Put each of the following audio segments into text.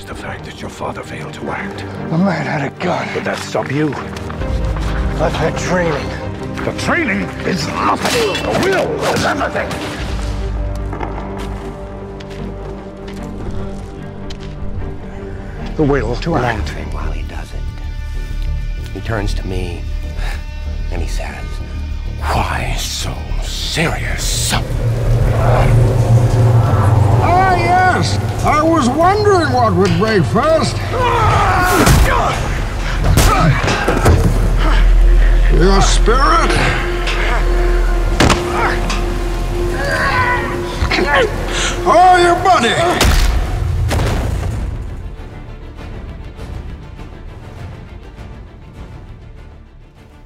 is the fact that your father failed to act. The man had a gun. Did that stop you? I've had training. The training is nothing. The will is everything. The will to act. laughing while he does it. He turns to me and he says, Why so serious? Ah, yes. I was wondering what would break first. Your spirit? Oh, your?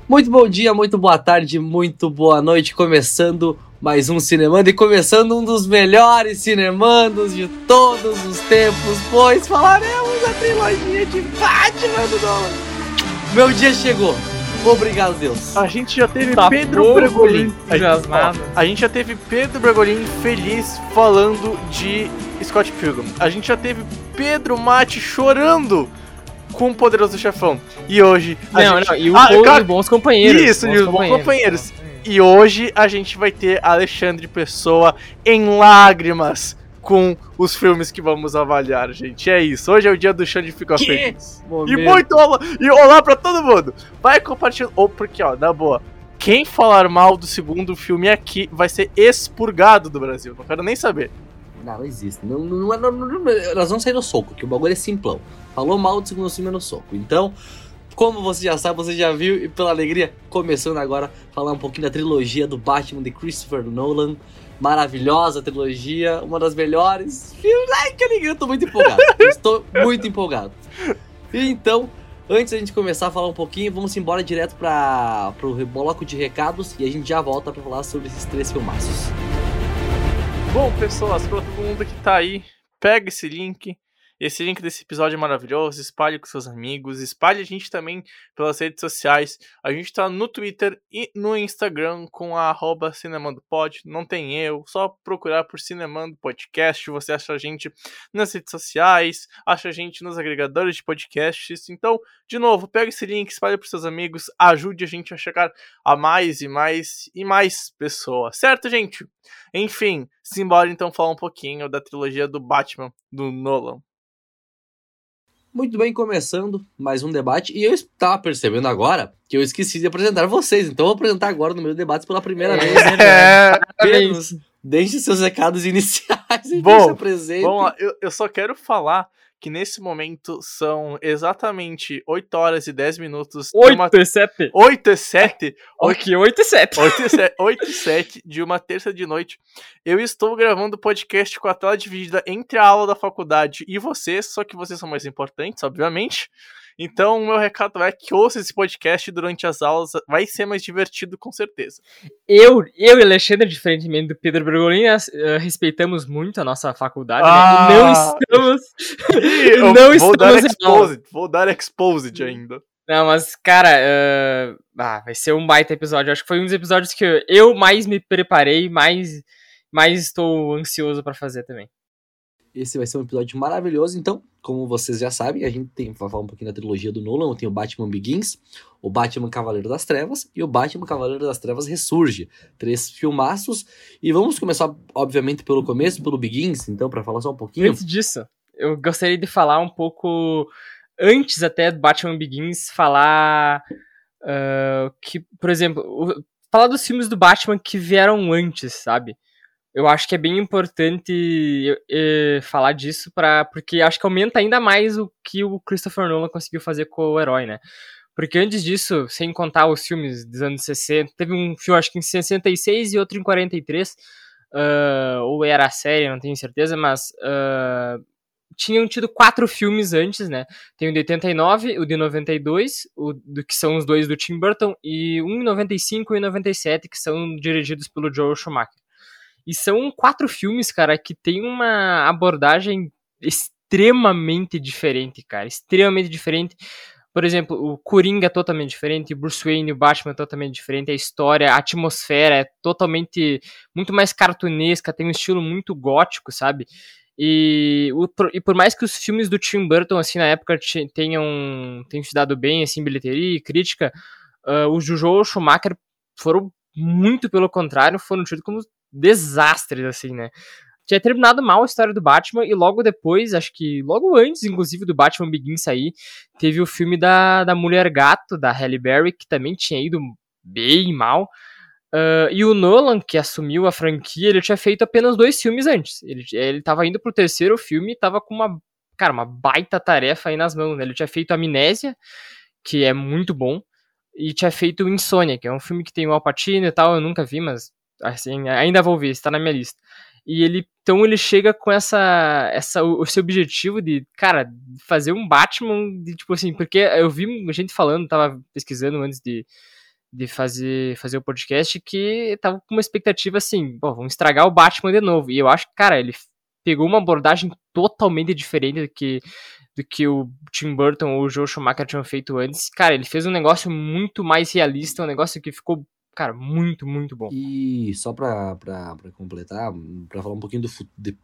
Muito bom dia, muito boa tarde, muito boa noite. Começando mais um Cinemando e começando um dos melhores cinemandos de todos os tempos, pois falaremos da trilogia de Batman do Nolan. Meu dia chegou. Obrigado, Deus. A gente já teve Tá Pedro Bregolin. A gente, ó, a gente já teve Pedro Bregolin feliz falando de Scott Pilgrim. A gente já teve Pedro Mate chorando com o Poderoso Chefão. E hoje. a Não, gente- não, e o Ah, cara, bons companheiros. Isso, de bons companheiros. E hoje a gente vai ter Alexandre Pessoa em lágrimas com os filmes que vamos avaliar, gente. É isso. Hoje é o dia do Xande fica Que feliz. E muito olá, e olá pra todo mundo. Vai compartilhando. Ou porque, ó, na boa. Quem falar mal do segundo filme aqui vai ser expurgado do Brasil. Não quero nem saber. Não, não existe. Não, não, não, não, não- nós vamos sair no soco, que o bagulho é simplão. Falou mal do segundo filme é no soco. Então, como você já sabe, você já viu, e pela alegria, começando agora a falar um pouquinho da trilogia do Batman de Christopher Nolan. Maravilhosa trilogia, uma das melhores. Ai, que alegria, eu tô muito empolgado. Estou muito empolgado. E então, antes da gente começar a falar um pouquinho, vamos embora direto para pro bloco de recados e a gente já volta para falar sobre esses três filmaços. Bom, pessoas, pra todo mundo que tá aí, pega esse link. Esse link desse episódio é maravilhoso. Espalhe com seus amigos. Espalhe a gente também pelas redes sociais. A gente tá no Twitter e no Instagram com a arroba cinemandopod. Não tem eu. Só procurar por Cinemando Podcast. Você acha a gente nas redes sociais. Acha a gente nos agregadores de podcasts. Então, de novo, pega esse link, espalhe pros seus amigos. Ajude a gente a chegar a mais e mais e mais pessoas. Certo, gente? Enfim, simbora então falar um pouquinho da trilogia do Batman do Nolan. Muito bem, começando mais um debate. E eu estava percebendo agora que eu esqueci de apresentar vocês. Então eu vou apresentar agora no meu debate pela primeira vez. É, Pedro, deixe seus recados iniciais e Bom, se apresente. Lá, eu, eu só quero falar que nesse momento são exatamente 8 horas e 10 minutos. de 8 uma- e 7. 8 e 7. Ok, 8 e 7. 8 e 7, 8 e 7 de uma terça de noite. Eu estou gravando o podcast com a tela dividida entre a aula da faculdade e vocês, só que vocês são mais importantes, obviamente. Então, o meu recado é que ouça esse podcast durante as aulas, vai ser mais divertido, com certeza. Eu, eu e Alexandre, diferentemente do Pedro Bergolin, as- eh, respeitamos muito a nossa faculdade, Ah! né? Não estamos. Não vou dar estamos aula. exposed, vou dar exposed ainda. Não, mas, cara, eh, ah, vai ser um baita episódio. Acho que foi um dos episódios que eu- mais me preparei, mais, mais estou ansioso pra fazer também. Esse vai ser um episódio maravilhoso. Então, como vocês já sabem, a gente tem vai falar um pouquinho da trilogia do Nolan. Tem o Batman Begins, o Batman Cavaleiro das Trevas e o Batman Cavaleiro das Trevas Ressurge. Três filmaços. E vamos começar, obviamente, pelo começo, pelo Begins. Então, para falar só um pouquinho. Antes disso, eu gostaria de falar um pouco antes até do Batman Begins, falar ah, que, por exemplo, o- falar dos filmes do Batman que vieram antes, sabe? Eu acho que é bem importante eh, falar disso para porque acho que aumenta ainda mais o que o Christopher Nolan conseguiu fazer com o herói, né? Porque antes disso, sem contar os filmes dos anos 60, teve um filme acho que em 66 e outro em 43, ah, ou era a série, não tenho certeza, mas ah, tinham tido quatro filmes antes, né? Tem o de 89, o de 92, o do que são os dois do Tim Burton, e um em 95 e 97, que são dirigidos pelo Joel Schumacher. E são quatro filmes, cara, que tem uma abordagem extremamente diferente, cara. Extremamente diferente. Por exemplo, o Coringa é totalmente diferente, o Bruce Wayne e o Batman é totalmente diferente, a história, a atmosfera é totalmente muito mais cartunesca, tem um estilo muito gótico, sabe? E, o, e por mais que os filmes do Tim Burton, assim, na época tenham, tenham se dado bem, assim, bilheteria e crítica, uh, os do Joel Schumacher foram muito pelo contrário, foram tidos como desastres, assim, né? Tinha terminado mal a história do Batman e logo depois, acho que logo antes, inclusive, do Batman Begins sair, teve o filme da, da Mulher Gato, da Halle Berry, que também tinha ido bem mal. Uh, e o Nolan, que assumiu a franquia, ele tinha feito apenas dois filmes antes. Ele, ele tava indo pro terceiro filme e tava com uma, cara, uma baita tarefa aí nas mãos. Né? Ele tinha feito Amnésia, que é muito bom, e tinha feito Insônia, que é um filme que tem o Al Pacino e tal, eu nunca vi, mas assim, ainda vou ver, está na minha lista. E ele, então ele chega com essa, essa o seu objetivo de, cara, fazer um Batman de tipo assim, porque eu vi gente falando, tava pesquisando antes de de fazer, fazer o podcast que tava com uma expectativa assim, pô, vamos estragar o Batman de novo. E eu acho que, cara, ele pegou uma abordagem totalmente diferente do que, do que o Tim Burton ou o Joe Schumacher tinham feito antes. Cara, ele fez um negócio muito mais realista, um negócio que ficou, cara, muito, muito bom. E só pra, pra, pra completar, pra falar um pouquinho do,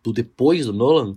do depois do Nolan,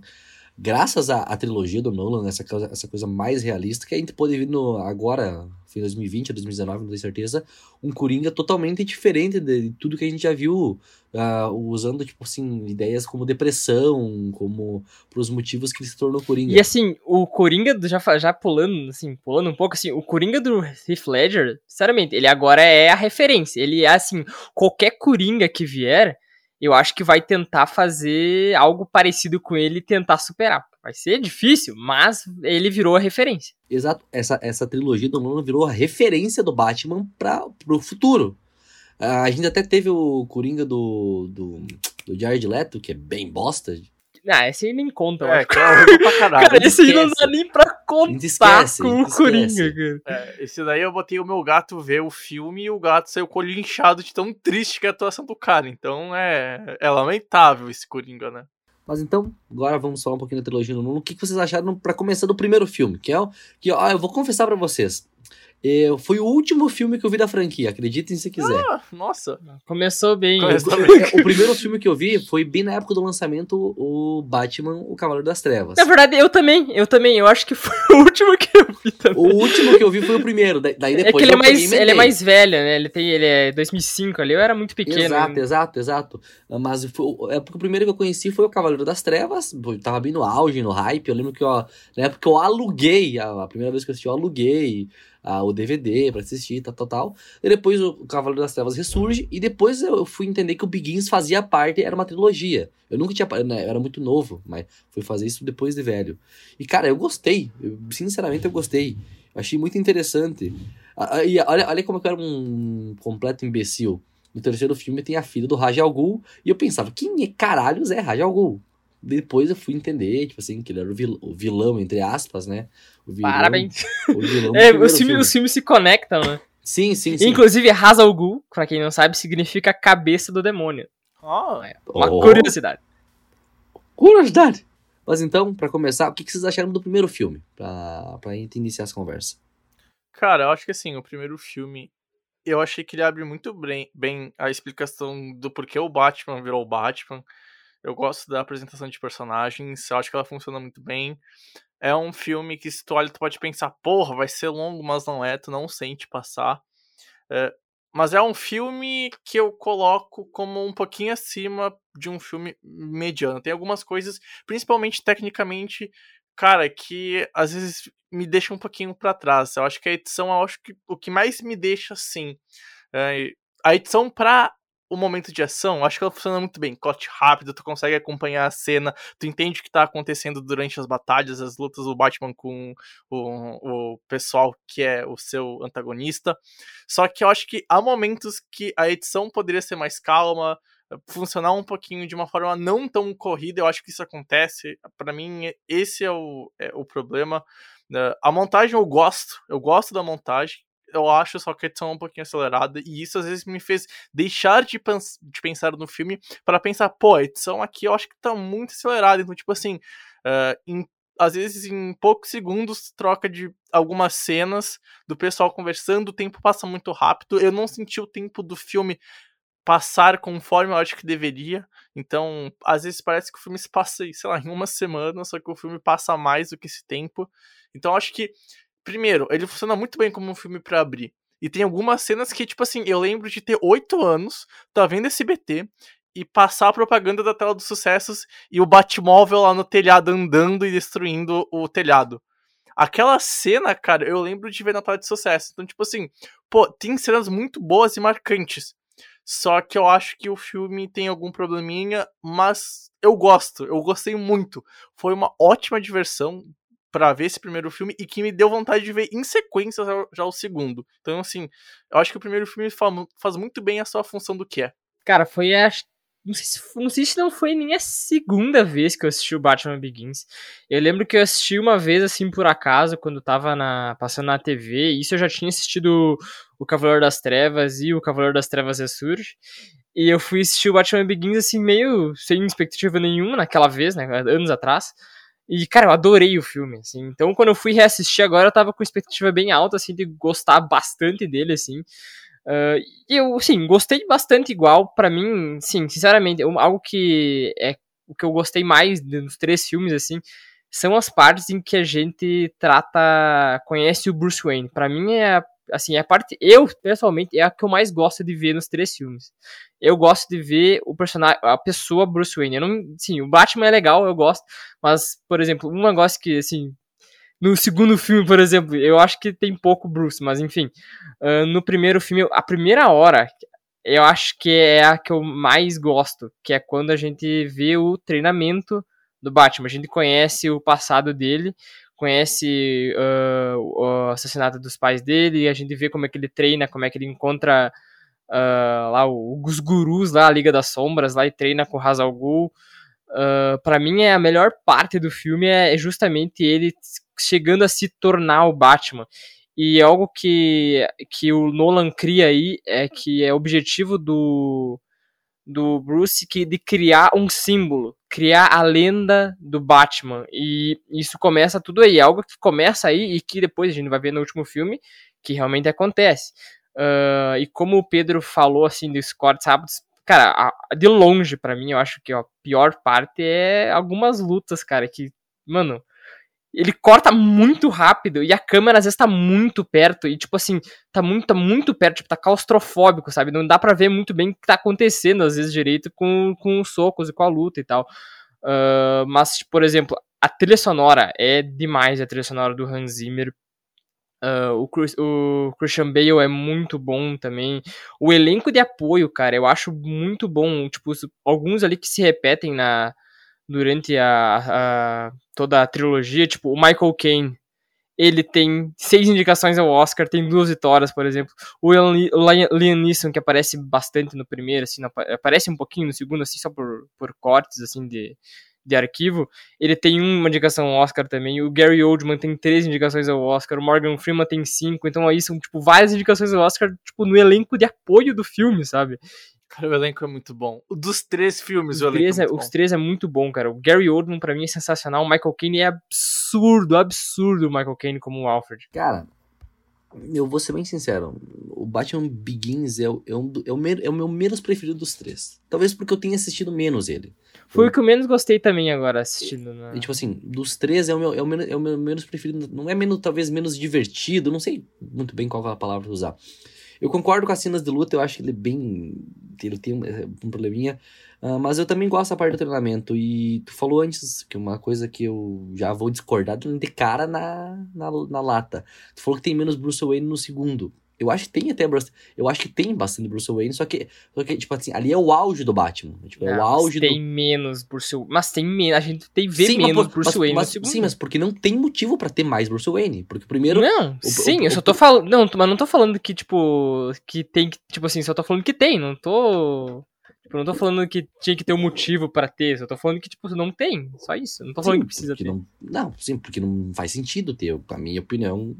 graças à, à trilogia do Nolan, essa coisa, essa coisa mais realista, que a gente pode ver no, agora, foi 2020 ou 2019, não tenho certeza, um Coringa totalmente diferente de, tudo que a gente já viu, uh, usando, tipo assim, ideias como depressão, como pros motivos que ele se tornou Coringa. E assim, o Coringa, já, já pulando, assim, pulando um pouco, assim, o Coringa do Heath Ledger, sinceramente, ele agora é a referência, ele é, assim, qualquer Coringa que vier eu acho que vai tentar fazer algo parecido com ele e tentar superar. Vai ser difícil, mas ele virou a referência. Exato. Essa, essa trilogia do Nolan virou a referência do Batman para o futuro. a gente até teve o Coringa do, do, do Jared Leto, que é bem bosta. Ah, esse aí nem conta, é, que é horrível pra caralho. Cara, esse aí não dá nem pra contar esquece, com o Coringa, cara. É, esse daí eu botei o meu gato ver o filme e o gato saiu colinchado de tão triste que é a atuação do cara. Então é, é lamentável esse Coringa, né? Mas então, agora vamos falar um pouquinho da trilogia do Nuno. O que vocês acharam para começar do primeiro filme? Que é o. Que, ó, eu vou confessar para vocês. Eu, foi o último filme que eu vi da franquia, acreditem se quiser. Ah, nossa. Começou bem. Começou bem. o primeiro filme que eu vi foi bem na época do lançamento, o Batman, o Cavaleiro das Trevas. Na verdade, eu também, eu também, eu acho que foi o último que eu vi também. O último que eu vi foi o primeiro, daí depois É que ele é, mais, ele é mais velho, né, ele, tem, ele é 2005 ali, eu era muito pequeno. Exato, né? exato, exato. Mas foi, é porque o primeiro que eu conheci foi o Cavaleiro das Trevas, eu tava bem no auge, no hype, eu lembro que, ó, na época eu aluguei, a, a primeira vez que eu assisti eu aluguei, ah, o DVD para assistir, tal, tal, tal. E depois o Cavaleiro das Trevas ressurge, e depois eu fui entender que o Begins fazia parte, era uma trilogia. Eu nunca tinha. Né, eu era muito novo, mas fui fazer isso depois de velho. E, cara, eu gostei. Eu, sinceramente, eu gostei. Eu achei muito interessante. E olha, olha como eu era um completo imbecil. No terceiro filme tem a filha do Raj Al Ghul, e eu pensava, quem é caralhos é Raj Al Ghul? Depois eu fui entender, tipo assim, que ele era o vilão entre aspas, né? Vilão, Parabéns. O vilão é, os, filme, os filmes se conectam, né? Sim, sim, sim. Inclusive, Hazal Ghul, pra quem não sabe, significa cabeça do demônio. Oh. É uma oh. curiosidade. Curiosidade! Mas então, para começar, o que vocês acharam do primeiro filme? Pra, pra gente iniciar essa conversa. Cara, eu acho que assim, o primeiro filme, eu achei que ele abre muito bem, bem a explicação do porquê o Batman virou o Batman. Eu gosto da apresentação de personagens, eu acho que ela funciona muito bem. É um filme que, se tu olha, tu pode pensar, porra, vai ser longo, mas não é, tu não sente passar. É, mas é um filme que eu coloco como um pouquinho acima de um filme mediano. Tem algumas coisas, principalmente tecnicamente, cara, que às vezes me deixa um pouquinho para trás. Eu acho que a edição, eu acho que o que mais me deixa assim. É, a edição pra o momento de ação, acho que ela funciona muito bem. Corte rápido, tu consegue acompanhar a cena, tu entende o que tá acontecendo durante as batalhas, as lutas do Batman com o, o pessoal que é o seu antagonista. Só que eu acho que há momentos que a edição poderia ser mais calma, funcionar um pouquinho de uma forma não tão corrida, eu acho que isso acontece. para mim, esse é o, é o problema. A montagem eu gosto, eu gosto da montagem, eu acho só que a edição é um pouquinho acelerada, e isso às vezes me fez deixar de, pens de pensar no filme para pensar, pô, a edição aqui eu acho que tá muito acelerada, então, tipo assim, uh, em, às vezes em poucos segundos troca de algumas cenas do pessoal conversando, o tempo passa muito rápido, eu não senti o tempo do filme passar conforme eu acho que deveria. Então, às vezes parece que o filme se passa, sei lá, em uma semana, só que o filme passa mais do que esse tempo. Então, acho que, primeiro, ele funciona muito bem como um filme para abrir. E tem algumas cenas que, tipo assim, eu lembro de ter oito anos, tá vendo esse BT e passar a propaganda da tela dos sucessos e o Batmóvel lá no telhado andando e destruindo o telhado. Aquela cena, cara, eu lembro de ver na tela de sucesso. Então, tipo assim, pô, tem cenas muito boas e marcantes. Só que eu acho que o filme tem algum probleminha, mas eu gosto, eu gostei muito. Foi uma ótima diversão para ver esse primeiro filme e que me deu vontade de ver em sequência já o segundo. Então, assim, eu acho que o primeiro filme faz muito bem a sua função do que é. Cara, foi a não sei, se, não sei se não foi nem a segunda vez que eu assisti o Batman Begins. Eu lembro que eu assisti uma vez, assim, por acaso, quando tava na, passando na TV. Isso eu já tinha assistido o Cavaleiro das Trevas e o Cavaleiro das Trevas Ressurge. E eu fui assistir o Batman Begins, assim, meio sem expectativa nenhuma naquela vez, né, anos atrás. E, cara, eu adorei o filme, assim. Então, quando eu fui reassistir agora, eu tava com expectativa bem alta, assim, de gostar bastante dele, assim. Uh, eu, sim, gostei bastante igual. para mim, sim, sinceramente, algo que é o que eu gostei mais dos três filmes, assim, são as partes em que a gente trata, conhece o Bruce Wayne. para mim é assim, é a parte eu pessoalmente é a que eu mais gosto de ver nos três filmes. Eu gosto de ver o personagem, a pessoa Bruce Wayne. Eu não, sim, o Batman é legal, eu gosto, mas por exemplo, um negócio que assim, no segundo filme, por exemplo, eu acho que tem pouco Bruce, mas enfim. Uh, no primeiro filme, a primeira hora, eu acho que é a que eu mais gosto, que é quando a gente vê o treinamento do Batman. A gente conhece o passado dele, conhece uh, o assassinato dos pais dele, a gente vê como é que ele treina, como é que ele encontra uh, lá os gurus lá, a Liga das Sombras, lá e treina com o Hazal Ghul. Uh, para mim é a melhor parte do filme é justamente ele chegando a se tornar o Batman. E algo que, que o Nolan cria aí é que é objetivo do, do Bruce que de criar um símbolo, criar a lenda do Batman. E isso começa tudo aí, algo que começa aí e que depois a gente vai ver no último filme que realmente acontece. Uh, e como o Pedro falou assim dos cortes rápidos, cara, de longe para mim eu acho que a pior parte é algumas lutas, cara, que, mano, ele corta muito rápido e a câmera às vezes tá muito perto e tipo assim, tá muito, tá muito perto, tipo, tá claustrofóbico, sabe? Não dá para ver muito bem o que tá acontecendo às vezes direito com, com os socos e com a luta e tal. Uh, mas, por exemplo, a trilha sonora é demais, a trilha sonora do Hans Zimmer. Uh, o, Chris, o Christian Bale é muito bom também. O elenco de apoio, cara, eu acho muito bom. Tipo, alguns ali que se repetem na, durante a, a, toda a trilogia, tipo, o Michael Caine, ele tem seis indicações ao Oscar, tem duas vitórias, por exemplo. O Liam Neeson, que aparece bastante no primeiro, assim, aparece um pouquinho no segundo, assim, só por, por cortes, assim, de, de arquivo. Ele tem uma indicação ao Oscar também. O Gary Oldman tem três indicações ao Oscar. O Morgan Freeman tem cinco. Então aí são, tipo, várias indicações ao Oscar, tipo, no elenco de apoio do filme, sabe? Cara, o elenco é muito bom. Dos três filmes, os o elenco três é, é Os três é muito bom, cara. O Gary Oldman, pra mim, é sensacional. O Michael Caine é absurdo, absurdo o Michael Caine como o Alfred. Cara, eu vou ser bem sincero. O Batman Begins é, o, é, um, é, o, é o meu menos preferido dos três. Talvez porque eu tenha assistido menos ele. Foi o que eu menos gostei também agora assistindo. Na... E, tipo assim, dos três é o, meu, é, o menos, é o meu menos preferido. Não é menos, talvez menos divertido. Não sei muito bem qual é a palavra usar. Eu concordo com as cenas de luta, eu acho que ele é bem. Ele tem um, um probleminha. Uh, mas eu também gosto da parte do treinamento. E tu falou antes que uma coisa que eu já vou discordar de cara na, na, na lata. Tu falou que tem menos Bruce Wayne no segundo. Eu acho que tem até eu acho que tem bastante Bruce Wayne, só que, só que tipo assim, ali é o auge do Batman, tipo, é o auge tem do... menos Bruce Wayne, mas tem menos, a gente tem ver sim, menos mas, Bruce mas, Wayne mas, Sim, mas porque não tem motivo para ter mais Bruce Wayne, porque primeiro Não, o, sim, o, eu só tô falando, não, mas não tô falando que tipo que tem tipo assim, só tô falando que tem, não tô Tipo, não tô falando que tinha que ter um motivo para ter, só tô falando que, tipo, não tem. Só isso. Não tô falando sim, que precisa ter. Não, não, sim, porque não faz sentido ter. A minha opinião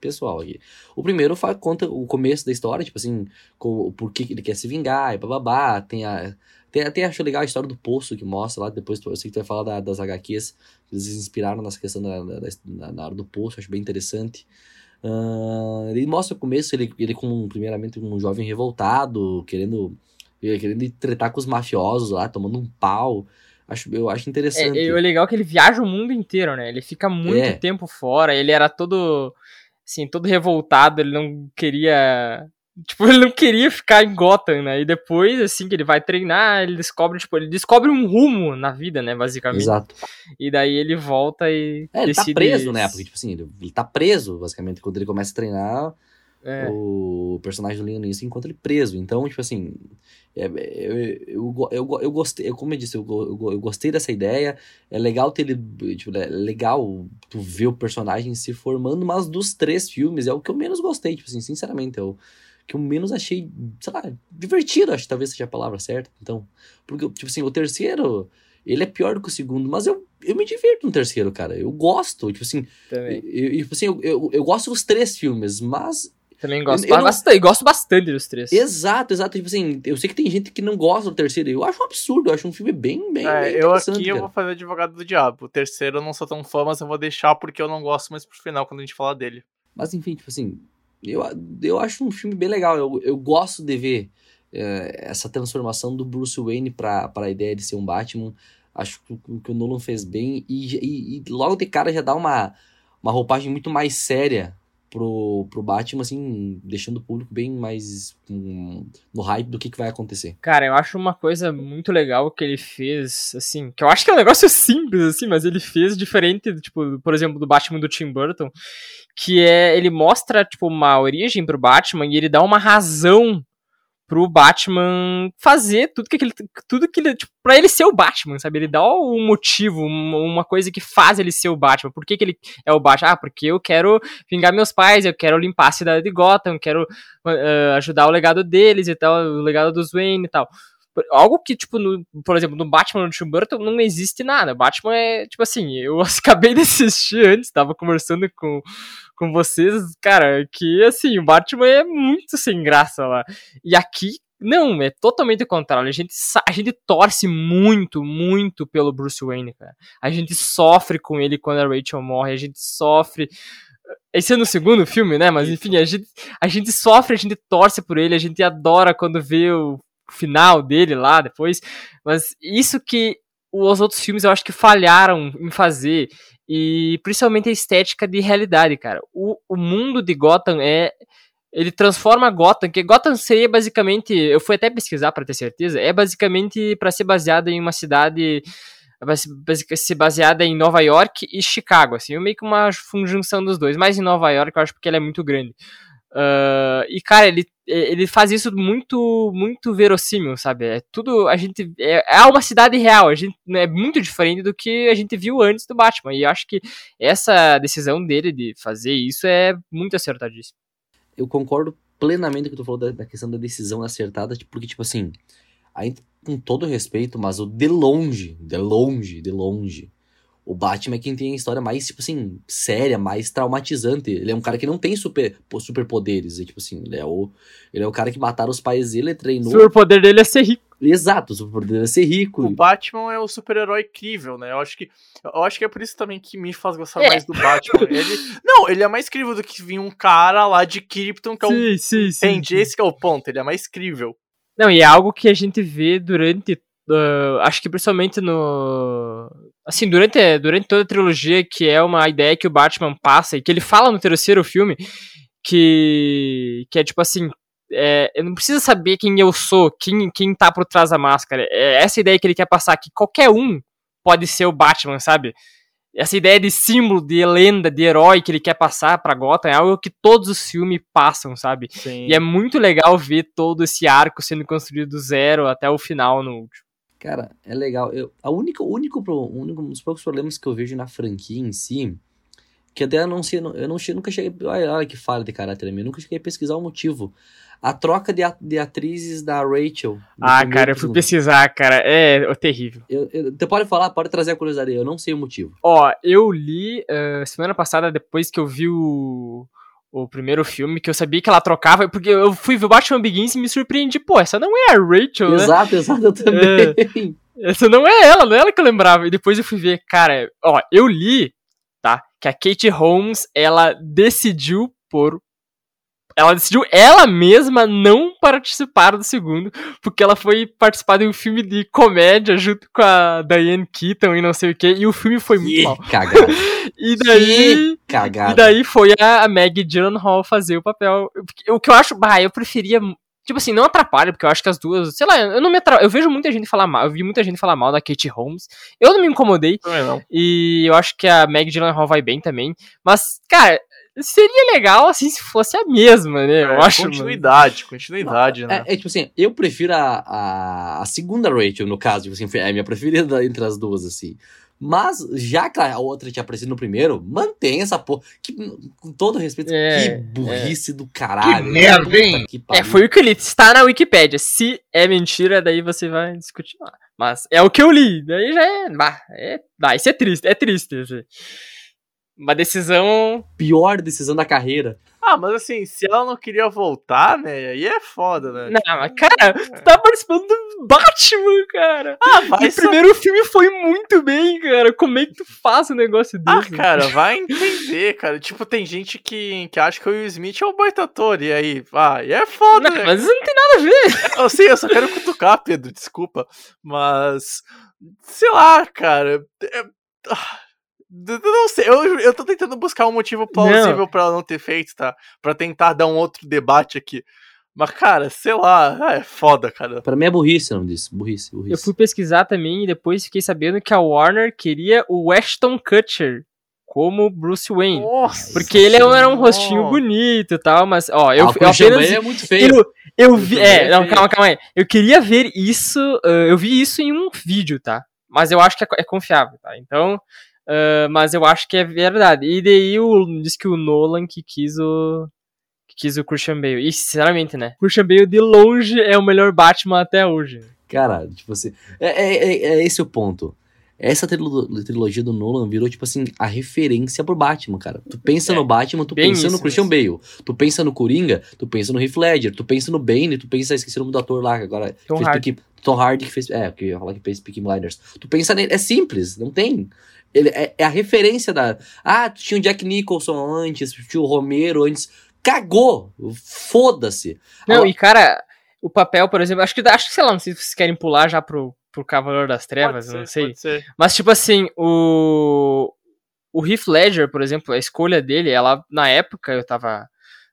pessoal aqui. O primeiro faz, conta o começo da história, tipo assim, com, o porquê que ele quer se vingar e bababá. Tem a. Tem, até acho legal a história do poço que mostra lá. Depois eu sei que tu vai falar da, das HQs. Eles se inspiraram nessa questão da, da, na hora do poço, acho bem interessante. Uh, ele mostra o começo, ele, ele com, primeiramente, um jovem revoltado, querendo E Querendo tretar com os mafiosos lá, tomando um pau. Acho, eu acho É, interessante. e o legal é que ele viaja o mundo inteiro, né? Ele fica muito É. tempo fora, ele era todo, assim, todo revoltado, ele não queria... Tipo, ele não queria ficar em Gotham, né? E depois, assim, que ele vai treinar, ele descobre, tipo, ele descobre um rumo na vida, né, basicamente. Exato. E daí ele volta e É, ele tá decide... preso, né? Porque, tipo assim, ele, ele tá preso, basicamente, quando ele começa a treinar, É. o personagem do Liam Neeson encontra ele preso. Então, tipo assim, é, eu, eu, eu, eu, eu gostei, eu- como eu disse, eu, eu, eu gostei dessa ideia. É legal ter ele, tipo, é legal tu ver o personagem se formando, mas dos três filmes é o que eu menos gostei, tipo assim, sinceramente, é o que eu menos achei, sei lá, divertido, acho que talvez seja a palavra certa. Então, porque, tipo assim, o terceiro, ele é pior do que o segundo, mas eu, eu me divirto no terceiro, cara. Eu gosto, tipo assim, Também, eu, eu, tipo assim, eu, eu, eu gosto dos três filmes, mas também gosto, eu não- bastante, gosto bastante dos três. Exato, exato. Tipo assim, eu sei que tem gente que não gosta do terceiro. Eu acho um absurdo, eu acho um filme bem, bem, É, bem eu interessante, aqui eu cara. vou fazer advogado do diabo. O terceiro eu não sou tão fã, mas eu vou deixar porque eu não gosto mais pro final quando a gente falar dele. Mas enfim, tipo assim, eu, eu acho um filme bem legal. Eu, eu gosto de ver é, essa transformação do Bruce Wayne pra, pra ideia de ser um Batman. Acho que, o- que o Nolan fez bem. E, e, e logo de cara já dá uma, uma roupagem muito mais séria pro, pro Batman, assim, deixando o público bem mais hum, no hype do que, que vai acontecer. Cara, eu acho uma coisa muito legal que ele fez, assim, que eu acho que é um negócio simples, assim, mas ele fez diferente, tipo, por exemplo, do Batman do Tim Burton, que é, ele mostra, tipo, uma origem pro Batman e ele dá uma razão pro Batman fazer tudo que ele, tudo que ele, tipo, pra ele ser o Batman, sabe? Ele dá um motivo, uma coisa que faz ele ser o Batman. Por que, que ele é o Batman? Ah, porque eu quero vingar meus pais, eu quero limpar a cidade de Gotham, quero eh, ajudar o legado deles e tal, o legado dos Wayne e tal. Algo que, tipo, no, por exemplo, no Batman do Tim Burton não existe nada. Batman é, tipo assim, eu acabei de assistir antes, tava conversando com, com vocês, cara, que, assim, o Batman é muito sem graça lá. E aqui, não, é totalmente o contrário. A gente, a gente torce muito, muito pelo Bruce Wayne, cara. A gente sofre com ele quando a Rachel morre, a gente sofre. Esse é no segundo filme, né? Mas enfim, a gente, a gente sofre, a gente torce por ele, a gente adora quando vê o final dele lá depois. Mas isso que os outros filmes eu acho que falharam em fazer. E principalmente a estética de realidade, cara. O, o mundo de Gotham é. Ele transforma Gotham, que Gotham seria basicamente. Eu fui até pesquisar pra ter certeza. É basicamente pra ser baseada em uma cidade. ser baseada em Nova York e Chicago, assim, meio que uma junção dos dois, mas em Nova York eu acho porque ela é muito grande. Ah, e cara, ele, ele faz isso muito muito verossímil, sabe? É tudo a gente é, é uma cidade real, a gente é muito diferente do que a gente viu antes do Batman. E eu acho que essa decisão dele de fazer isso é muito acertadíssima. eu concordo plenamente com o que tu falou da, da questão da decisão acertada, tipo, porque, tipo assim, aí, com todo respeito, mas o de longe, de longe, de longe, o Batman é quem tem a história mais, tipo assim, séria, mais traumatizante. Ele é um cara que não tem super, po- superpoderes, e, tipo assim, ele é, o, ele é o cara que mataram os pais dele, O treinou. superpoder dele é ser rico. Exato, o superpoder dele é ser rico. O Batman é o super-herói crível, né? Eu acho que eu acho que é por isso também que me faz gostar É. mais do Batman. Ele, não, ele é mais crível do que vir um cara lá de Krypton que é um sim, Entende? Esse que é o ponto, ele é mais crível. Não, e é algo que a gente vê durante. Ah, acho que principalmente no. Assim, durante, durante toda a trilogia, que é uma ideia que o Batman passa e que ele fala no terceiro filme, que. que é tipo assim. é, eu não preciso saber quem eu sou, quem, quem tá por trás da máscara. É essa ideia que ele quer passar, que qualquer um pode ser o Batman, sabe? Essa ideia de símbolo, de lenda, de herói que ele quer passar pra Gotham é algo que todos os filmes passam, sabe? Sim. E é muito legal ver todo esse arco sendo construído do zero até o final no último. Cara, é legal. Eu, a única, único, único, um dos poucos problemas que eu vejo na franquia em si, que até eu não sei, eu não che- nunca cheguei, olha, olha que falha de caráter meu, nunca cheguei a pesquisar o motivo. A troca de, de atrizes da Rachel. Ah, cara, eu fui pesquisar, cara. É, é terrível. Eu, eu- você pode falar, pode trazer a curiosidade, eu não sei o motivo. Ó, eu li eh, semana passada, depois que eu vi o, o primeiro filme, que eu sabia que ela trocava, porque eu fui ver o Batman Begins e me surpreendi. Pô, essa não é a Rachel, né? Exato, exato, eu também. Essa não é ela, não é ela que eu lembrava. E depois eu fui ver, cara, ó, eu li, tá? Que a Kate Holmes, ela decidiu por. Ela decidiu ela mesma não participar do segundo, porque ela foi participar de um filme de comédia junto com a Diane Keaton e não sei o que, e o filme foi muito Que mal. cagada. E daí. Que cagada. E daí foi a, a Maggie Gyllenhaal fazer o papel. O que eu acho, bah, eu preferia. Tipo assim, não atrapalha, porque eu acho que as duas. Sei lá, eu não me atra... Eu vejo muita gente falar mal. Eu vi muita gente falar mal da Kate Holmes. Eu não me incomodei. Também não. E eu acho que a Maggie Gyllenhaal vai bem também. Mas, cara, seria legal assim se fosse a mesma, né? Eu É, acho. mano. continuidade, continuidade, né? É, é tipo assim, eu prefiro a, a, a segunda Rachel, no caso, tipo assim, foi a minha preferida entre as duas, assim. Mas, já que a outra tinha aparecido no primeiro, mantém essa porra. Que, com todo respeito, É, que burrice do caralho. Que merda, hein? que É, foi o que eu li. Está na Wikipédia. Se é mentira, daí você vai discutir lá. Mas é o que eu li. Daí já é. Bah, é bah, isso é triste. É triste. assim. Uma decisão. pior decisão da carreira. Ah, mas assim, se ela não queria voltar, né? Aí é foda, né? Não, mas, cara, tu tá participando do Batman, cara. Ah, vai o primeiro filme foi muito bem, cara. Como é que tu faz um negócio Ah, desse? cara, vai entender, cara. Tipo, tem gente que, que acha que o Will Smith é um baita ator, e aí, ah, e é foda, Não, né? mas isso não tem nada a ver. Eu sei, eu só quero cutucar, Pedro, desculpa. Mas, sei lá, cara. é- ah, não sei, eu, eu tô tentando buscar um motivo plausível pra ela não ter feito, tá? Pra tentar dar um outro debate aqui. Mas, cara, sei lá, ah, é foda, cara. Pra mim é burrice o nome disso. Burrice, burrice. Eu fui pesquisar também e depois fiquei sabendo que a Warner queria o Ashton Kutcher como Bruce Wayne. Nossa. Porque ele era um Senhora. rostinho bonito e tal, mas, ó, eu, ah, eu apenas. É muito feio. Eu, eu vi. É, é não, calma, calma aí. Eu queria ver isso. ah, eu vi isso em um vídeo, tá? Mas eu acho que é, é confiável, tá? Então. Ah, mas eu acho que é verdade. E daí o, diz que o Nolan que quis o. Que quis o Christian Bale. E sinceramente, né? Christian Bale de longe é o melhor Batman até hoje. Cara, tipo assim. É, é, é- é esse o ponto. Essa trilo- trilogia do Nolan virou, tipo assim, a referência pro Batman, cara. Tu pensa É, no Batman, tu pensa no isso Christian Bale. Tu pensa no Coringa, tu pensa no Heath Ledger. Tu pensa no Bane, tu pensa, esqueci o nome do ator lá, que agora Tom fez Hardy. Peaky- Tom Hardy que fez, é, que eu ia falar que fez Peaky Blinders. Tu pensa nele, é simples, não tem. Ele é, é a referência da, ah, tu tinha o Jack Nicholson antes, tinha o Romero antes. Cagou! Foda-se. Não, Ah, e cara, o papel, por exemplo, acho que, acho que sei lá, não sei se vocês querem pular já pro, pro Cavaleiro das Trevas, não ser, sei. pode ser. Mas, tipo assim, o. O Heath Ledger, por exemplo, a escolha dele, ela, na época, eu tava.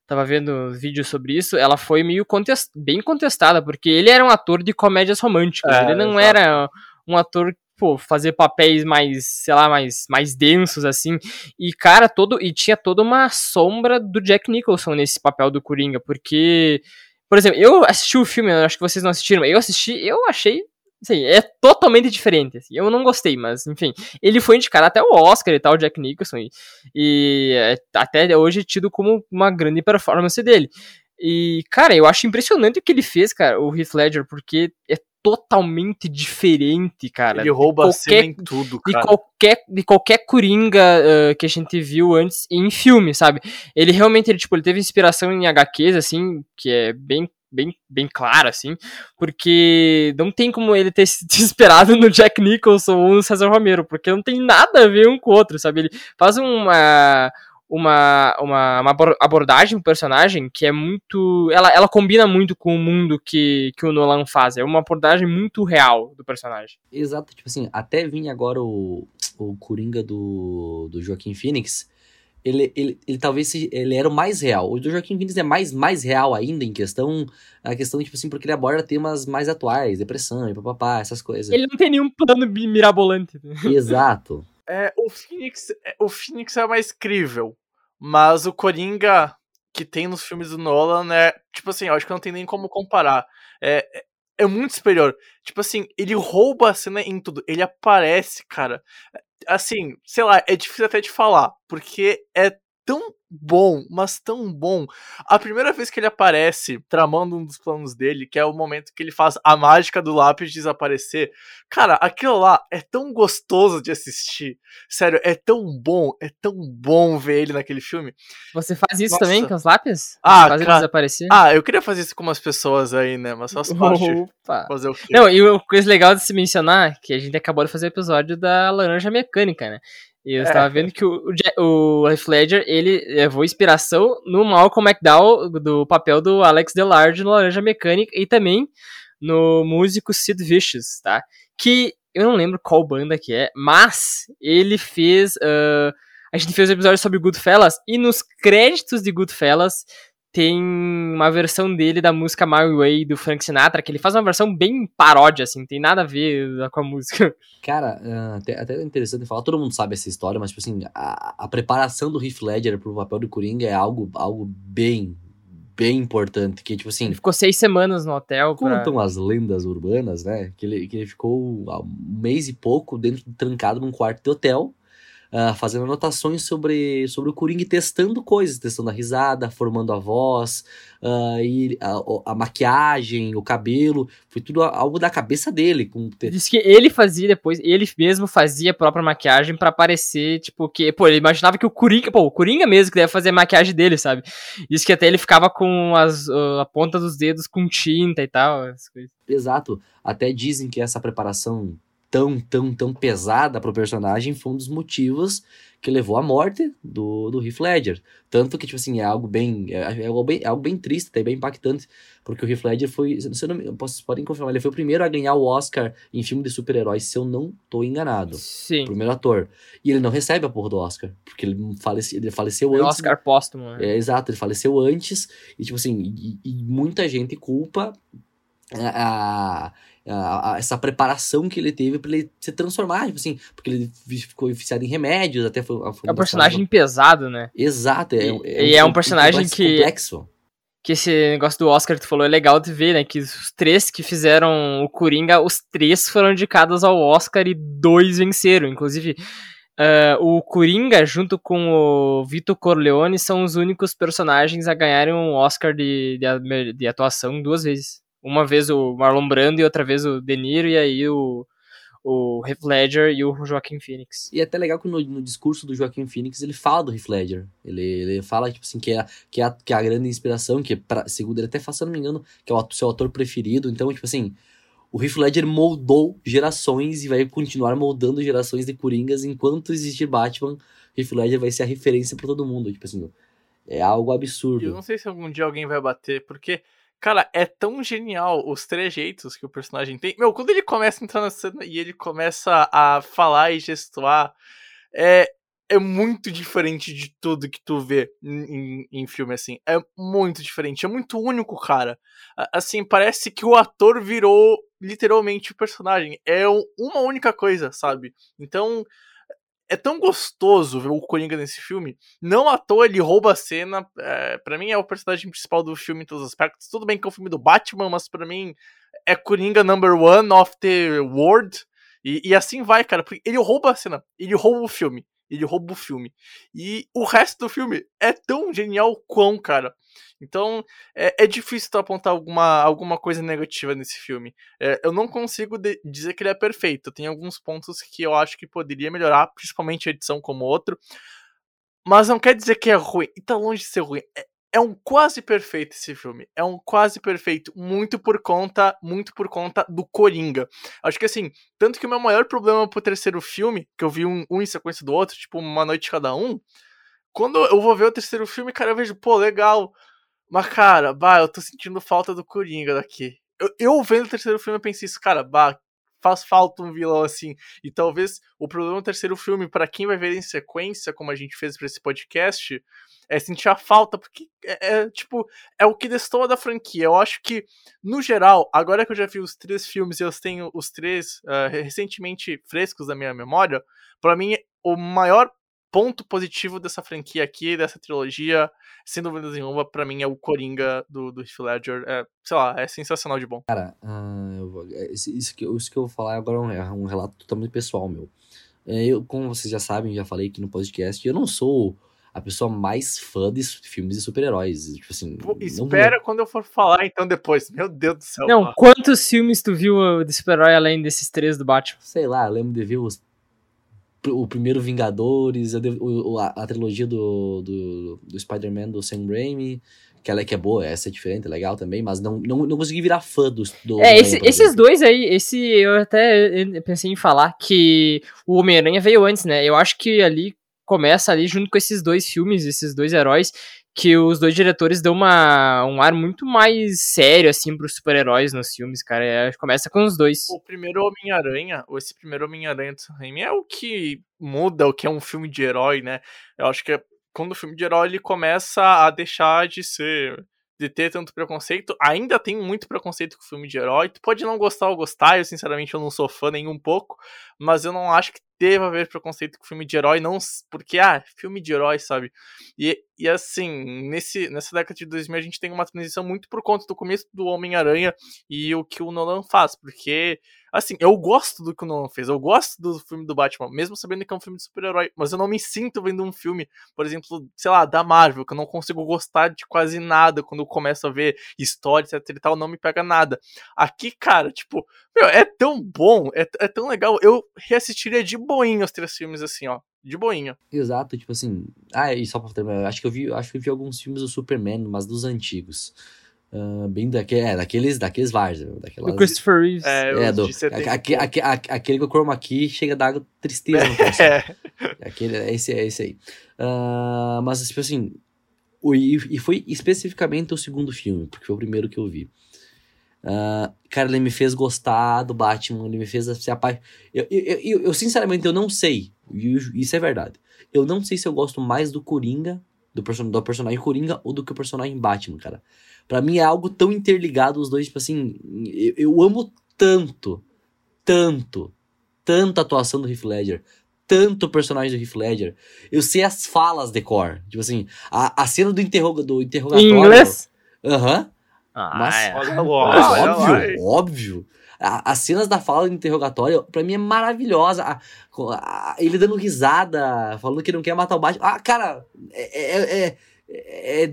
Tava vendo vídeos sobre isso, ela foi meio contest... bem contestada, porque ele era um ator de comédias românticas. É, ele não exato. era um ator, pô, fazer papéis mais, sei lá, mais, mais densos, assim. E, cara, todo. E tinha toda uma sombra do Jack Nicholson nesse papel do Coringa, porque. Por exemplo, eu assisti o filme, acho que vocês não assistiram, mas eu assisti, eu achei. Assim, é totalmente diferente. assim, eu não gostei, mas enfim. Ele foi indicado até o Oscar e tal, Jack Nicholson. E, e é até hoje é tido como uma grande performance dele. E, cara, eu acho impressionante o que ele fez, cara, o Heath Ledger, porque é totalmente diferente, cara. Ele rouba a qualquer- cena em tudo, de cara. qualquer, de qualquer Coringa ah, que a gente viu antes em filme, sabe? Ele realmente, ele, tipo, ele teve inspiração em HQs, assim, que é bem, bem, bem claro, assim, porque não tem como ele ter se inspirado no Jack Nicholson ou no César Romero, porque não tem nada a ver um com o outro, sabe? Ele faz uma... Uma, uma, uma abor- abordagem do personagem que é muito. Ela, ela combina muito com o mundo que, que o Nolan faz. É uma abordagem muito real do personagem. Exato, tipo assim, até vir agora o, o Coringa do, do Joaquim Phoenix, ele, ele, ele talvez ele era o mais real. O do Joaquim Phoenix é mais, mais real ainda em questão, a questão, tipo assim, porque ele aborda temas mais atuais, depressão e papapá, essas coisas. Ele não tem nenhum plano mirabolante. Exato. É, o Phoenix, é, o Phoenix é mais crível, mas o Coringa que tem nos filmes do Nolan é, tipo assim, eu acho que não tem nem como comparar. É, é, é muito superior. Tipo assim, ele rouba a cena em tudo. Ele aparece, cara. Assim, sei lá, é difícil até de falar, porque é tão bom, mas tão bom. A primeira vez que ele aparece tramando um dos planos dele, que é o momento que ele faz a mágica do lápis desaparecer, cara, aquilo lá é tão gostoso de assistir. Sério, é tão bom, é tão bom ver ele naquele filme. Você faz isso Nossa. também com os lápis? Ah, Faz ele cara. desaparecer? Ah, eu queria fazer isso com umas pessoas aí, né? Mas faz parte. Opa. Fazer o quê? Não, e uma coisa legal de se mencionar, que a gente acabou de fazer o episódio da Laranja Mecânica, né? E eu estava vendo que o, o, o Heath Ledger, ele levou inspiração no Malcolm McDowell, do papel do Alex Delarge no Laranja Mecânica, e também no músico Sid Vicious, tá? Que eu não lembro qual banda que é, mas ele fez... ah, a gente fez um episódio sobre Goodfellas, e nos créditos de Goodfellas tem uma versão dele da música My Way do Frank Sinatra, que ele faz uma versão bem paródia, assim, tem nada a ver com a música. Cara, ah, até, até é interessante falar, todo mundo sabe essa história, mas, tipo assim, a, a preparação do Heath Ledger pro papel do Coringa é algo, algo bem, bem importante, que, tipo assim, Ele ficou seis semanas no hotel pra... contam as lendas urbanas, né, que ele, que ele ficou há um mês e pouco dentro, trancado num quarto de hotel, ah, fazendo anotações sobre, sobre o Coringa e testando coisas, testando a risada, formando a voz, ah, e a, a maquiagem, o cabelo, foi tudo algo da cabeça dele, com Diz que ele fazia depois, ele mesmo fazia a própria maquiagem pra parecer, tipo, que, pô, ele imaginava que o Coringa, pô, o Coringa mesmo que deve fazer a maquiagem dele, sabe? Diz que até ele ficava com as, a ponta dos dedos com tinta e tal, essas coisas. Exato. Até dizem que essa preparação tão, tão, tão pesada pro personagem foi um dos motivos que levou à morte do, do Heath Ledger. Tanto que, tipo assim, é algo bem. É, é algo bem, é algo bem triste, até bem impactante. Porque o Heath Ledger foi. Se eu não, posso, podem confirmar, ele foi o primeiro a ganhar o Oscar em filme de super-heróis, se eu não tô enganado. Sim. Primeiro ator. E ele não recebe a porra do Oscar. Porque ele, falece, ele faleceu o antes. Oscar póstumo, né? É, exato, ele faleceu antes, e tipo assim, e, e muita gente culpa a, a- a- essa preparação que ele teve pra ele se transformar, tipo assim, porque ele ficou viciado em remédios, até foi, foi É um personagem pesado, né? Exato, é, E- e é um personagem complexo- que- complexo. Que esse negócio do Oscar que tu falou é legal de ver, né? Que os três que fizeram o Coringa, os três foram indicados ao Oscar e dois venceram. Inclusive, ah, o Coringa, junto com o Vito Corleone, são os únicos personagens a ganharem um Oscar de, de, de atuação duas vezes. Uma vez o Marlon Brando e outra vez o De Niro, e aí o, o Heath Ledger e o Joaquin Phoenix. E é até legal que no, no discurso do Joaquim Phoenix ele fala do Heath Ledger. Ele, ele fala, tipo assim, que é, que, é a, que é a grande inspiração, que, pra, segundo ele até fala, se eu não me engano, que é o seu ator preferido. Então, tipo assim, o Heath Ledger moldou gerações e vai continuar moldando gerações de Coringas enquanto existir Batman. Heath Ledger vai ser a referência pra todo mundo. Tipo assim, é algo Eu absurdo. não sei se algum dia alguém vai bater, porque, cara, é tão genial os trejeitos que o personagem tem. Meu, quando ele começa a entrar na cena e ele começa a falar e gestuar, é, é muito diferente de tudo que tu vê em, em- filme, assim. É muito diferente, é muito único, cara. Assim, parece que o ator virou literalmente o personagem. É um- uma única coisa, sabe? Então. É tão gostoso ver o Coringa nesse filme. Não à toa ele rouba a cena. É, para mim é o personagem principal do filme em todos os aspectos. Tudo bem que é um filme do Batman, mas pra mim é Coringa number one of the world. E, e assim vai, cara. Porque ele rouba a cena. Ele rouba o filme. Ele rouba o filme. E o resto do filme é tão genial quão, cara. Então é, é difícil tu apontar alguma, alguma coisa negativa nesse filme. É, eu não consigo dizer que ele é perfeito. Tem alguns pontos que eu acho que poderia melhorar, principalmente a edição como outro. Mas não quer dizer que é ruim. E tá longe de ser ruim. É, é um quase perfeito esse filme. É um quase perfeito. Muito por conta, muito por conta do Coringa. Acho que assim, tanto que o meu maior problema pro terceiro filme, que eu vi um, um em sequência do outro, tipo, uma noite cada um. Quando eu vou ver o terceiro filme, cara, eu vejo, pô, legal. Mas, cara, bah, eu tô sentindo falta do Coringa daqui. Eu, eu vendo o terceiro filme, eu pensei isso, cara, bah, faz falta um vilão assim. E talvez o problema do terceiro filme, pra quem vai ver em sequência, como a gente fez pra esse podcast, é sentir a falta, porque é, é, tipo, é o que destoa da franquia. Eu acho que, no geral, agora que eu já vi os três filmes e eu tenho os três ah, recentemente frescos da minha memória, pra mim, o maior ponto positivo dessa franquia aqui, dessa trilogia, sem dúvida nenhuma, pra mim é o Coringa do, do Heath Ledger. É, sei lá, é sensacional de bom. Vou- é, isso, isso que, eu- isso que eu vou falar agora é um, é um relato totalmente pessoal meu. É, eu, como vocês já sabem, já falei aqui no podcast, eu não sou a pessoa mais fã de filmes de super-heróis. Tipo assim, Pô, não- espera quando eu for falar então depois. Meu Deus do céu. Não, quantos filmes tu viu uh, de super-herói além desses três do Batman? sei lá, eu lembro de ver os, o primeiro Vingadores, o- a, a trilogia do, do, do Spider-Man do Sam Raimi, que ela é que é boa, essa é diferente, é legal também, mas não, não, não consegui virar fã do. do É, esse- esses dois aí, esse eu até pensei em falar que o Homem-Aranha veio antes, né? Eu acho que ali começa ali junto com esses dois filmes, esses dois heróis, que os dois diretores dão uma, um ar muito mais sério, assim, pros super-heróis nos filmes, cara. É, começa com os dois. O primeiro Homem-Aranha, ou esse primeiro Homem-Aranha do Raimi é o que muda o que é um filme de herói, né? Eu acho que é quando o filme de herói ele começa a deixar de ser de ter tanto preconceito, ainda tem muito preconceito com filme de herói. Tu pode não gostar ou gostar, eu sinceramente eu não sou fã nem um pouco, mas eu não acho que deva haver preconceito com filme de herói, não porque ah, filme de herói, sabe? E, e assim, nesse, nessa década de 2000 a gente tem uma transição muito por conta do começo do Homem-Aranha e o que o Nolan faz, porque assim, eu gosto do que o Nolan fez, eu gosto do filme do Batman, mesmo sabendo que é um filme de super-herói, mas eu não me sinto vendo um filme, por exemplo, sei lá, da Marvel, que eu não consigo gostar de quase nada quando eu começo a ver história, etc e tal, não me pega nada. Aqui, cara, tipo, meu, é tão bom, é, é tão legal, eu reassistiria de boinha os três filmes assim, ó, de boinha. Exato, tipo assim. Ah, e só pra terminar, eu acho que eu vi, acho que eu vi alguns filmes do Superman, mas dos antigos. Ah, bem daque, é, daqueles, daqueles Varzer, daquelas. Do Christopher Reeves. É, É, do, de 70 aque- pouco. aque- aque- aquele que o chroma key chega a dar tristeza no. É, Aquele, é esse, é esse aí. Ah, mas, tipo assim, o, e, e foi especificamente o segundo filme, porque foi o primeiro que eu vi. Ah, cara, ele me fez gostar do Batman, ele me fez se apaixonar. Eu, eu, eu, eu, sinceramente, eu não sei, isso é verdade. Eu não sei se eu gosto mais do Coringa, do, person do personagem Coringa, ou do que o personagem Batman, cara. Pra mim é algo tão interligado os dois, tipo assim, eu, eu amo tanto, tanto, tanto a atuação do Heath Ledger, tanto o personagem do Heath Ledger. Eu sei as falas de cor. Tipo assim, a, a cena do, interroga, do Em interrogatório. inglês? Aham. Ah, Mas- é. Mas óbvio, óbvio. A- As cenas da fala do interrogatório, pra mim, é maravilhosa. A- a- ele dando risada, falando que não quer matar o Batman. Ah, cara, é. é- é- é-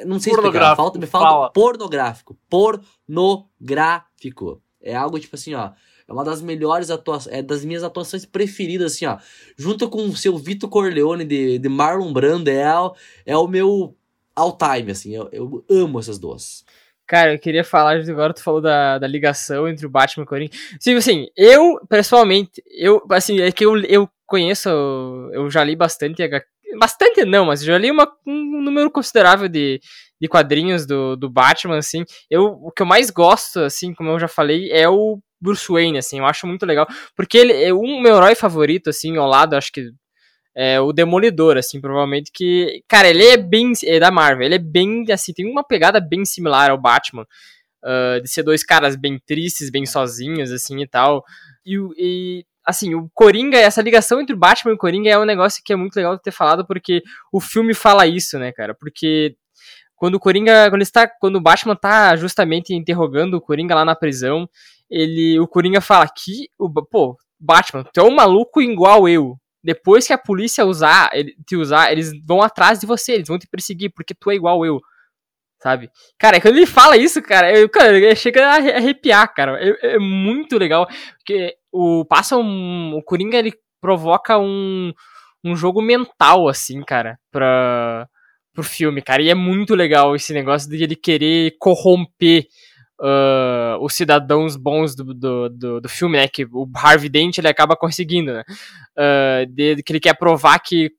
é- não sei explicar. Falta, me falta fala. pornográfico. Pornográfico. É algo tipo assim, ó. É uma das melhores atuações, é das minhas atuações preferidas, assim, ó. Junto com o seu Vitor Corleone de, de Marlon Brando, é, o- é o meu all time, assim. Eu, eu amo essas duas. Cara, eu queria falar, agora tu falou da, da ligação entre o Batman e o Coringa. Sim, assim, eu, pessoalmente, eu, assim, é que eu, eu conheço, eu já li bastante, HQ bastante não, mas já li uma, um número considerável de, de quadrinhos do, do Batman, assim. Eu, o que eu mais gosto, assim, como eu já falei, é o Bruce Wayne, assim, eu acho muito legal, porque ele é um meu herói favorito, assim, ao lado, acho que é o Demolidor, assim, provavelmente que, cara, ele é bem, é da Marvel, ele é bem, assim, tem uma pegada bem similar ao Batman, uh, de ser dois caras bem tristes, bem sozinhos, assim, e tal, e, e assim, o Coringa, essa ligação entre o Batman e o Coringa é um negócio que é muito legal de ter falado, porque o filme fala isso, né, cara, porque quando o Coringa, quando, está, quando o Batman tá justamente interrogando o Coringa lá na prisão, ele, o Coringa fala que, o, pô, Batman, tu é um maluco igual eu. Depois que a polícia usar, te usar, eles vão atrás de você, eles vão te perseguir, porque tu é igual eu. Sabe? Cara, quando ele fala isso, cara, eu, cara, chega a arre- arrepiar, cara. É, é muito legal. Porque o passa um. O Coringa ele provoca um, um jogo mental, assim, cara, pra, pro filme, cara. E é muito legal esse negócio de ele querer corromper ah, os cidadãos bons do, do, do, do filme, né? Que o Harvey Dent ele acaba conseguindo, né? Ah, de, que ele quer provar que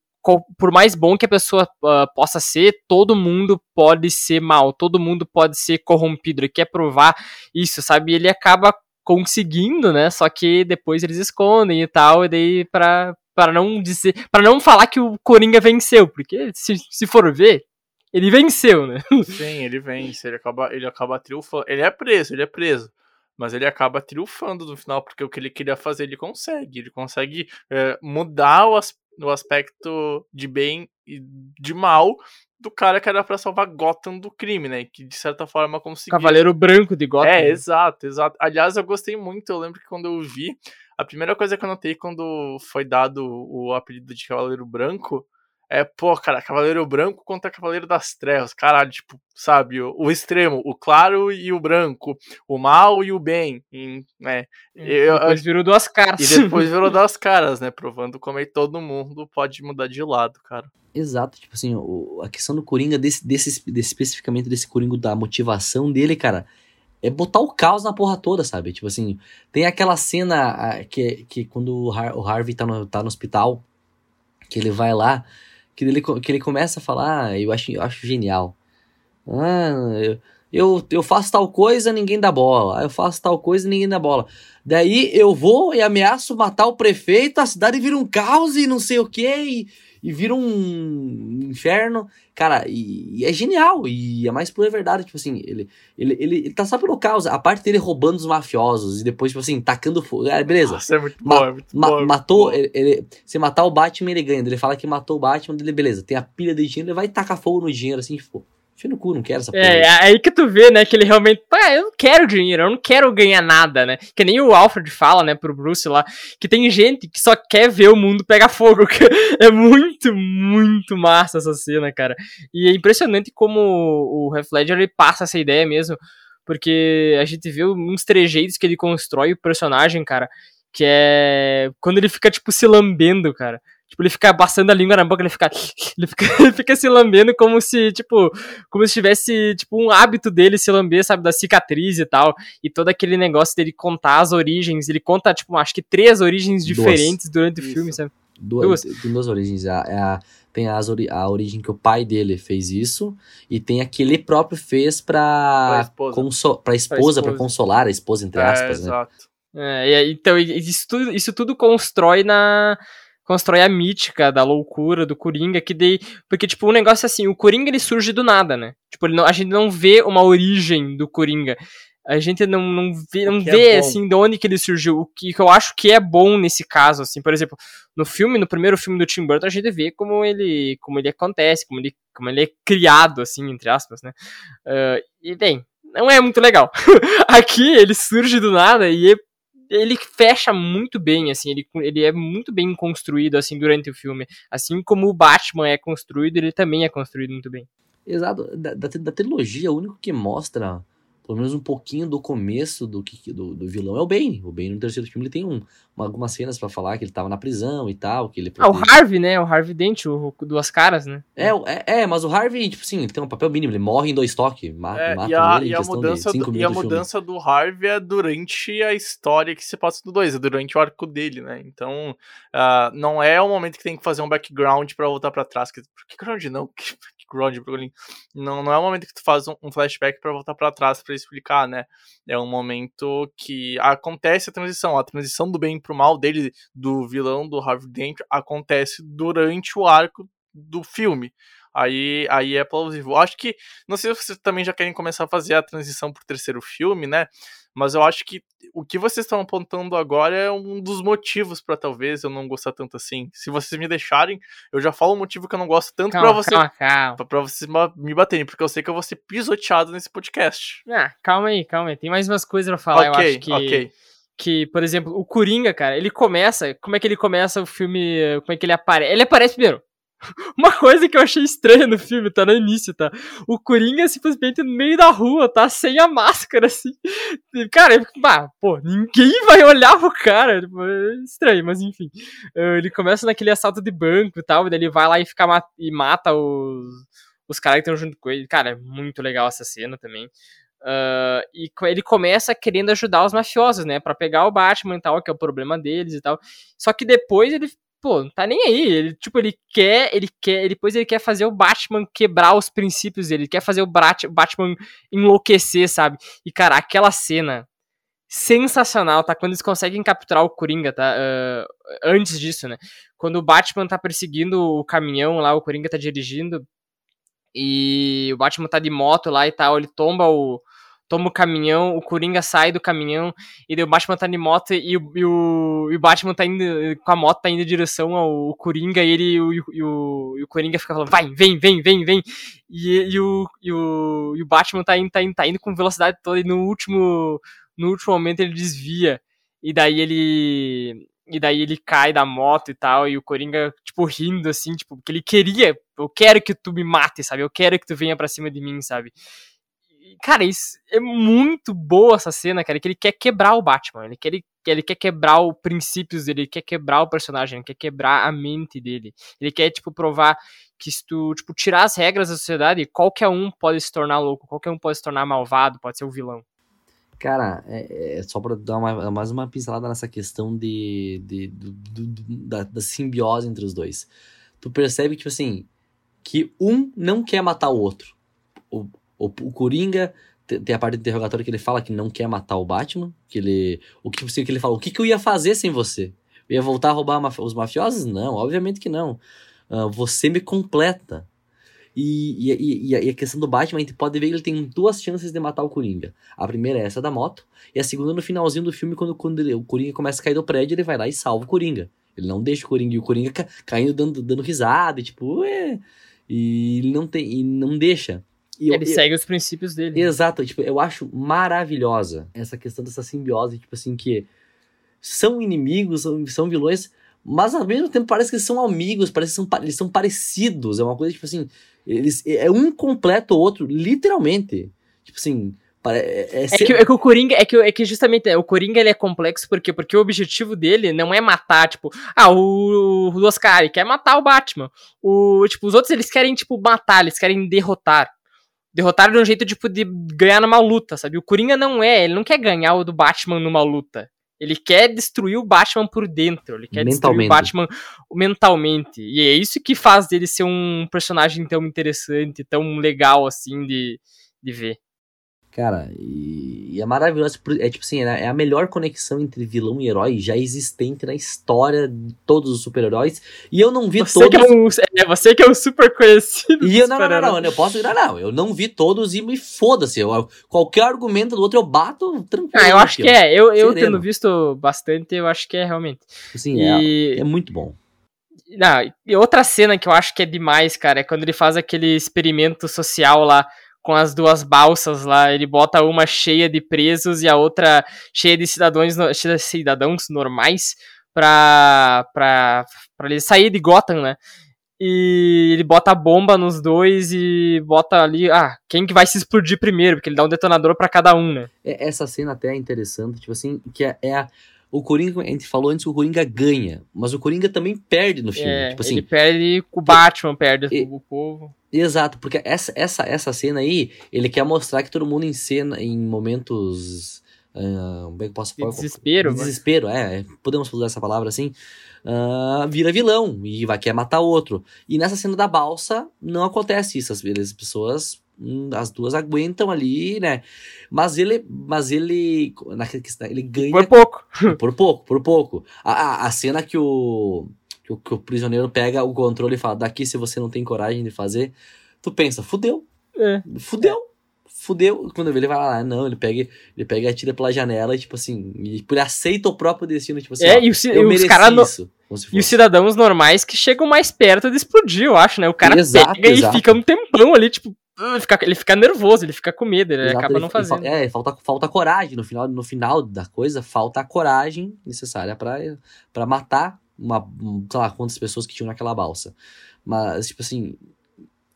por mais bom que a pessoa ah, possa ser, todo mundo pode ser mal, todo mundo pode ser corrompido. Ele quer provar isso, sabe? Ele acaba conseguindo, né? Só que depois eles escondem e tal, e daí pra, pra não dizer. para não falar que o Coringa venceu, porque se, se for ver, ele venceu, né? Sim, ele vence, ele acaba, ele acaba triunfando. Ele é preso, ele é preso. Mas ele acaba triunfando no final, porque o que ele queria fazer, ele consegue. Ele consegue é, mudar o, as- o aspecto de bem e de mal do cara que era pra salvar Gotham do crime, né? Que de certa forma conseguiu. Cavaleiro Branco de Gotham. É, exato, exato. Aliás, eu gostei muito. Eu lembro que quando eu vi, a primeira coisa que eu notei quando foi dado o apelido de Cavaleiro Branco é, pô, cara, Cavaleiro Branco contra Cavaleiro das Trevas, caralho, tipo, sabe, o, o extremo, o claro e o branco, o mal e o bem, e, né? E depois virou duas caras. E depois virou duas caras, né? Provando como é que todo mundo pode mudar de lado, cara. Exato, tipo assim, o, a questão do Coringa, desse, desse, desse, especificamente desse Coringa, da motivação dele, cara, é botar o caos na porra toda, sabe? Tipo assim, tem aquela cena que, que quando o, Har o Harvey tá no, tá no hospital, que ele vai lá, que ele, que ele começa a falar, ah, eu acho, eu acho genial. Ah, eu, eu, eu faço tal coisa, ninguém dá bola. Eu faço tal coisa, ninguém dá bola. Daí eu vou e ameaço matar o prefeito, a cidade vira um caos e não sei o que, e, e vira um inferno. Cara, e, e, é genial, e é mais pura verdade, tipo assim, ele, ele, ele, ele tá só pelo caos, a parte dele roubando os mafiosos, e depois, tipo assim, tacando fogo, é, beleza. Nossa, é muito bom, Ma é muito ma bom. Matou, ele, ele, se matar o Batman, ele ganha, ele fala que matou o Batman, ele, beleza, tem a pilha de dinheiro, ele vai tacar fogo no dinheiro, assim, tipo, No cu, não quero essa porra. É, aí que tu vê, né, que ele realmente, pá, eu não quero dinheiro, eu não quero ganhar nada, né? Que nem o Alfred fala, né, pro Bruce lá, que tem gente que só quer ver o mundo pegar fogo. é muito, muito massa essa cena, cara. E é impressionante como o Heath Ledger ele passa essa ideia mesmo, porque a gente vê uns trejeitos que ele constrói o personagem, cara, que é quando ele fica, tipo, se lambendo, cara. Tipo, ele fica passando a língua na boca, ele fica, ele fica, ele fica se lambendo como se, tipo, como se tivesse, tipo, um hábito dele se lamber, sabe, da cicatriz e tal. E todo aquele negócio dele contar as origens. Ele conta, tipo, acho que três origens diferentes duas. durante Isso. o filme, sabe? Duas, duas. Tem duas origens. A, a, tem as, a origem que o pai dele fez isso, e tem a que ele próprio fez pra, pra esposa, conso pra, esposa, pra, esposa. pra consolar a esposa, entre aspas, é, né? Exato. É, então, isso tudo, isso tudo constrói na constrói a mítica da loucura do Coringa, que daí. Porque, tipo, o um negócio é assim, o Coringa ele surge do nada, né? Tipo, não, a gente não vê uma origem do Coringa. A gente não, não vê, não vê é assim, de onde que ele surgiu. O que, que eu acho que é bom nesse caso, assim, por exemplo, no filme, no primeiro filme do Tim Burton, a gente vê como ele, como ele acontece, como ele, como ele é criado, assim, entre aspas, né? Uh, e, bem, não é muito legal. Aqui ele surge do nada e é ele fecha muito bem, assim, ele, ele é muito bem construído, assim, durante o filme. Assim como o Batman é construído, ele também é construído muito bem. Exato. Da, da, da trilogia, o único que mostra pelo menos um pouquinho do começo do, do, do vilão é o Bane. O Bane no terceiro filme ele tem um, uma, algumas cenas para falar que ele tava na prisão e tal, que ele Ah, o Harvey, né? O Harvey Dent, o, o Duas Caras, né? É, é, é, mas o Harvey, tipo assim, ele tem um papel mínimo, ele morre em dois toques, mata, é, mata e a, ele e a mudança do, E a mudança do Harvey é durante a história que se passa no 2, é durante o arco dele, né? Então, uh, não é o momento que tem que fazer um background para voltar para trás. Que, background não, background, não, não é o momento que tu faz um, um flashback para voltar para trás para explicar, né? É um momento que acontece a transição, a transição do bem pro mal dele, do vilão do Harvey Dent, acontece durante o arco do filme. Aí, aí é plausível. Acho que, não sei se vocês também já querem começar a fazer a transição pro terceiro filme, né? Mas eu acho que o que vocês estão apontando agora é um dos motivos para talvez eu não gostar tanto assim. Se vocês me deixarem, eu já falo o motivo que eu não gosto tanto para você, calma, calma. Pra vocês me baterem, porque eu sei que eu vou ser pisoteado nesse podcast. Ah, calma aí, calma aí. Tem mais umas coisas pra falar, okay, eu acho que. Ok. Que, por exemplo, o Coringa, cara, ele começa. Como é que ele começa o filme? Como é que ele aparece? Ele aparece primeiro. Uma coisa que eu achei estranha no filme, tá no início, tá? O Coringa simplesmente no meio da rua, tá? Sem a máscara, assim. Cara, bah, pô, ninguém vai olhar pro cara. Tipo, é estranho, mas enfim. Ele começa naquele assalto de banco e tal, daí ele vai lá e, fica e mata os, os caras que estão junto com ele. Cara, é muito legal essa cena também. Uh, e ele começa querendo ajudar os mafiosos, né? para pegar o Batman e tal, que é o problema deles e tal. Só que depois ele pô, não tá nem aí. Ele, tipo, ele quer, ele quer, depois ele quer fazer o Batman quebrar os princípios dele, ele quer fazer o Batman enlouquecer, sabe? E, cara, aquela cena sensacional, tá? Quando eles conseguem capturar o Coringa, tá? Uh, antes disso, né? Quando o Batman tá perseguindo o caminhão lá, o Coringa tá dirigindo, e o Batman tá de moto lá e tal, ele tomba o, toma o caminhão, o Coringa sai do caminhão, e o Batman tá de moto e o, e o, e o Batman tá indo, com a moto tá indo em direção ao Coringa, e ele e o, e o, e o Coringa fica falando, vai, vem, vem, vem, vem, e, e, o, e, o, e o Batman tá indo, tá, indo, tá indo com velocidade toda, e no último, no último momento ele desvia, e daí ele e daí ele cai da moto e tal, e o Coringa, tipo, rindo, assim, tipo, que ele queria, eu quero que tu me mate, sabe? Eu quero que tu venha pra cima de mim, sabe? Cara, isso é muito boa essa cena, cara, que ele quer quebrar o Batman, ele quer, ele, ele quer quebrar os princípios dele, ele quer quebrar o personagem, ele quer quebrar a mente dele. Ele quer, tipo, provar que se tu, tipo, tirar as regras da sociedade, qualquer um pode se tornar louco, qualquer um pode se tornar malvado, pode ser o vilão. Cara, é, é só pra dar uma, mais uma pincelada nessa questão de, de, do- da, da simbiose entre os dois. Tu percebe, tipo assim, que um não quer matar o outro. O, o, o Coringa te- tem a parte do interrogatório que ele fala que não quer matar o Batman, que ele. O que, que ele fala, o que, que eu ia fazer sem você? Eu ia voltar a roubar maf- os mafiosos? Não, obviamente que não. Ah, você me completa. E, e, e- e a- e a questão do Batman, a gente pode ver que ele tem duas chances de matar o Coringa. A primeira é essa da moto, e a segunda no finalzinho do filme, quando, quando ele- o Coringa começa a cair do prédio, ele vai lá e salva o Coringa. Ele não deixa o Coringa, e o Coringa ca- caindo dando, dando risada, e tipo, ué. E ele não tem, e não deixa. E eu- ele eu- segue os princípios dele. Exato, tipo, eu acho maravilhosa essa questão dessa simbiose, tipo assim, que são inimigos, são, são vilões, mas ao mesmo tempo parece que eles são amigos, parece que são, eles são parecidos, é uma coisa, tipo assim, eles, é um completa o outro, literalmente. Tipo assim, é, é É ser- que, é que o Coringa, é que, é que justamente é, o Coringa ele é complexo porque, porque o objetivo dele não é matar, tipo, ah, o, o Oscar quer matar o Batman. O, tipo, os outros eles querem, tipo, matar, eles querem derrotar. Derrotar de um jeito, tipo, de ganhar numa luta, sabe? O Coringa não é, ele não quer ganhar o do Batman numa luta. Ele quer destruir o Batman por dentro, ele quer destruir o. Batman mentalmente. E é isso que faz dele ser um personagem tão interessante, tão legal, assim, de, de ver. Cara, e, e é maravilhoso. por- É tipo assim, é é a melhor conexão entre vilão e herói já existente na história de todos os super-heróis. E eu não vi Você todos. é, um, é você que é um super conhecido. E eu não, não, não, não, eu posso não, não, eu não vi todos e me foda-se. eu- Qualquer argumento do outro eu bato tranquilo. Ah, eu acho que é. Eu, eu tendo visto bastante, eu acho que é realmente. Assim, é, é muito bom. não, e outra cena que eu acho que é demais, cara, é quando ele faz aquele experimento social lá com as duas balsas lá. Ele bota uma cheia de presos e a outra cheia de cidadãos, cheia de cidadãos normais pra, pra, pra ele sair de Gotham, né? E ele bota a bomba nos dois e bota ali, ah, quem que vai se explodir primeiro, porque ele dá um detonador pra cada um, né? É- Essa cena até é interessante, tipo assim, que é, é a. O Coringa, a gente falou antes que o Coringa ganha, mas o Coringa também perde no filme. É, tipo assim, ele perde o Batman, perde e- o povo. Exato, porque essa, essa, essa cena aí, ele quer mostrar que todo mundo em cena, em momentos. ah, como é que eu posso falar? desespero, De mas- desespero, é, é, podemos usar essa palavra assim. ah, vira vilão e vai querer matar o outro. E nessa cena da balsa, não acontece isso. As, as pessoas, hum, as duas aguentam ali, né? Mas ele, mas ele, questão, ele ganha Por pouco. Por pouco, por pouco. A, a, cena que o, que o que o prisioneiro pega o controle e fala: daqui se você não tem coragem de fazer, tu pensa, fudeu, É. fudeu, fudeu. Quando ele vai lá, não, ele pega, ele pega e atira pela janela e, tipo assim, e ele aceita o próprio destino, tipo assim, É, ó, e, o eu e os mereci no- isso. E os cidadãos normais que chegam mais perto de explodir, eu acho, né? O cara Exato, pega exato. e fica um tempão ali, tipo, uh, fica- ele fica nervoso, ele fica com medo, ele Exato, acaba ele- não ele fazendo. é, falta, falta coragem. No final, no final da coisa, falta a coragem necessária pra pra matar uma, um, sei lá, quantas pessoas que tinham naquela balsa. Mas, tipo assim,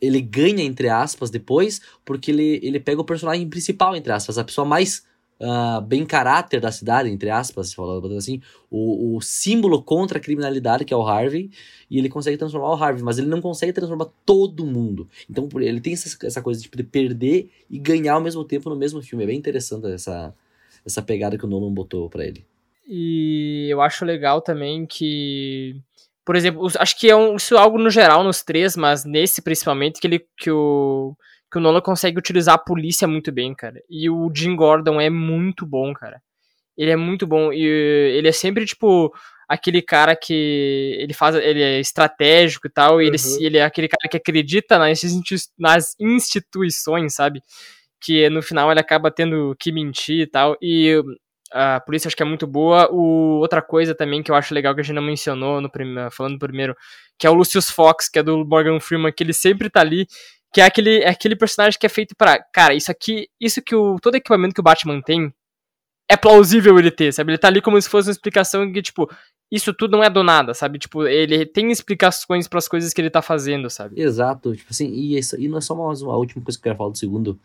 ele ganha, entre aspas, depois, porque ele, ele pega o personagem principal, entre aspas, a pessoa mais ah, bem caráter da cidade, entre aspas, falando assim, o, o símbolo contra a criminalidade, que é o Harvey, e ele consegue transformar o Harvey, mas ele não consegue transformar todo mundo. Então, ele tem essa, essa coisa tipo, de perder e ganhar ao mesmo tempo no mesmo filme. É bem interessante essa, essa pegada que o Nolan botou pra ele. E eu acho legal também que. Por exemplo, acho que é um, isso é algo no geral nos três, mas nesse principalmente, que, ele, que, o, que o Nolan consegue utilizar a polícia muito bem, cara. E o Jim Gordon é muito bom, cara. Ele é muito bom. E ele é sempre, tipo, aquele cara que. Ele faz. Ele é estratégico e tal. E ele, Uhum. ele é aquele cara que acredita nas, nas instituições, sabe? Que no final ele acaba tendo que mentir e tal. E a polícia acho que é muito boa. O, outra coisa também que eu acho legal que a gente não mencionou no prim, falando primeiro, que é o Lucius Fox, que é do Morgan Freeman, que ele sempre tá ali, que é aquele, é aquele personagem que é feito pra. Cara, isso aqui, isso que o. Todo equipamento que o Batman tem é plausível ele ter, sabe? Ele tá ali como se fosse uma explicação que, tipo, isso tudo não é do nada, sabe? Tipo, ele tem explicações para as coisas que ele tá fazendo, sabe? Exato, tipo assim, e, isso, e não é só uma, a última coisa que eu quero falar do segundo,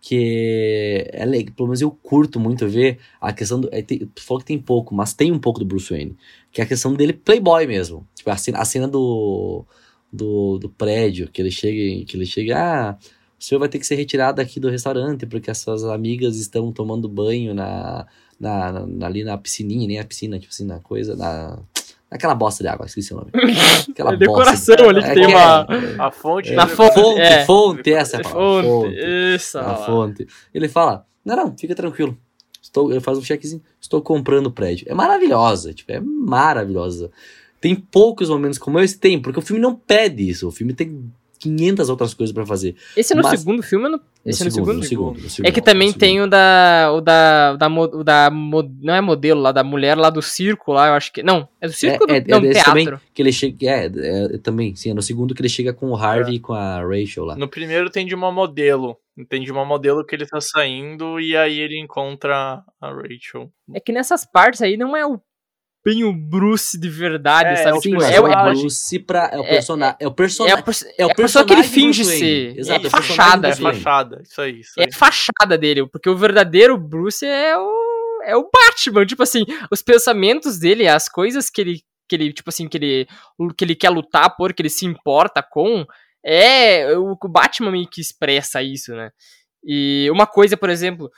que é legal, pelo menos eu curto muito ver a questão do. É, tem, tu falou que tem pouco, mas tem um pouco do Bruce Wayne, que é a questão dele playboy mesmo. Tipo, a cena, a cena do, do, do prédio, que ele chega, que ele chega, ah, o senhor vai ter que ser retirado aqui do restaurante, porque as suas amigas estão tomando banho na, na, na ali na piscininha, nem a piscina, tipo assim, na coisa, na Aquela bosta de água, esqueci o nome. Aquela É decoração bosta. ali que É tem uma- A fonte. Na fonte, fonte, é. fonte, essa é a palavra, Fonte, fonte. isso, A fonte. Ele fala: Não, não, fica tranquilo. Estou, ele faz um checkzinho. Estou comprando o prédio. É maravilhosa, tipo, é maravilhosa. Tem poucos momentos como esse, tem, porque o filme não pede isso. O filme tem 500 outras coisas pra fazer. Esse é no Mas- segundo filme? No... Esse é no segundo? no segundo, no É segundo, que também no segundo. tem o da. O da. O da, mo- o da mo- não é modelo lá, da mulher lá do circo lá, eu acho que. Não, é do circo ou do, é, é não, desse teatro. também que ele chega. É, é, também, sim, é no segundo que ele chega com o Harvey e com a Rachel lá. No primeiro tem de uma modelo. Tem de uma modelo que ele tá saindo e aí ele encontra a Rachel. É que nessas partes aí não é o bem o Bruce de verdade, É, sabe? é Tipo, é, é o- é, Bruce pra. É o é- personagem. É o é, personagem. é o é a pessoa que ele finge ser. Exato, é é fachada. É fachada, isso aí. Isso É aí. a fachada dele, porque o verdadeiro Bruce é o é o Batman, tipo assim, os pensamentos dele, as coisas que ele que ele tipo assim, que ele que ele quer lutar por, que ele se importa com, é o o Batman meio que expressa isso, né? E uma coisa, por exemplo,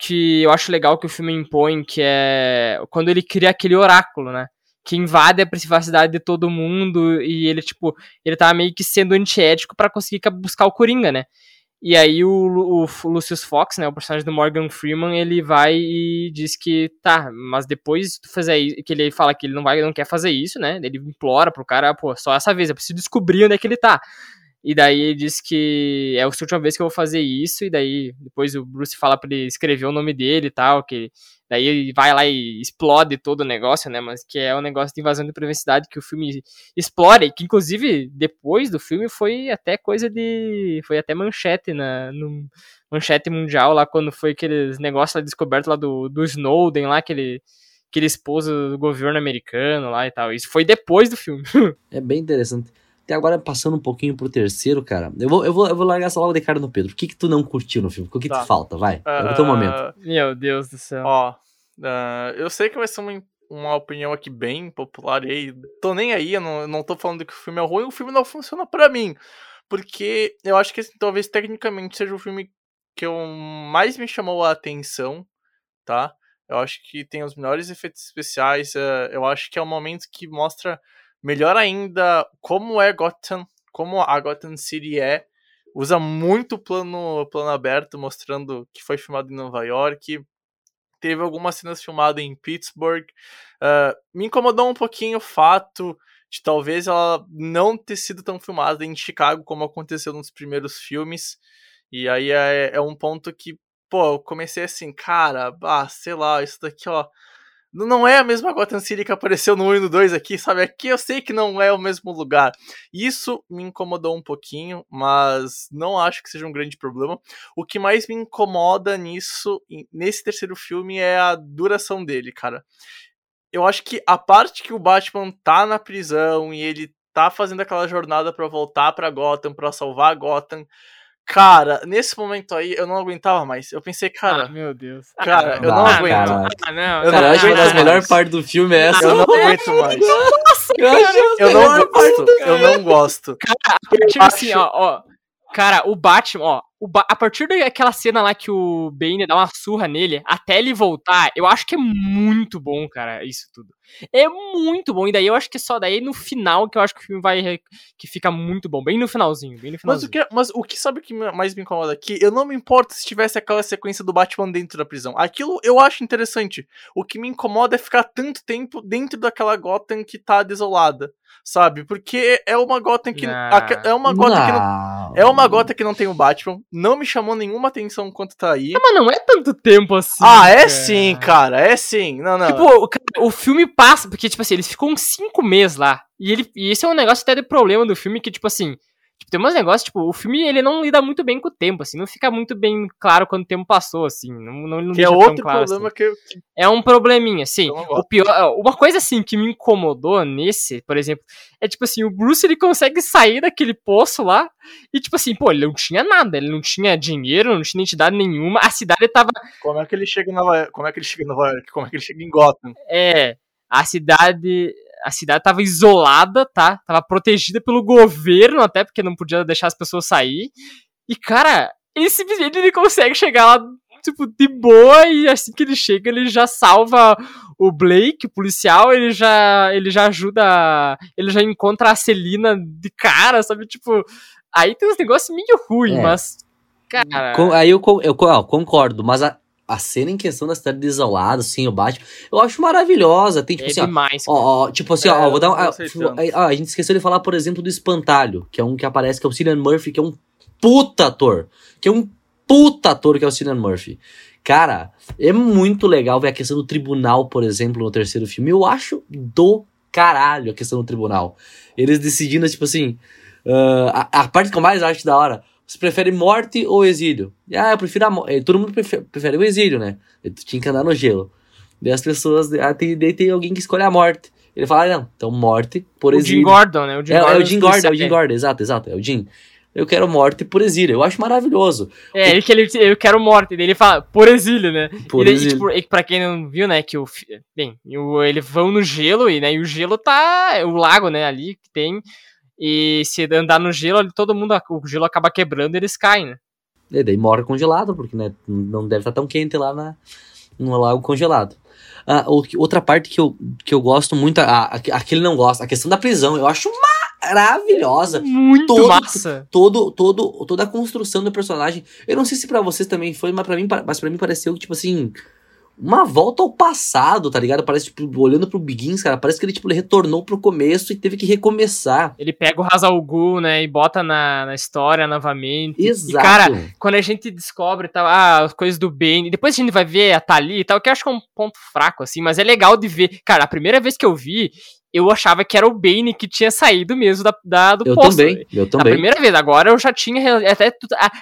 que eu acho legal que o filme impõe, que é quando ele cria aquele oráculo, né? Que invade a privacidade de todo mundo e ele, tipo, ele tá meio que sendo antiético pra conseguir ca- buscar o Coringa, né? E aí o, o F- Lucius Fox, né, o personagem do Morgan Freeman, ele vai e diz que tá, mas depois de tu fazer isso, que ele fala que ele não vai, não quer fazer isso, né? Ele implora pro cara, pô, só essa vez, eu preciso descobrir onde é que ele tá. E daí ele diz que é a última vez que eu vou fazer isso, e daí depois o Bruce fala pra ele escrever o nome dele e tal, que daí ele vai lá e explode todo o negócio, né? Mas que é um negócio de invasão de privacidade que o filme explora, e que inclusive depois do filme foi até coisa de. Foi até manchete na, no manchete mundial lá, quando foi aqueles negócios lá descoberto lá do, do Snowden lá, aquele. Aquele esposo do governo americano lá e tal. Isso foi depois do filme. É bem interessante. Até agora, passando um pouquinho pro terceiro, cara. Eu vou, eu vou, eu vou largar essa logo de cara no Pedro. O que que tu não curtiu no filme? O que Tá. te falta? Vai. É o Ah, teu momento. Meu Deus do céu. Ó, ah, eu sei que vai ser uma, uma opinião aqui bem popular e aí, tô nem aí, eu não, eu não tô falando que o filme é ruim, o filme não funciona pra mim. Porque eu acho que assim, talvez tecnicamente seja o filme que eu mais me chamou a atenção, tá? Eu acho que tem os melhores efeitos especiais, eh, eu acho que é um momento que mostra melhor ainda como é Gotham, como a Gotham City é. Usa muito plano, plano aberto, mostrando que foi filmado em Nova York, teve algumas cenas filmadas em Pittsburgh. Ah, me incomodou um pouquinho o fato de talvez ela não ter sido tão filmada em Chicago como aconteceu nos primeiros filmes. E aí é, é um ponto que, pô, eu comecei assim, cara, ah, sei lá, isso daqui, ó. Não é a mesma Gotham City que apareceu no 1 e no 2 aqui, sabe? Aqui eu sei que não é o mesmo lugar. Isso me incomodou um pouquinho, mas não acho que seja um grande problema. O que mais me incomoda nisso, nesse terceiro filme, é a duração dele, cara. Eu acho que a parte que o Batman tá na prisão e ele tá fazendo aquela jornada pra voltar pra Gotham, pra salvar Gotham. Cara, nesse momento aí eu não aguentava mais. Eu pensei, Ah, cara, meu Deus. cara, eu Ah, não cara. aguento. Ah, não. Eu Cara, eu acho que uma das melhores partes do filme é essa. Eu não aguento mais. Eu acho a Eu não gosto. Eu não gosto. Tipo assim, ó, ó. Cara, o Batman, ó. O a partir daquela cena lá que o Bane dá uma surra nele, até ele voltar, eu acho que é muito bom, cara, isso tudo. É muito bom. E daí eu acho que só daí no final que eu acho que o filme vai. que fica muito bom. Bem no finalzinho, bem no Mas finalzinho. o, que, mas o que sabe que me- mais me incomoda aqui? Eu não me importo se tivesse aquela sequência do Batman dentro da prisão. Aquilo eu acho interessante. O que me incomoda é ficar tanto tempo dentro daquela Gotham que tá desolada. Sabe? Porque é uma Gotham que. Não. É uma Gotham que não. Não. É uma Gotham que não tem o Batman. Não me chamou nenhuma atenção enquanto tá aí. Mas não é tanto tempo assim. ah, é cara. sim, cara. É sim. Não, não. Tipo, o, cara, o filme passa, porque, tipo assim, eles ficam uns cinco meses lá. E, ele, e esse é um negócio até de problema do filme, que, tipo assim, Tipo, tem uns negócios, tipo, o filme ele não lida muito bem com o tempo, assim, não fica muito bem claro quando o tempo passou, assim. Não, não, não Que é outro claro, problema assim. que eu. É um probleminha, sim. Eu não O pior, uma coisa assim que me incomodou nesse, por exemplo, é tipo assim, o Bruce ele consegue sair daquele poço lá e tipo assim, pô, ele não tinha nada, ele não tinha dinheiro, não tinha identidade nenhuma, a cidade tava, Como é que ele chega em Nova York? Como é que ele chega em Nova York? Como é que ele chega em Gotham? é, a cidade, a cidade tava isolada, tá? Tava protegida pelo governo até porque não podia deixar as pessoas sair. E cara, ele simplesmente ele consegue chegar lá tipo de boa e assim que ele chega, ele já salva o Blake, o policial, ele já ele já ajuda, ele já encontra a Celina de cara, sabe? Tipo, aí tem uns negócios meio ruins, É. mas cara, Com- aí eu, eu, ó, concordo, mas a, a cena em questão da cidade desolada, assim, o Batman, eu acho maravilhosa. Tem, tipo é assim, ó, demais. Ó, ó, tipo assim, É, ó, vou dar um. ah, tanto. ah, a gente esqueceu de falar, por exemplo, do Espantalho, que é um que aparece, que é o Cillian Murphy, que é um puta ator. Que é um puta ator que é o Cillian Murphy. Cara, é muito legal ver a questão do tribunal, por exemplo, no terceiro filme. Eu acho do caralho a questão do tribunal. Eles decidindo, tipo assim. ah, a, a parte que eu mais acho da hora. Você prefere morte ou exílio? Ah, eu prefiro a morte. Todo mundo prefere, prefere o exílio, né? Tu tinha que andar no gelo. Daí as pessoas. Ah, tem, daí tem alguém que escolhe a morte. Ele fala, ah, não, então morte por o Jim exílio. Gordon, né? O Jim é, é Gordon o Jim Gordon, é o Jim Gordon, exato, exato, é o Jim. Eu quero morte por exílio. Eu acho maravilhoso. É, ele que ele, eu quero morte, daí ele fala, por exílio, né? Por e, daí, exílio. tipo, e pra quem não viu, né, que o. Bem, e o- eles vão no gelo, e, né, e o gelo tá. é O lago, né, ali que tem. E se andar no gelo, todo mundo. O gelo acaba quebrando e eles caem, né? E daí morre congelado, porque né, não deve estar tão quente lá na, no lago congelado. Ah, que- outra parte que eu, que eu gosto muito, a, a, aquele não gosta, a questão da prisão, eu acho maravilhosa. Muito Todo- massa. Todo, todo, toda a construção do personagem. Eu não sei se pra vocês também foi, mas pra mim, mas pra mim pareceu, tipo assim, uma volta ao passado, tá ligado? Parece, tipo, olhando pro Begins, cara, parece que ele, tipo, ele retornou pro começo e teve que recomeçar. Ele pega o Hazal Ghul, né, e bota na, na história novamente. Exato. E, cara, quando a gente descobre tal, ah, as coisas do Bane, depois a gente vai ver a Tali e tal, que eu acho que é um ponto fraco, assim, mas é legal de ver. Cara, a primeira vez que eu vi, eu achava que era o Bane que tinha saído mesmo da, da- do eu também, eu A também. primeira vez, agora eu já tinha. Até,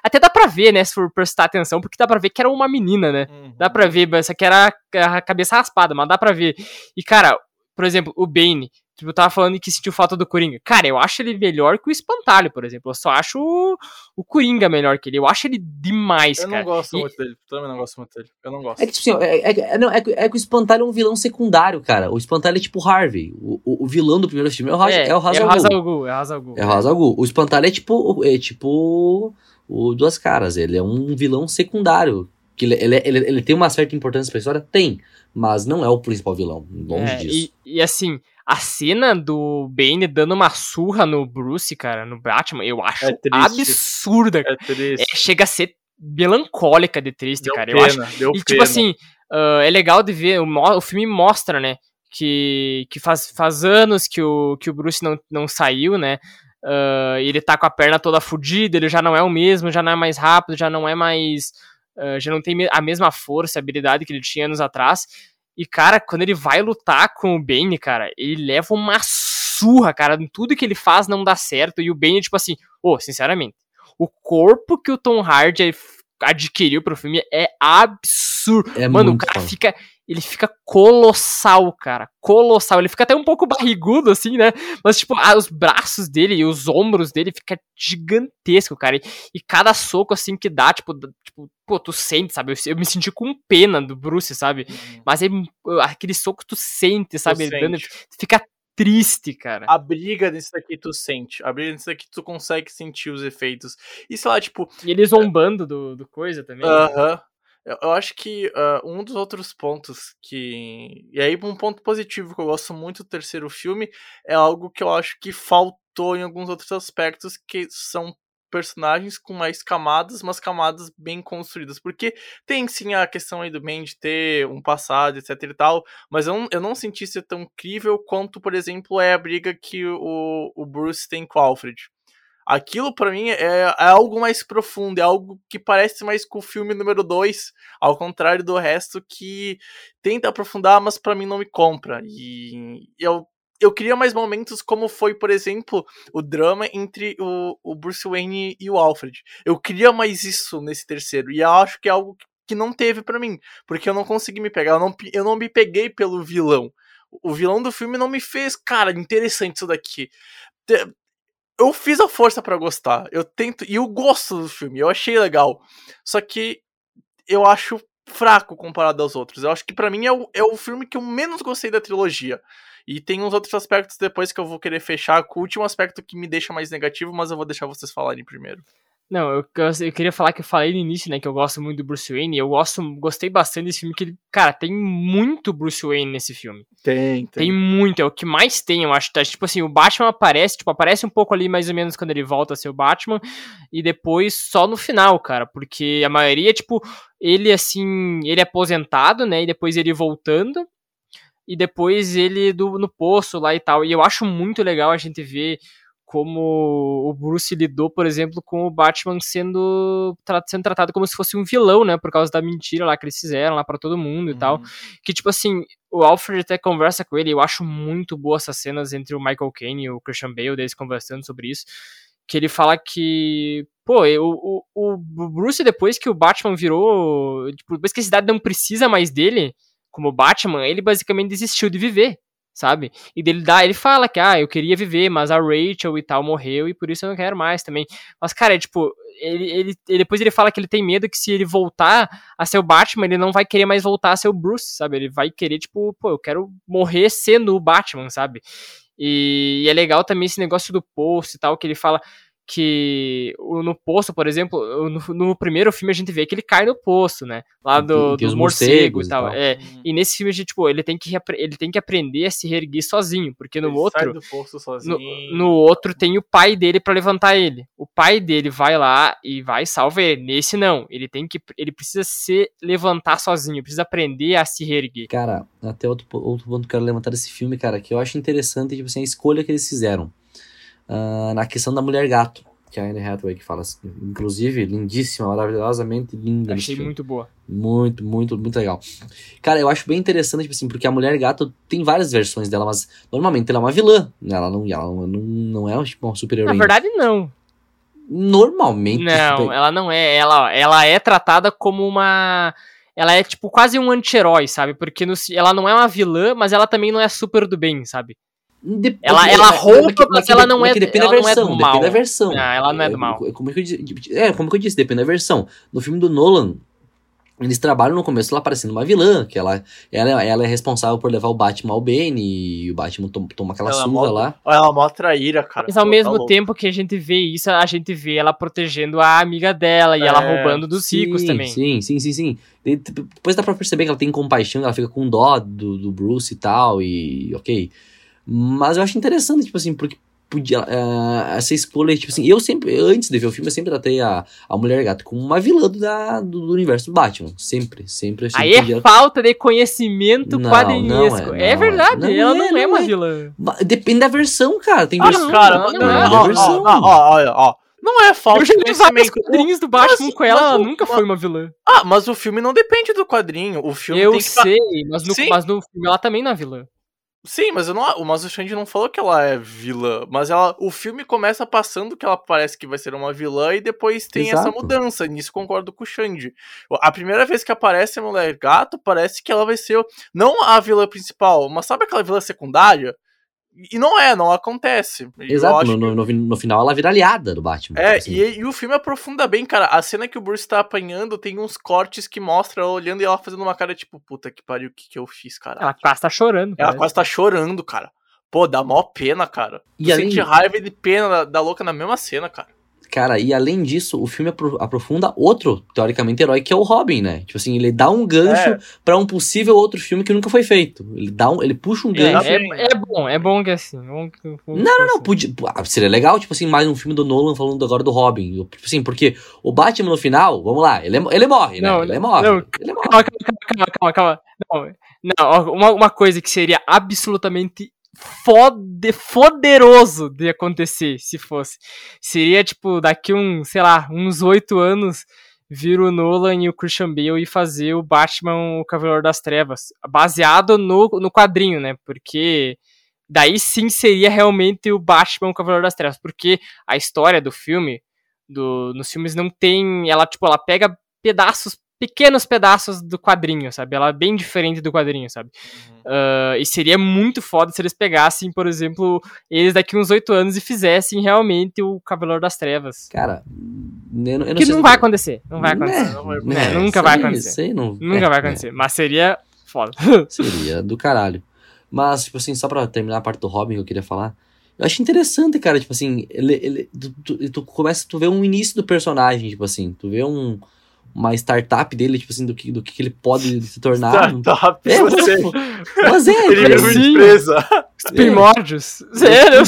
até dá pra ver, né? Se for prestar atenção, porque dá pra ver que era uma menina, né? Uhum. Dá pra ver, essa aqui era a a cabeça raspada, mas dá pra ver. E, cara, por exemplo, o Bane, tipo, eu tava falando que sentiu falta do Coringa. Cara, eu acho ele melhor que o Espantalho, por exemplo. Eu só acho o, o Coringa melhor que ele. Eu acho ele demais, Eu cara. não gosto E- muito dele. Também não gosto muito dele. Eu não gosto. É que, tipo assim, é, é, é, não, é, que- é que o Espantalho é um vilão secundário, cara. O Espantalho é tipo o Harvey. O, o, o vilão do primeiro filme é o, é, o é o Ghul. Hazal Ghul, é o Hazal Ghul. É o Ghul. O Espantalho é tipo, é tipo o Duas Caras. Ele é um vilão secundário. Que ele, ele, ele, ele tem uma certa importância pra história? Tem. Mas não é o principal vilão. Longe É, disso. E, e, assim, a cena do Bane dando uma surra no Bruce, cara, no Batman, eu acho É absurda. É triste. É, chega a ser melancólica de triste, Deu cara. pena, Eu acho deu E, tipo pena. assim, ah, é legal de ver, o, o filme mostra, né, que, que faz, faz anos que o, que o Bruce não, não saiu, né, ah, ele tá com a perna toda fodida, ele já não é o mesmo, já não é mais rápido, já não é mais, ah, já não tem a mesma força, habilidade que ele tinha anos atrás, e, cara, quando ele vai lutar com o Bane, cara, ele leva uma surra, cara, tudo que ele faz não dá certo, e o Bane, tipo assim, ô, sinceramente, o corpo que o Tom Hardy adquiriu pro filme é absurdo. É Mano, o cara fica. Ele fica colossal, cara. Colossal. Ele fica até um pouco barrigudo, assim, né? Mas, tipo, ah, os braços dele e os ombros dele fica gigantesco, cara. E, e cada soco, assim, que dá, tipo, tipo, pô, tu sente, sabe? Eu, eu me senti com pena do Bruce, sabe? Uhum. Mas é aquele soco tu sente, sabe? Ele dando- sente. tu fica triste, cara. A briga desse daqui tu sente. A briga desse daqui tu consegue sentir os efeitos. E sei lá, tipo, E ele zombando do, do coisa também. né? Aham. Eu, eu acho que ah, um dos outros pontos que. E aí, um ponto positivo que eu gosto muito do terceiro filme é algo que eu acho que faltou em alguns outros aspectos, que são personagens com mais camadas, mas camadas bem construídas. Porque tem sim a questão aí do Ben de ter um passado, etc e tal, mas eu não, eu não senti ser tão incrível quanto, por exemplo, é a briga que o, o Bruce tem com o Alfred. Aquilo pra mim é, é algo mais profundo, é algo que parece mais com o filme número 2, ao contrário do resto que tenta aprofundar, mas pra mim não me compra. E eu eu queria mais momentos como foi, por exemplo, o drama entre o, o Bruce Wayne e o Alfred. Eu queria mais isso nesse terceiro. E eu acho que é algo que não teve para mim. Porque eu não consegui me pegar. Eu não, eu não me peguei pelo vilão. O vilão do filme não me fez, cara, interessante isso daqui. Eu fiz a força para gostar. Eu tento. E eu gosto do filme. Eu achei legal. Só que eu acho fraco comparado aos outros. Eu acho que para mim é o, é o filme que eu menos gostei da trilogia. E tem uns outros aspectos depois que eu vou querer fechar com o último aspecto que me deixa mais negativo, mas eu vou deixar vocês falarem primeiro. Não, eu, eu, queria falar que eu falei no início, né, que eu gosto muito do Bruce Wayne. Eu gosto, gostei bastante desse filme, que, cara, tem muito Bruce Wayne nesse filme. Tem, tem. Tem muito, é o que mais tem, eu acho. Tá, tipo assim, o Batman aparece, tipo, aparece um pouco ali mais ou menos quando ele volta a ser o Batman, e depois só no final, cara, porque a maioria, tipo, ele assim, ele é aposentado, né, e depois ele voltando, e depois ele do, no poço lá e tal. E eu acho muito legal a gente ver como o Bruce lidou, por exemplo, com o Batman sendo, sendo tratado como se fosse um vilão, né? Por causa da mentira lá que eles fizeram lá para todo mundo e tal. Uhum. Que, tipo assim, o Alfred até conversa com ele. Eu acho muito boas essas cenas entre o Michael Caine e o Christian Bale, deles conversando sobre isso. Que ele fala que, pô, o, o, o Bruce, depois que o Batman virou. Tipo, depois que a cidade não precisa mais dele, como Batman, ele basicamente desistiu de viver sabe? E dele dá, ele fala que, ah, eu queria viver, mas a Rachel e tal morreu e por isso eu não quero mais também. Mas, cara, é tipo, ele, ele, ele, depois ele fala que ele tem medo que se ele voltar a ser o Batman, ele não vai querer mais voltar a ser o Bruce, sabe? Ele vai querer, tipo, pô, eu quero morrer sendo o Batman, sabe? E, e é legal também esse negócio do post e tal, que ele fala que no poço, por exemplo, no, no, primeiro filme a gente vê que ele cai no poço, né? Lá do, do morcego e tal. E, tal. É, uhum. e nesse filme a gente, tipo, ele tem que ele tem que aprender a se reerguer sozinho, porque no ele outro no, no, outro tem o pai dele para levantar ele. O pai dele vai lá e vai e salva ele. Nesse não, ele tem que ele precisa se levantar sozinho, precisa aprender a se reerguer. Cara, até outro outro ponto que eu quero levantar desse filme, cara, que eu acho interessante, tipo assim, a escolha que eles fizeram uh, na questão da mulher gato, que é a Anne Hathaway que fala, assim, inclusive, lindíssima, maravilhosamente linda. Achei muito boa. Muito, muito, muito legal. Cara, eu acho bem interessante, tipo assim, porque a mulher gato tem várias versões dela, mas normalmente ela é uma vilã. Ela não, ela não, não é tipo, uma super heroína. Na verdade, não. Normalmente. Não, super... ela não é. Ela, ela é tratada como uma ela é tipo quase um anti-herói, sabe? Porque no, ela não é uma vilã, mas ela também não é super do bem, sabe? Dep ela, ela rouba, mas, mas ela não é depende da versão, é depende da versão. Não, ela não é do mal. É, como, que eu, é, como que eu disse, depende da versão. No filme do Nolan, eles trabalham no começo ela parecendo uma vilã, que ela, ela, ela é responsável por levar o Batman ao Bane e o Batman toma, toma aquela ela surra lá. Ela mostra a ira, cara. Mas ao Pô, mesmo tá tempo que a gente vê isso, a gente vê ela protegendo a amiga dela e é, ela roubando dos sim, ricos também. Sim, sim, sim, sim. Depois dá pra perceber que ela tem compaixão, ela fica com dó do, do Bruce e tal, e ok. Mas eu acho interessante, tipo assim, porque podia, uh, essa escolha, tipo assim, eu sempre, antes de ver o filme, eu sempre tratei a, a Mulher Gato como uma vilã do, da, do, do universo do Batman. Sempre, sempre. Aí é podia... falta de conhecimento não, quadrinesco. Não é, é, verdade, não ela é, não, é, uma vilã. Depende da versão, cara. Tem ah, versão. Cara, não, não, é. versão. Ó, ó, ó. Não é falta de conhecimento. Os quadrinhos do Batman mas, com ela, ela nunca mas, foi uma vilã. Ah, mas o filme não depende do quadrinho. O filme Eu tem que... sei, mas no, mas no filme ela também não é vilã. Sim, mas eu não, o Mazu Shand não falou que ela é vilã, mas ela, o filme começa passando que ela parece que vai ser uma vilã e depois tem Exato. essa mudança. Nisso concordo com o Shand. A primeira vez que aparece a mulher gato, parece que ela vai ser não a vilã principal, mas sabe aquela vilã secundária? E não é, não acontece. Exato, no, no, no, final ela vira aliada do Batman. É, assim. e, e, o filme aprofunda bem, cara. A cena que o Bruce tá apanhando tem uns cortes que mostra ela olhando e ela fazendo uma cara tipo, puta que pariu, o que, que eu fiz, cara? Ela quase tá chorando. Ela quase tá chorando, cara. Pô, dá mó pena, cara. E tu além... sente raiva e de pena da, da louca na mesma cena, cara. Cara, e além disso, o filme aprofunda outro, teoricamente, herói, que é o Robin, né? Tipo assim, ele dá um gancho é. para um possível outro filme que nunca foi feito. Ele dá um, ele puxa um gancho. É, é, é bom, é bom que assim. Bom que, bom não, não, não, assim. podia, ah, seria legal, tipo assim, mais um filme do Nolan falando agora do Robin. Tipo assim, porque o Batman no final, vamos lá, ele, ele morre, né? Não, ele morre. Não, ele morre. Calma, calma, calma, calma, calma. Não, não uma, uma coisa que seria absolutamente fode, foderoso de acontecer, se fosse. Seria, tipo, daqui um, sei lá, uns oito anos, vir o Nolan e o Christian Bale e fazer o Batman, o Cavaleiro das Trevas, baseado no, no quadrinho, né? Porque daí sim seria realmente o Batman o Cavaleiro das Trevas, porque a história do filme, do, nos filmes não tem, ela tipo, ela pega pedaços, pequenos pedaços do quadrinho, sabe? Ela é bem diferente do quadrinho, sabe? Uh, e seria muito foda se eles pegassem, por exemplo, eles daqui uns oito anos e fizessem realmente o Cavaleiro das Trevas. Cara, eu, não- eu não que sei não vai acontecer, não vai Né, acontecer. não vai- né, É, nunca isso vai acontecer. não- Nunca é, vai é. acontecer, mas seria foda. Seria do caralho. Mas, tipo assim, só pra terminar a parte do Robin que eu queria falar. Eu acho interessante, cara, tipo assim, ele, ele, tu, tu, tu começa, tu vê um início do personagem, tipo assim, tu vê um, uma startup dele, tipo assim, do que, do que ele pode se tornar. Startup, É, você. tipo, mas é, Ele cara, é uma Sim. empresa. Os primórdios. Sério?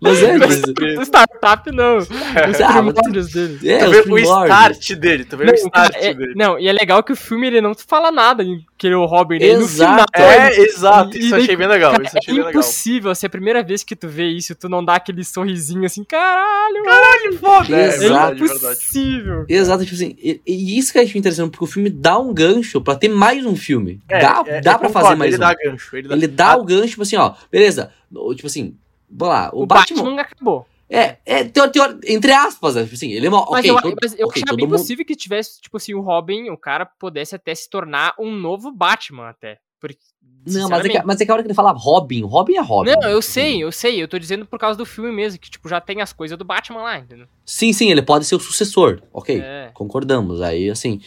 mas é, tipo, Mas- Startup não. Os Ah, mas- primórdios dele. é, Tu os vê o start dele, tu vê o Não, start cara, é- dele. não, e é legal que o filme ele não fala nada em que ele é o Robin. né? E no Exato. final, É, exato, isso eu achei bem legal. Cara, Isso eu achei é bem legal. impossível, se é a primeira vez que tu vê isso, tu não dá aquele sorrisinho assim, caralho, Que foda, é, Exato. é verdade, verdade. impossível. Exato, tipo assim, e, e isso que eu acho interessante, porque o filme dá um gancho pra ter mais um filme. É, dá é, dá pra concordo, fazer mais ele um. dá gancho. Ele dá, Ele dá Ah, o gancho, tipo assim, ó, beleza. Tipo assim, vamos lá, o, O, Batman, Batman acabou. É, é teor, teor- entre aspas, tipo assim, ele é uma. Mas ok, eu, todo- mas eu ok, achava bem mundo- possível que tivesse, tipo assim, o Robin, o cara pudesse até se tornar um novo Batman até. Porque, Não, mas é, que, mas é que a hora que ele fala Robin, Robin é Robin. Não, eu sei, eu sei, eu tô dizendo por causa do filme mesmo, que tipo, já tem as coisas do Batman lá, entendeu? Sim, sim, ele pode ser o sucessor, ok. É. Concordamos, aí assim.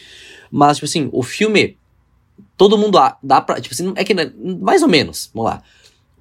Mas, tipo assim, o filme. Todo mundo dá pra. Tipo assim, é que. né, Mais ou menos, vamos lá.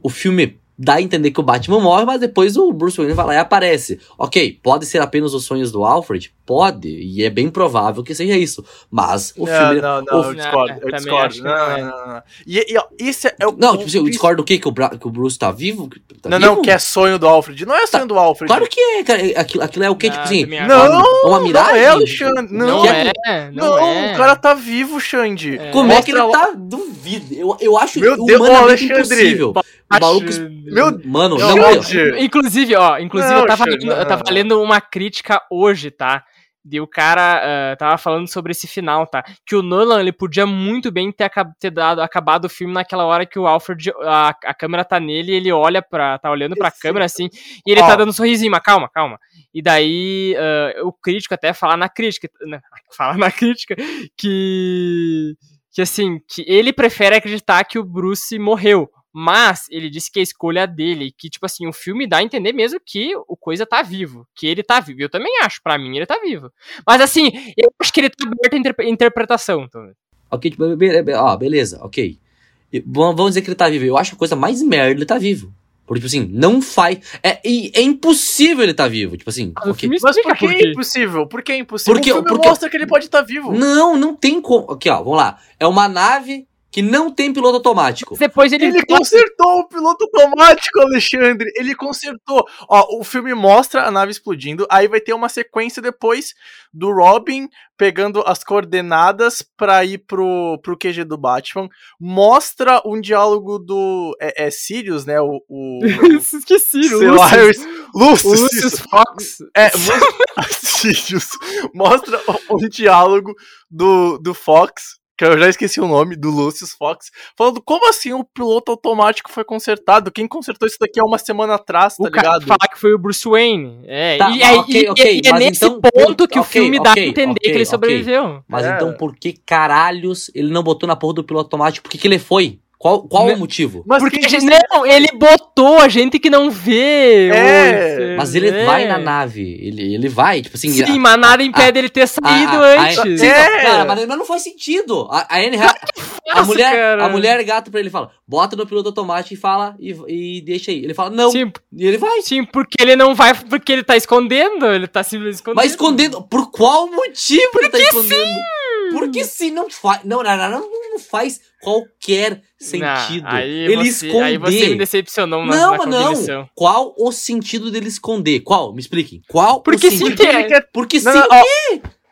O filme dá a entender que o Batman morre, mas depois o Bruce Wayne vai lá e aparece. Ok, pode ser apenas os sonhos do Alfred? Pode, e é bem provável que seja isso. Mas o não, filme. não, não, o- eu discordo, Não, eu discordo. Não, não é. não, não, não. E, e, ó, isso é o Não, tipo assim, eu discordo do quê? Que o, Bra- que o Bruce tá vivo? Tá Não, não, vivo? que é sonho do Alfred. Não é sonho do Alfred. Claro que é, cara. Aquilo, aquilo é o quê? Não, tipo assim. Não, uma não miragem? é, Alexandre. Não, Não, que é, não, Não, é. o cara tá vivo, Xande. É. Como é que ele tá? Duvido. Eu, eu acho Meu Deus, Alexandre. impossível. Maluco. Meu Mano, Não. Inclusive, ó, inclusive Não, eu, tava lendo, eu tava lendo uma crítica hoje, tá? De o cara ah, tava falando sobre esse final, tá? Que o Nolan, ele podia muito bem ter, aca- ter dado, acabado o filme naquela hora que o Alfred, a, a câmera tá nele e ele olha pra, tá olhando pra Esse- câmera assim, e ele Ó. tá dando um sorrisinho, mas calma, calma. E daí, ah, o crítico até fala na crítica, né, fala na crítica, que, que assim, que ele prefere acreditar que o Bruce morreu, mas ele disse que a escolha dele, que, tipo assim, o filme dá a entender mesmo que o Coisa tá vivo, que ele tá vivo. Eu também acho, pra mim ele tá vivo. Mas assim, eu acho que ele tá aberto à interpre- interpretação. Então. Ok, tipo, be- be- ó, beleza, ok. Vamos dizer que ele tá vivo. Eu acho a coisa mais merda ele tá vivo. Porque, tipo assim, não faz. É, é impossível ele tá vivo. Tipo assim, O ok. filme Mas por que é impossível? Por que é impossível? Porque- o filme porque- mostra que ele pode estar vivo. Não, não tem como. Aqui, ó, vamos lá. É uma nave que não tem piloto automático. Depois ele. Ele consertou o piloto automático, Alexandre. Ele consertou. Ó, o filme mostra a nave explodindo. Aí vai ter uma sequência depois do Robin pegando as coordenadas pra ir pro, pro QG do Batman. Mostra um diálogo do. É, é Sirius, né? O. o Esqueci, sei lá, Lucius, Lucius, Fox. É, mostra, Sirius mostra um diálogo do, do Fox, que eu já esqueci o nome, do Lucius Fox, falando como assim o piloto automático foi consertado? Quem consertou isso daqui há uma semana atrás, tá O cara ligado? fala que foi o Bruce Wayne. É, Tá, e, aí- ok, e- ok, e é nesse então- ponto que o ok, filme dá a entender que ele sobreviveu. Mas É. então por que caralhos ele não botou na porra do piloto automático? Por que, que ele foi? Qual, qual Né- o motivo? Mas Porque a gente, não, ele botou a gente que não vê. É, Mas ele é. vai na nave. Ele, ele vai, tipo assim. Sim, a- mas nada impede ele ter saído a- a- antes. Sim, É. Cara, mas mas não faz sentido. A, a Anne a, mulher, cara. a mulher gata pra ele fala: bota no piloto automático e fala e, e deixa aí. Ele fala: não. Sim, E ele vai. sim, porque ele não vai, porque ele tá escondendo, ele tá simplesmente escondendo. Mas escondendo. Por qual motivo ele tá escondendo? Porque se não faz. Não, não, não, não, faz qualquer sentido. Não, ele você, esconder. Aí você me decepcionou na, não, na não. Qual o sentido dele esconder? Qual? Me expliquem. Qual Porque o sim sentido? que Ele é. quer- Porque Não, sim. não, ó,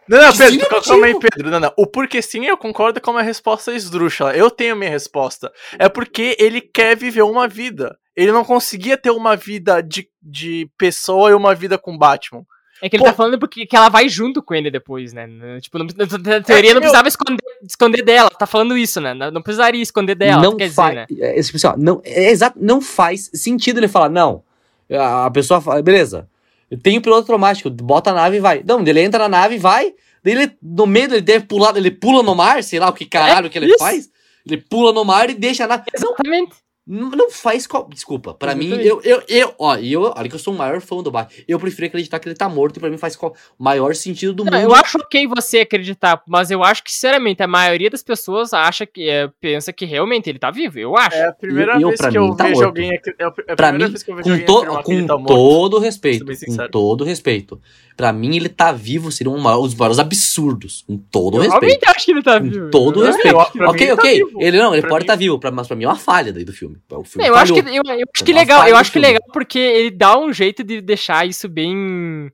Não, não, Pedro, sim cal- calma aí. Pedro. Não, não. O porquê sim eu concordo com uma resposta esdrúxula. Eu tenho a minha resposta. É porque ele quer viver uma vida. Ele não conseguia ter uma vida de, de pessoa e uma vida com Batman. É que ele Pô. tá falando porque que ela vai junto com ele depois, né? Tipo, não, na teoria não eu- precisava esconder, esconder dela. Tá falando isso, né? Não precisaria esconder dela, não quer dizer, né? é, tipo assim, ó, não, é exato, não faz sentido ele falar, não. A a pessoa fala, beleza, eu tenho piloto automático, bota a nave e vai. Não, ele entra na nave e vai, daí ele, no meio ele deve pular, ele pula no mar, sei lá o que caralho É, que ele isso. faz. Ele pula no mar e deixa a nave. Não, Exatamente. não não faz. qual- Desculpa, pra mim, Exatamente. eu, eu, eu, ó, eu, olha que eu sou o maior fã do Batman. Eu prefiro acreditar que ele tá morto e pra mim faz qual- o maior sentido do Não, mundo. eu acho ok você acreditar, mas eu acho que, sinceramente, a maioria das pessoas acha que, é, pensa que realmente ele tá vivo. Eu acho. É a primeira E- e eu, vez que mim, eu tá vejo morto. alguém. aqui- É a é Pra primeira mim, vez que eu vejo com, alguém to- com tá morto. todo respeito, com todo respeito. Pra mim, ele tá vivo seria um maior, os maiores absurdos. Com todo eu respeito. realmente acho que ele tá Com vivo. todo eu, respeito. eu- ok, tá ok. vivo. Ele não, ele Pra pode mim- estar vivo, mas pra mim é uma falha daí do filme. O filme eu acho que, eu, eu acho É que legal, eu acho que filme. legal porque ele dá um jeito de deixar isso bem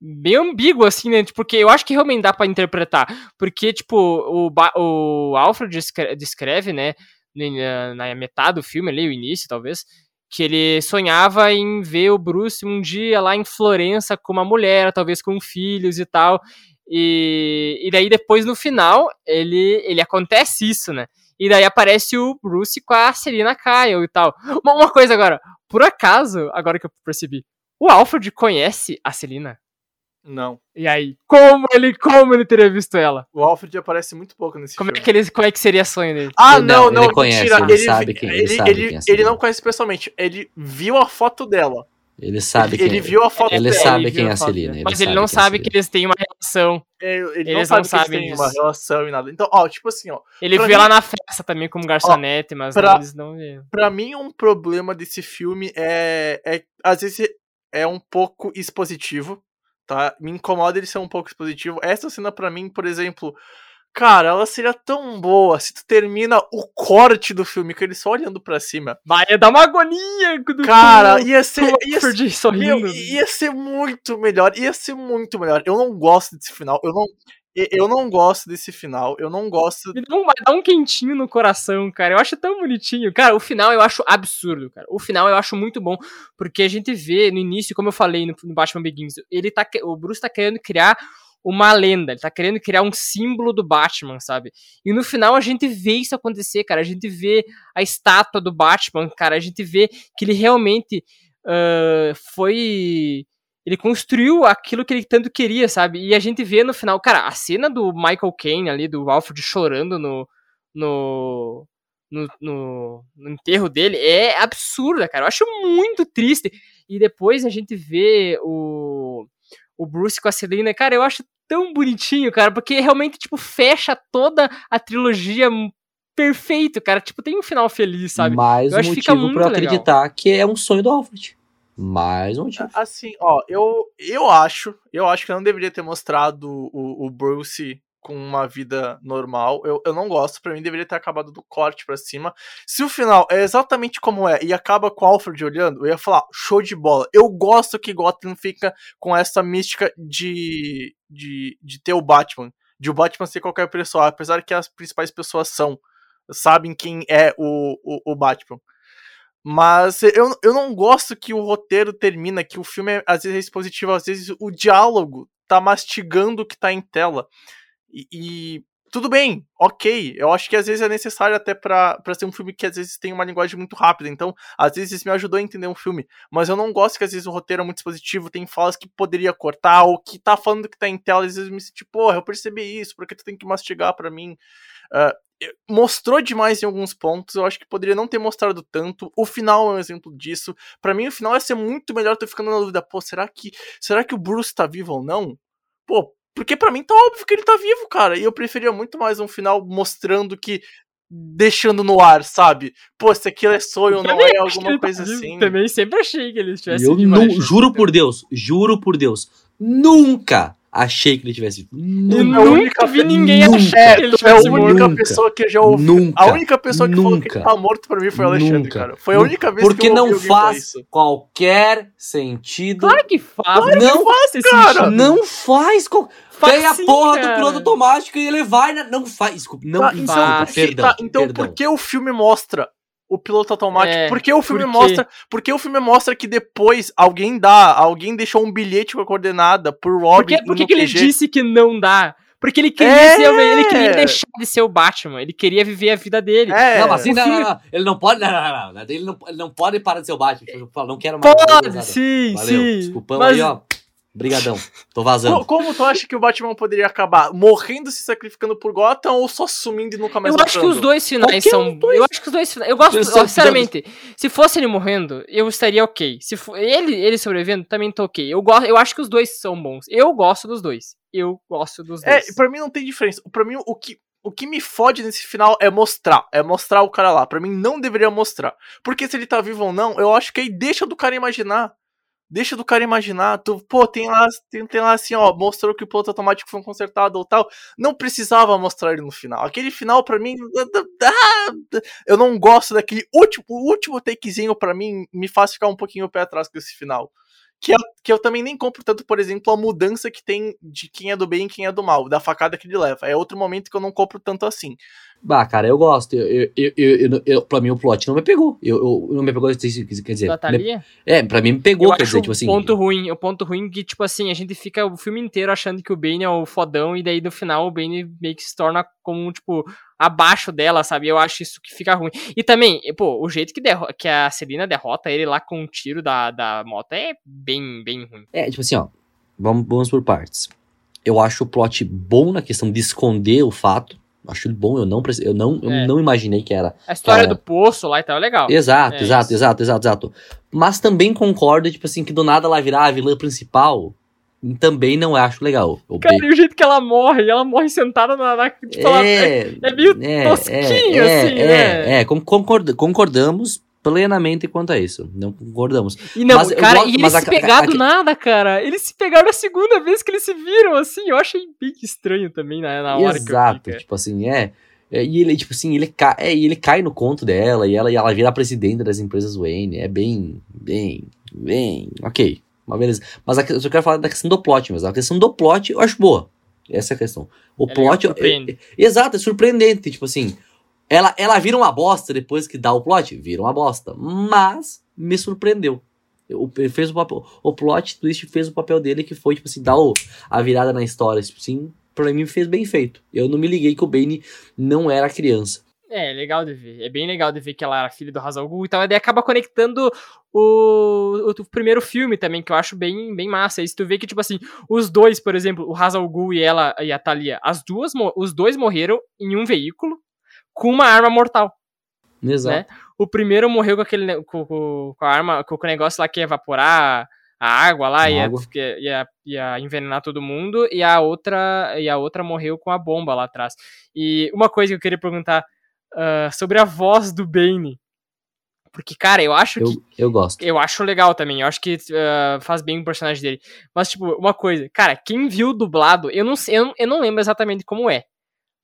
bem ambíguo assim, né? Tipo, Porque eu acho que realmente dá pra interpretar, porque tipo, o, o Alfred descre- descreve, né, na, na metade do filme ali, o início, talvez, que ele sonhava em ver o Bruce um dia lá em Florença com uma mulher, talvez com filhos e tal. E, e daí depois no final ele ele acontece isso, né? E daí aparece o Bruce com a Selina Kyle e tal. Uma, uma coisa agora, por acaso, agora que eu percebi, o Alfred conhece a Selina? Não. E aí, como ele, como ele teria visto ela? O Alfred aparece muito pouco nesse Como é filme. que, ele, como é que seria sonho dele? Ah, Ele- não, não, não, ele conhece, mentira. ele Ele, sabe quem- ele ele, sabe ele, quem é ele não conhece pessoalmente. Ele viu a foto dela. Ele sabe ele, quem ele viu a foto Ele dela. sabe ele quem viu é a Celina, Mas ele sabe não quem é sabe que Celina. eles têm uma relação. É, Ele, não Eles sabe não que sabem eles têm disso. uma relação e nada. Então, ó, tipo assim, ó. Ele viu mim- ela na festa também como garçonete, mas pra- não, eles não viram. Pra mim, um problema desse filme é, é. Às vezes é um pouco expositivo, tá? Me incomoda ele ser um pouco expositivo. Essa cena, pra mim, por exemplo. Cara, ela seria tão boa se tu termina o corte do filme com ele só olhando pra cima. Vai dar uma agonia do Cara, ia ser. o Ia ser sorrindo. ia ser muito melhor. Ia ser muito melhor. Eu não gosto desse final. Eu não. Eu não gosto desse final. Eu não gosto. Me dá um, um quentinho no coração, cara. Eu acho tão bonitinho. Cara, o final eu acho absurdo, cara. O final eu acho muito bom, porque a gente vê no início, como eu falei no, Batman Begins, ele tá, o Bruce tá querendo criar uma lenda, ele tá querendo criar um símbolo do Batman, sabe? E no final a gente vê isso acontecer, cara. A gente vê a estátua do Batman, cara. A gente vê que ele realmente ah, foi ele construiu aquilo que ele tanto queria, sabe? E a gente vê no final, cara, a cena do Michael Caine ali, do Alfred chorando no, no, no, no, no enterro dele, é absurda, cara. Eu acho muito triste. E depois a gente vê o, o Bruce com a Selena, cara, eu acho tão bonitinho, cara, porque realmente, tipo, fecha toda a trilogia perfeito, cara. Tipo, tem um final feliz, sabe? Mais Eu um acho que fica motivo pra eu muito legal. acreditar que é um sonho do Alfred. Mais um motivo. Assim, ó, eu, eu acho, eu acho que não deveria ter mostrado o, o Bruce com uma vida normal. Eu, eu não gosto, pra mim deveria ter acabado do corte pra cima. Se o final é exatamente como é e acaba com o Alfred olhando, eu ia falar, show de bola. Eu gosto que Gotham fica com essa mística de, de, de ter o Batman. De o Batman ser qualquer pessoa, apesar que as principais pessoas são, sabem quem é o, o, o Batman. Mas eu, eu não gosto que o roteiro termina, que o filme é, às vezes é expositivo, às vezes o diálogo tá mastigando o que tá em tela. E, e tudo bem, ok. Eu acho que às vezes é necessário até pra ser um filme que às vezes tem uma linguagem muito rápida. Então, às vezes isso me ajudou a entender um filme. Mas eu não gosto que às vezes o roteiro é muito expositivo, tem falas que poderia cortar, ou que tá falando que tá em tela, às vezes eu me senti, porra, eu percebi isso, porque tu tem que mastigar pra mim. Ah, mostrou demais em alguns pontos, eu acho que poderia não ter mostrado tanto. O final é um exemplo disso. Pra mim, o final ia ser muito melhor, tô ficando na dúvida, pô, será que será que o Bruce tá vivo ou não? Pô, porque pra mim tá óbvio que ele tá vivo, cara. E eu preferia muito mais um final mostrando que deixando no ar, sabe? Pô, se aquilo é sonho ou não é que alguma tá coisa vivo. assim. Também sempre achei que ele estivesse eu vivo, não, juro por Deus, juro por Deus, nunca achei que ele tivesse vivo. Eu Nunca. nunca vi ninguém Nunca. achar É, que ele tu é a única morto. Nunca. pessoa que eu já ouvi. Nunca. A única pessoa que falou que Nunca. ele tá morto pra mim foi o Alexandre, Nunca. cara. Foi a única vez Porque que eu ouvi não faz isso. qualquer sentido. Claro que faz. não faz esse cara. Não faz. qual- Faz Tem a porra do piloto automático e ele vai na. Não faz. Desculpa, não Tá, então, faz. por que- Perdão. tá, então perdão. por que o filme mostra o piloto automático? É, porque o filme por mostra, porque o filme mostra que depois alguém dá, alguém deixou um bilhete com a coordenada pro Por Robin que, por que que ele disse que não dá? Porque ele queria, É! ser, o- ele queria deixar de ser o Batman. Ele queria viver a vida dele. É, Não, mas assim, não, filme- não, não. Ele não pode. Não, não, não, Ele não, ele não pode parar de ser o Batman. Eu falo, não quero mais. Pode, sim, Valeu. sim. Desculpão mas aí, ó. Brigadão. Tô vazando. Como tu acha que o Batman poderia acabar? Morrendo se sacrificando por Gotham ou só sumindo e nunca mais eu acho que os dois finais Qualquer são. dois. Eu acho que os dois finais. Eu gosto, ó, são- sinceramente, se fosse ele morrendo, eu estaria ok. Se for, ele, ele sobrevivendo, também tô ok. Eu, gosto, eu acho que os dois são bons. Eu gosto dos dois. Eu gosto dos É, dois. pra mim não tem diferença. Pra mim, o que, o que me fode nesse final é mostrar. É mostrar o cara lá. Pra mim, não deveria mostrar. Porque se ele tá vivo ou não, eu acho que aí deixa do cara imaginar. Deixa do cara imaginar. Tu, pô, tem lá, tem, tem lá assim, ó, mostrou que o piloto automático foi consertado ou tal. Não precisava mostrar ele no final. Aquele final, pra mim, ah, eu não gosto daquele último, último takezinho, pra mim, me faz ficar um pouquinho o pé atrás com esse final. Que eu, que eu também nem compro tanto, por exemplo, a mudança que tem de quem é do bem e quem é do mal, da facada que ele leva. É outro momento que eu não compro tanto assim. Bah, cara, eu gosto. Eu, eu, eu, eu, eu- eu- pra mim, o plot não me pegou. Eu, eu- não me pegou, quer dizer. Me- é, pra mim me pegou, eu quer acho dizer, tipo assim. o ponto ruim, o ponto ruim que, tipo assim, a gente fica o filme inteiro achando que o Bane é o fodão, e daí no final o Bane meio que se torna como, tipo, abaixo dela, sabe? Eu acho isso que fica ruim. E também, pô, o jeito que, que a Celina derrota ele lá com um tiro da, da moto é bem, bem ruim. É, tipo assim, ó. Vamos, vamos por partes. Eu acho o plot bom na questão de esconder o fato. Acho ele bom, eu não, eu não, eu É. não imaginei que era. A história Cara, do poço lá e tal é legal. Exato, É exato, isso. exato, exato, exato. Mas também concordo, tipo assim, que do nada ela virar a vilã principal. Também não acho legal. O Cara, e o jeito que ela morre, ela morre sentada na. na tipo, ela- é, é meio tosquinho, assim, é, né? É, con- concord- concordamos plenamente quanto a isso. Não concordamos. E não, Mas eu cara, gosto- e eles se pegaram do nada, cara. Eles se pegaram a segunda vez que eles se viram, assim. Eu achei bem estranho também na, na hora Exato, que eu vi, tipo assim, é. é, E ele, tipo assim, ele, cai, é, ele cai no conto dela e ela, e ela vira a presidente das empresas Wayne. É bem, bem, bem. Ok, mas beleza. Mas eu só quero falar da questão do plot, mas a questão do plot eu acho boa. Essa é a questão. O legal, plot. é- exato, é surpreendente. Tipo assim, ela, ela vira uma bosta depois que dá o plot, vira uma bosta. Mas me surpreendeu. O, fez o, papel, o plot twist fez o papel dele que foi, tipo assim, dar o, a virada na história. Tipo assim, pra mim fez bem feito. Eu não me liguei que o Bane não era criança. É, legal de ver. É bem legal de ver que ela era filha do Hazal Ghul e tal. E daí acaba conectando o, o, o primeiro filme também, que eu acho bem, bem massa. E se tu vê que, tipo assim, os dois, por exemplo, o Hazal Ghul e ela e a Thalia, as duas, os dois morreram em um veículo com uma arma mortal. Exato. Né? O primeiro morreu com aquele com, com- com a arma, com o negócio lá que ia evaporar a água lá, A ia, água. ia, ia, ia envenenar todo mundo, e a outra e a outra morreu com a bomba lá atrás. E uma coisa que eu queria perguntar ah, sobre a voz do Bane. Porque, cara, eu acho que Eu, eu gosto. eu acho legal também, eu acho que ah, faz bem o personagem dele. Mas, tipo, uma coisa, cara, quem viu dublado, eu não sei, eu não, eu não lembro exatamente como é.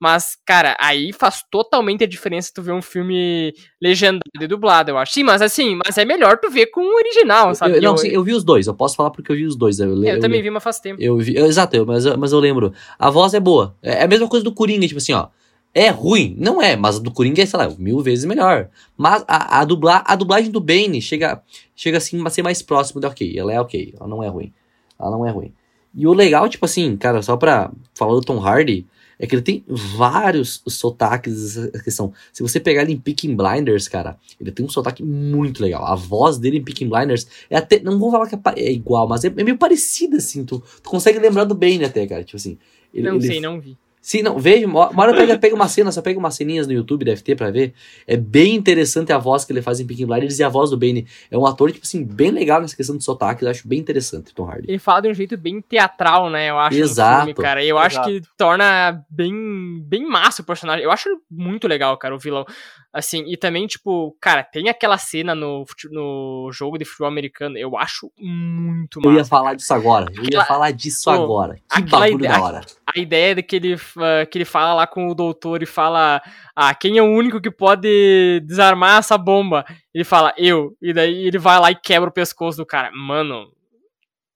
Mas, cara, aí faz totalmente a diferença tu ver um filme legendado e dublado, eu acho. Sim, mas assim, mas é melhor tu ver com o original, sabe? Eu, não, eu, sim, eu vi os dois, eu posso falar porque eu vi os dois. Eu, eu eu também vi, mas faz tempo. Eu vi, eu- exato, eu- mas, eu- mas eu lembro. A voz é boa. É é a mesma coisa do Coringa, tipo assim, ó. É ruim? Não é, mas a do Coringa é, sei lá, mil vezes melhor. Mas a, a, dubla, a dublagem do Bane chega, chega assim a ser mais próximo da ok. Ela é ok, ela não é ruim. Ela não é ruim. E o legal, tipo assim, cara, só pra falar do Tom Hardy, é que ele tem vários sotaques, essa questão. Se você pegar ele em Peaking Blinders, cara, ele tem um sotaque muito legal. A voz dele em Peaking Blinders é até, não vou falar que é é igual, mas é, é meio parecida, assim. Tu, tu consegue lembrar do Bane até, cara, tipo assim. Ele, não ele- sei, não vi. Sim, não, veja, uma hora pega, pega uma cena, só pega umas ceninhas no YouTube, deve ter pra ver. É bem interessante a voz que ele faz em Peaking Blinders e a voz do Bane. É um ator, tipo assim, bem legal nessa questão de sotaque, eu acho bem interessante, Tom Hardy. Ele fala de um jeito bem teatral, né? Eu acho. Exato. filme, cara. E eu acho Exato. que torna bem, bem massa o personagem. Eu acho muito legal, cara, o vilão. Assim, e também, tipo, cara, tem aquela cena no, no jogo de futebol americano. Eu acho muito Eu ia massa. falar disso agora, eu ia falar disso Pô, agora. Que bagulho ideia- da hora. A ideia de que ele, ah, que ele fala lá com o doutor e fala: Ah, quem é o único que pode desarmar essa bomba? Ele fala, eu. E daí ele vai lá e quebra o pescoço do cara. Mano,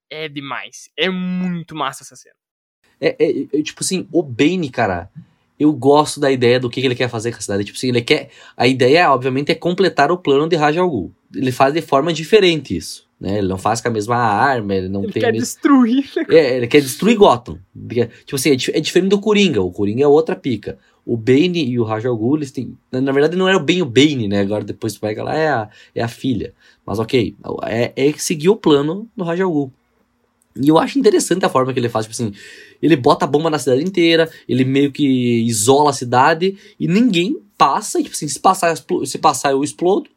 é demais. É muito massa essa cena. É, é- é, tipo assim, o Bane, cara, eu gosto da ideia do que, que ele quer fazer com a cidade. Tipo assim, ele quer. A ideia, obviamente, é completar o plano de Raja al Ghul. Ele faz de forma diferente isso. Né? Ele não faz com a mesma arma, ele não Ele tem quer a mesma. destruir. É, ele quer destruir Gotham. Tipo assim, é, di- é diferente do Coringa. O Coringa é outra pica. O Bane e o Raja al Ghul, eles têm... Na, na verdade, não era bem o Bane, né? Agora depois tu pega lá, é a, é a filha. Mas ok, é, é seguir o plano do Raja al Ghul. E eu acho interessante a forma que ele faz, tipo assim, ele bota a bomba na cidade inteira, ele meio que isola a cidade e ninguém passa, e, tipo assim, se passar, se passar eu explodo.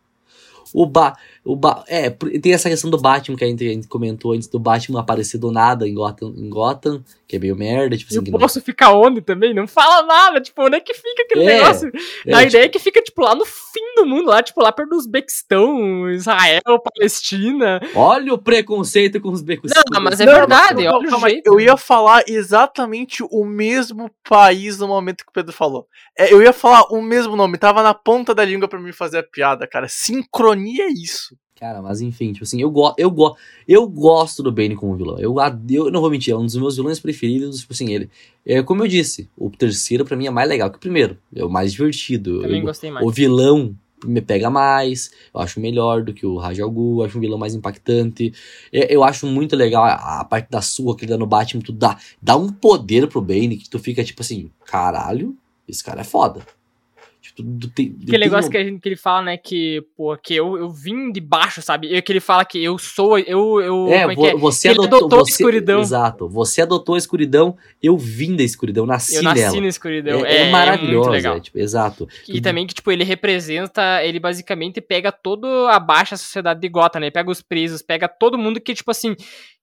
O ba, o ba, é, tem essa questão do Batman que a gente, a gente comentou antes do Batman aparecer do nada em Gotham, em Gotham que é meio merda, tipo E assim, o que não- poço fica onde também? Não fala nada, tipo, onde é que fica aquele É, negócio? é, a tipo, ideia é que fica, tipo, lá no fim do mundo, lá, tipo, lá perto dos Bequistão, Israel, Palestina. Olha o preconceito com os becos. Não, mas é Não, verdade, não, olha o calma aí, jeito. Eu ia falar exatamente o mesmo país no momento que o Pedro falou. É, eu ia falar o mesmo nome, tava na ponta da língua pra mim fazer a piada, cara. Sincronia é isso. Cara, mas enfim, tipo assim, eu, go eu, go eu gosto do Bane como vilão. Eu, eu não vou mentir, é um dos meus vilões preferidos, tipo assim, ele. É, como eu disse, o terceiro pra mim é mais legal que o primeiro. É o mais divertido. Também Eu- gostei mais. o vilão me pega mais, eu acho melhor do que o Raja al Ghul, eu acho um vilão mais impactante. Eu, eu acho muito legal a, a parte da sua que ele dá no Batman, tu dá, dá um poder pro Bane que tu fica tipo assim, caralho, esse cara é foda. Tu, tu tem- Aquele tem negócio um- que, a gente, que ele fala, né, que, pô, que eu, eu vim de baixo, sabe? E que ele fala que eu sou, eu, eu, É, é vo- é? você adotou, adotou a você- escuridão. Exato. Você adotou a escuridão, eu vim da escuridão, nasci Eu nasci nela. na escuridão. é, é maravilhoso, muito legal. é, tipo, exato. E também que, tipo, ele representa, ele basicamente pega todo a baixa sociedade de Gotham, né? Ele pega os presos, pega todo mundo que, tipo assim,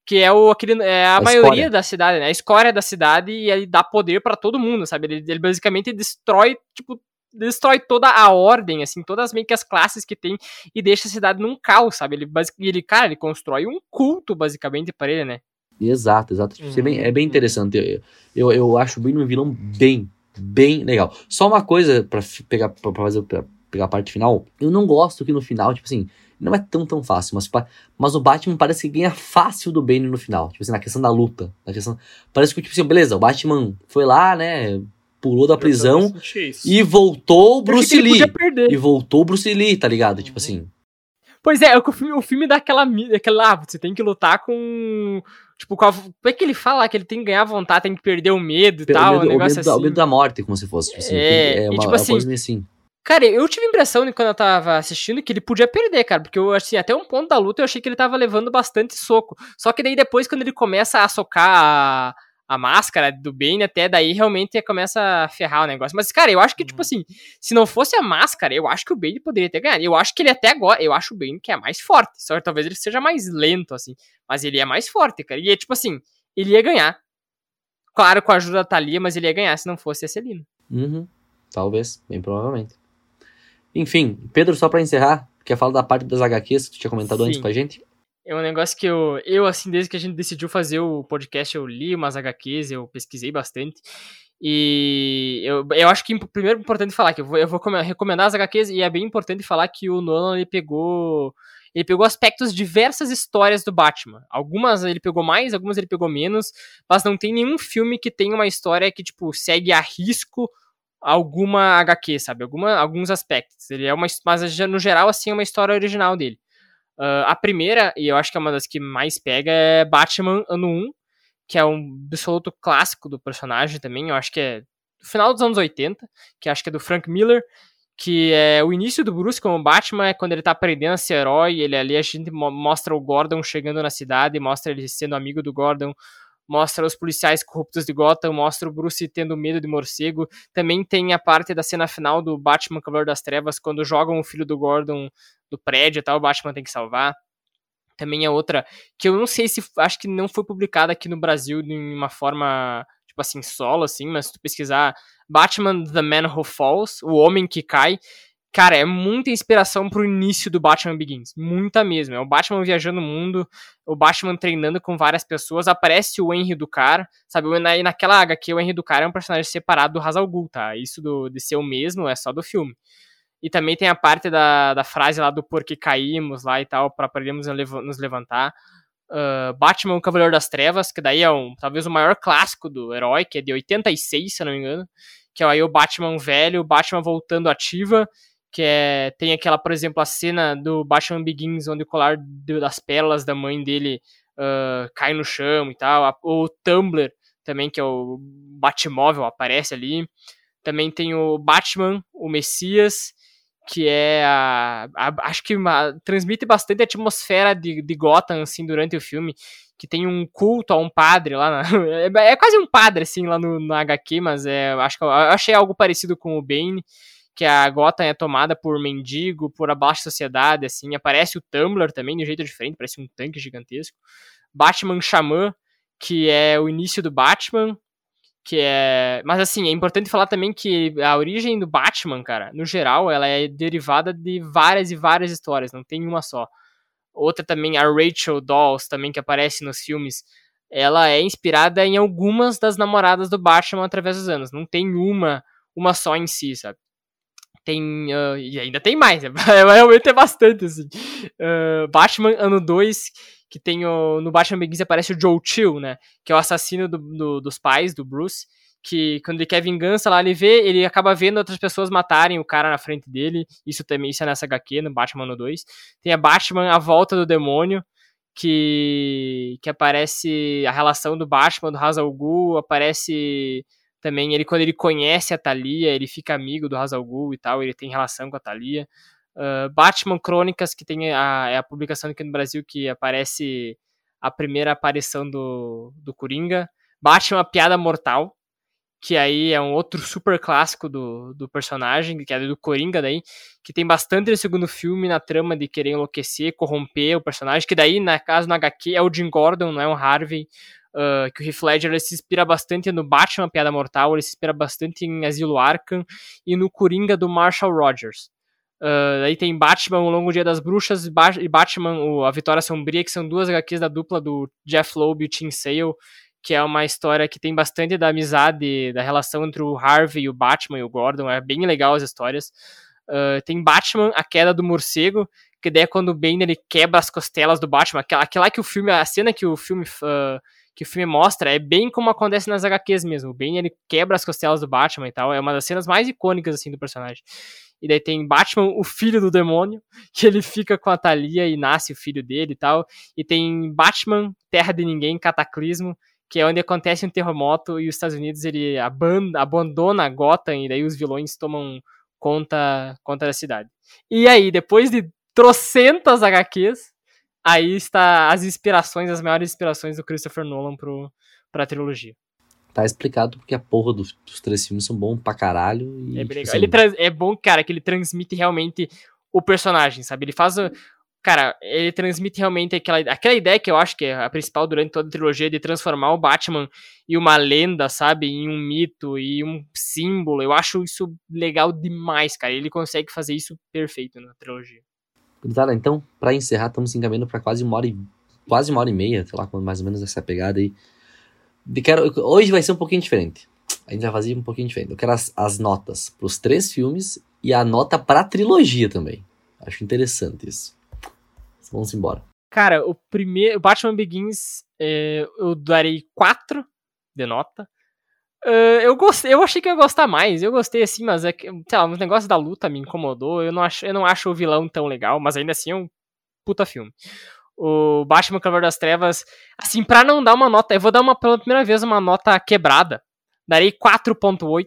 que é, o, aquele, é a, A maioria escória. da cidade, né? A escória da cidade e ele dá poder pra todo mundo, sabe? Ele, ele basicamente destrói, tipo, destrói toda a ordem, assim, todas meio que as classes que tem e deixa a cidade num caos, sabe? Ele, ele cara, ele constrói um culto, basicamente, pra ele, né? Exato, exato. Tipo, isso é, bem, é bem Uhum. interessante. Eu, eu, eu acho o Bane um vilão bem, bem legal. Só uma coisa pra fi- pegar, pra fazer, pra pegar a parte final. Eu não gosto que no final, tipo assim, não é tão, tão fácil, mas, mas o Batman parece que ganha fácil do Bane no final. Tipo assim, na questão da luta. Na questão, parece que, tipo assim, beleza, o Batman foi lá, né, pulou da prisão e voltou o Bruce Lee. podia perder. E voltou o Bruce Lee, tá ligado? Tipo Uhum. assim. Pois é, é que o filme, o filme dá aquela, aquela. Ah, você tem que lutar com. Tipo, a, como é que ele fala que ele tem que ganhar vontade, tem que perder o medo e Pelo tal, medo, um o, negócio medo da, o assim. medo da morte, como se fosse. Tipo assim, É, tem- e uma, tipo uma assim, coisa meio assim. Cara, eu tive a impressão de quando eu tava assistindo que ele podia perder, cara, porque eu assim, até um ponto da luta eu achei que ele tava levando bastante soco. Só que daí depois, quando ele começa a socar a, máscara do Bane, até daí realmente começa a ferrar o negócio. Mas, cara, eu acho que, tipo assim, se não fosse a máscara, eu acho que o Bane poderia ter ganhado. Eu acho que ele até agora, eu acho o Bane que é mais forte. Só que talvez ele seja mais lento, assim. Mas ele é mais forte, cara. E é tipo assim, ele ia ganhar. Claro, com a ajuda da Thalia, mas ele ia ganhar se não fosse a Celina. Uhum. Talvez, bem provavelmente. Enfim, Pedro, só pra encerrar, quer falar da parte das HQs que tu tinha comentado antes Sim. com a gente? É um negócio que eu, eu, assim, desde que a gente decidiu fazer o podcast, eu li umas HQs, eu pesquisei bastante. E eu, eu acho que primeiro é importante falar que eu vou, eu vou come- recomendar as HQs e é bem importante falar que o Nolan ele pegou ele pegou aspectos de diversas histórias do Batman. Algumas ele pegou mais, algumas ele pegou menos, mas não tem nenhum filme que tenha uma história que tipo segue a risco alguma HQ, sabe? Alguma, alguns aspectos. Ele é uma, mas no geral assim é uma história original dele. Uh, a primeira, e eu acho que é uma das que mais pega, é Batman Ano 1, que é um absoluto clássico do personagem também. Eu acho que é do final dos anos 80, que acho que é do Frank Miller, que é o início do Bruce como Batman, é quando ele tá aprendendo a ser herói, ele ali a gente mo- mostra o Gordon chegando na cidade, mostra ele sendo amigo do Gordon, mostra os policiais corruptos de Gotham, mostra o Bruce tendo medo de morcego. Também tem a parte da cena final do Batman Cavaleiro das Trevas, quando jogam o filho do Gordon do prédio e tal, o Batman tem que salvar. Também é outra que eu não sei se acho que não foi publicada aqui no Brasil de uma forma tipo assim solo assim, mas se tu pesquisar Batman The Man Who Falls, o homem que cai, cara, é muita inspiração pro início do Batman Begins, muita mesmo. É o Batman viajando o mundo, o Batman treinando com várias pessoas, aparece o Henry do cara, sabe? E naquela HQ o Henry do cara é um personagem separado do Hazal Ghul, tá? Isso do, de ser o mesmo é só do filme. E também tem a parte da, da frase lá do porquê caímos lá e tal, para podermos nos levantar. Uh, Batman, o Cavaleiro das Trevas, que daí é um, talvez o maior clássico do herói, que é de 86, se eu não me engano. que é aí o Batman velho, o Batman voltando ativa, que é tem aquela, por exemplo, a cena do Batman Begins onde o colar das pérolas da mãe dele uh, cai no chão e tal, o Tumblr também, que é o Batmóvel, aparece ali. Também tem o Batman, o Messias, que é a, a acho que uma, transmite bastante a atmosfera de, de Gotham assim durante o filme, que tem um culto a um padre lá, na, é, é, quase um padre assim lá no, no HQ, mas é, acho que eu, eu achei algo parecido com o Bane, que a Gotham é tomada por mendigo, por a baixa sociedade, assim, aparece o Tumblr também de um jeito diferente, parece um tanque gigantesco. Batman Xamã, que é o início do Batman, que é, mas assim, é importante falar também que a origem do Batman, cara, no geral, ela é derivada de várias e várias histórias, não tem uma só. Outra também, a Rachel Dawes, também que aparece nos filmes, ela é inspirada em algumas das namoradas do Batman através dos anos, não tem uma, uma só em si, sabe? Tem, uh, e ainda tem mais, realmente é bastante, assim. Uh, Batman, ano 2, que tem o, no Batman Begins aparece o Joe Chill, né, que é o assassino do, do, dos pais, do Bruce, que quando ele quer vingança lá, ele vê, ele acaba vendo outras pessoas matarem o cara na frente dele, isso também, isso é nessa HQ, no Batman no 2. Tem a Batman, A Volta do Demônio, que, que aparece a relação do Batman, do Hazal Ghul, aparece também ele quando ele conhece a Thalia, ele fica amigo do Hazal e tal, ele tem relação com a Thalia. Uh, Batman Crônicas, que tem a, é a publicação aqui no Brasil que aparece a primeira aparição do, do Coringa. Batman Piada Mortal, que aí é um outro super clássico do, do personagem, que é do Coringa daí, que tem bastante no segundo filme na trama de querer enlouquecer, corromper o personagem, que daí, na casa no HQ, é o Jim Gordon, não é um Harvey, uh, que o Heath Ledger se inspira bastante no Batman Piada Mortal, ele se inspira bastante em Asilo Arkham e no Coringa do Marshall Rogers. Uh, aí tem Batman, O Longo Dia das Bruxas e Batman, o, A Vitória Sombria, que são duas HQs da dupla do Jeff Loeb e o Tim Sale, que é uma história que tem bastante da amizade, da relação entre o Harvey, o Batman e o Gordon, é bem legal as histórias. Uh, tem Batman, A Queda do Morcego, que daí é quando o Bane ele quebra as costelas do Batman, aquela, aquela que o filme, a cena que o filme uh, que o filme mostra é bem como acontece nas HQs mesmo. O Bane ele quebra as costelas do Batman e tal, é uma das cenas mais icônicas assim do personagem. E daí tem Batman, o filho do demônio, que ele fica com a Thalia e nasce o filho dele e tal. E tem Batman, Terra de Ninguém, Cataclismo, que é onde acontece um terremoto e os Estados Unidos ele abandona Gotham e daí os vilões tomam conta, conta da cidade. E aí, depois de trocentas HQs, aí está as inspirações, as maiores inspirações do Christopher Nolan pro, pra trilogia tá explicado porque a porra dos, dos três filmes são bons pra caralho. E, é tipo, legal. Ele é bom, cara, que ele transmite realmente o personagem, sabe? Ele faz. Cara, ele transmite realmente aquela, aquela ideia que eu acho que é a principal durante toda a trilogia de transformar o Batman em uma lenda, sabe? Em um mito e um símbolo. Eu acho isso legal demais, cara. Ele consegue fazer isso perfeito na trilogia. Tá, então, para encerrar, estamos encaminhando para quase uma hora e quase uma hora e meia, sei lá, mais ou menos essa pegada aí. Quero, hoje vai ser um pouquinho diferente. A gente vai fazer um pouquinho diferente. Eu quero as, as notas para os três filmes e a nota para a trilogia também. Acho interessante isso. Vamos embora. Cara, o primeiro. Batman Begins é, eu darei 4 de nota. Uh, eu gostei, eu achei que eu ia gostar mais. Eu gostei assim, mas é que, sei lá, os negócios da luta me incomodou. Eu não acho, eu não acho o vilão tão legal, mas ainda assim é um puta filme o Batman Cavaleiro das Trevas, assim, para não dar uma nota, eu vou dar uma pela primeira vez uma nota quebrada. Darei 4.8.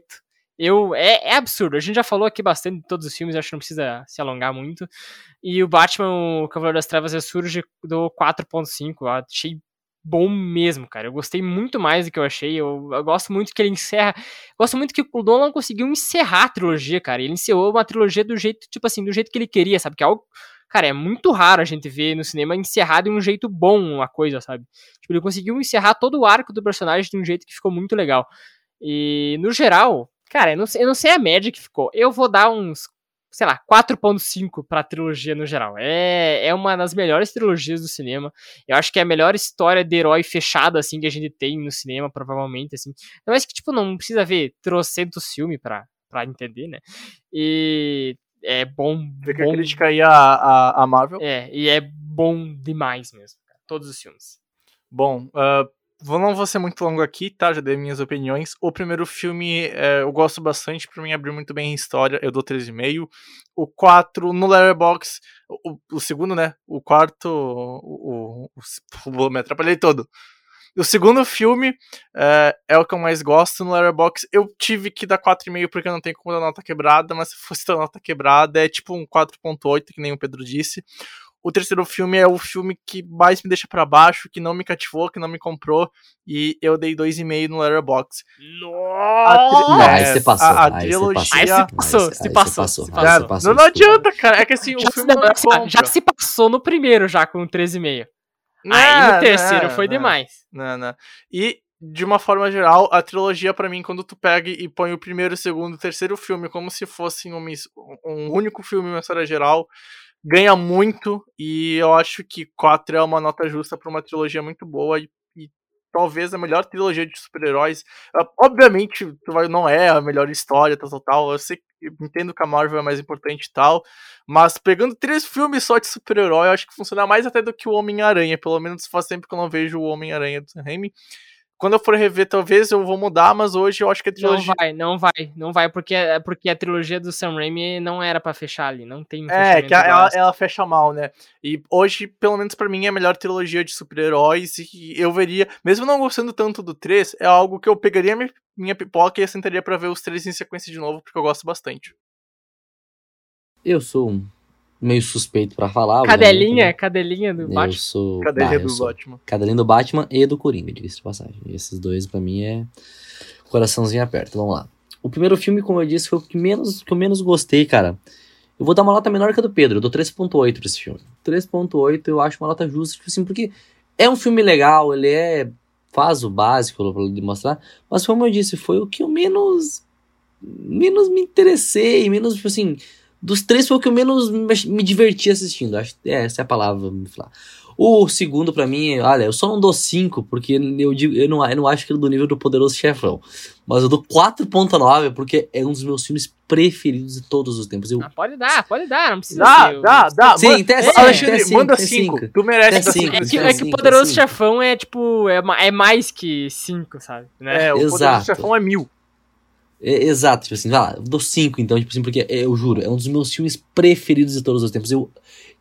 Eu é, é, absurdo. A gente já falou aqui bastante de todos os filmes, acho que não precisa se alongar muito. E o Batman, o Cavaleiro das Trevas ressurge do 4.5. Eu achei bom mesmo, cara. Eu gostei muito mais do que eu achei. Eu, eu gosto muito que ele encerra. Gosto muito que o Nolan conseguiu encerrar a trilogia, cara. Ele encerrou uma trilogia do jeito, tipo assim, do jeito que ele queria, sabe? Que é algo cara, é muito raro a gente ver no cinema encerrado de um jeito bom a coisa, sabe? Tipo, ele conseguiu encerrar todo o arco do personagem de um jeito que ficou muito legal. E, no geral, cara, eu não sei, eu não sei a média que ficou. Eu vou dar uns, sei lá, 4.5 pra trilogia no geral. É, é uma das melhores trilogias do cinema. Eu acho que é a melhor história de herói fechada, assim, que a gente tem no cinema, provavelmente, assim. Mas que, tipo, não precisa ver trocentos filmes pra, pra entender, né? E é bom. Fica bom, a crítica aí a, a, a, Marvel. É, e é bom demais mesmo, cara, todos os filmes. Bom, uh, não vou ser muito longo aqui, tá? Já dei minhas opiniões. O primeiro filme é, eu gosto bastante, pra mim abriu muito bem a história, eu dou 3,5. O 4 no Letterboxd, o, o segundo, né? O quarto, o, o, o, me atrapalhei todo. O segundo filme é, é, o que eu mais gosto no Letterboxd. Eu tive que dar 4,5 porque eu não tenho como dar nota quebrada, mas se fosse dar nota quebrada é tipo um 4.8, que nem o Pedro disse. O terceiro filme é o filme que mais me deixa para baixo, que não me cativou, que não me comprou, e eu dei 2,5 no Letterboxd. Nossa! Aí você passou. A, a aí trilogia... você Aí passou. se passou, Aí se você passou, se Não, adianta, cara. É que assim, o Já, filme não se, já compra. se passou no primeiro, já com 13,5. Não, Aí no terceiro não, foi não. demais. Não, não. E, de uma forma geral, a trilogia, pra mim, quando tu pega e põe o primeiro, o segundo o terceiro filme como se fossem his- um único filme, uma história geral, ganha muito. E eu acho que 4 é uma nota justa pra uma trilogia muito boa e, e talvez a melhor trilogia de super-heróis. Ah, Obviamente, não é a melhor história, tal, tal, tal. Eu sei eu entendo que a Marvel é mais importante e tal. Mas pegando três filmes só de super-herói, eu acho que funciona mais até do que o Homem-Aranha. Pelo menos faz tempo que eu não vejo o Homem-Aranha do Sam Raimi. Quando eu for rever, talvez eu vou mudar, mas hoje eu acho que a Não trilogia. vai, não vai, não vai, porque, é porque a trilogia do Sam Raimi não era pra fechar ali, não tem um É, que a- ela, ela fecha mal, né? E hoje, pelo menos pra mim, é a melhor trilogia de super-heróis. E eu veria, mesmo não gostando tanto do 3, é algo que eu pegaria minha, minha pipoca e sentaria pra ver os três em sequência de novo, porque eu gosto bastante. Eu sou um meio suspeito pra falar. Cadelinha, obviamente, cadelinha do né? Eu Batman. sou. Cadê Ah, do sou. Batman? Cadelinha do Batman e do Coringa, diga-se de passagem. Esses dois, pra mim, é coraçãozinho aperto. Vamos lá. O primeiro filme, como eu disse, foi o que, menos, que eu menos gostei, cara. Eu vou dar uma nota menor que a do Pedro. Eu dou 3.8 pra esse filme. 3.8 eu acho uma nota justa, tipo assim, porque é um filme legal, ele é... Faz o básico pra demonstrar, mas como eu disse, foi o que eu menos... Menos me interessei, menos, tipo assim... Dos três foi o que eu menos me me diverti assistindo. Acho que essa é a palavra, me falar. O segundo, pra mim, olha, eu só não dou 5, porque eu, digo, eu, não, eu não acho que ele é do nível do Poderoso Chefão. Mas eu dou 4.9, porque é um dos meus filmes preferidos de todos os tempos. Eu, Ah, pode dar, pode dar, não precisa Dá, ser. dá, dá. Sim, manda- até cinco, Alexandre, até cinco, manda até 5. cinco. Tu merece Até dar cinco. É Sim, que, sim, é que sim, o Poderoso. Chefão é tipo, é, é mais que 5, sabe? Né? É, o Exato. Poderoso Chefão é mil. É, exato, tipo assim, vai lá, dou 5 então, tipo assim, porque é, eu juro, é um dos meus filmes preferidos de todos os tempos. Eu,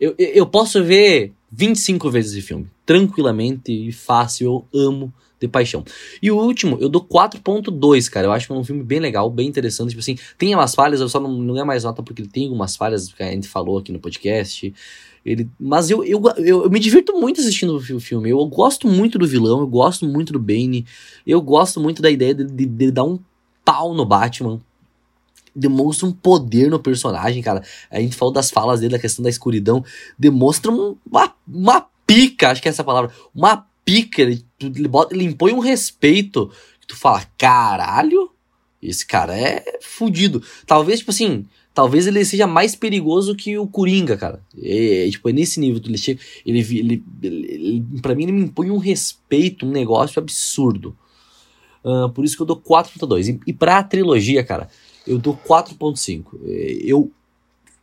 eu, eu posso ver 25 vezes esse filme, tranquilamente e fácil, eu amo de paixão. E o último, eu dou 4.2, cara, eu acho que é um filme bem legal, bem interessante, tipo assim, tem umas falhas, eu só não, não é mais nota porque ele tem algumas falhas que a gente falou aqui no podcast, ele, mas eu, eu, eu, eu me divirto muito assistindo o fi- filme, eu gosto muito do vilão, eu gosto muito do Bane, eu gosto muito da ideia de, de, de dar um pau no Batman. Demonstra um poder no personagem, cara. A gente falou das falas dele, da questão da escuridão. Demonstra um- uma, uma pica, acho que é essa palavra. Uma pica. Ele, ele, bota, ele impõe um respeito. Que tu fala, caralho, esse cara é fudido. Talvez, tipo assim, talvez ele seja mais perigoso que o Coringa, cara. É, é, tipo, é nesse nível. Ele, chega, ele, ele, ele, ele, pra mim, ele me impõe um respeito, um negócio absurdo. Por isso que eu dou 4.2. E, e pra trilogia, cara, eu dou 4.5. É, Eu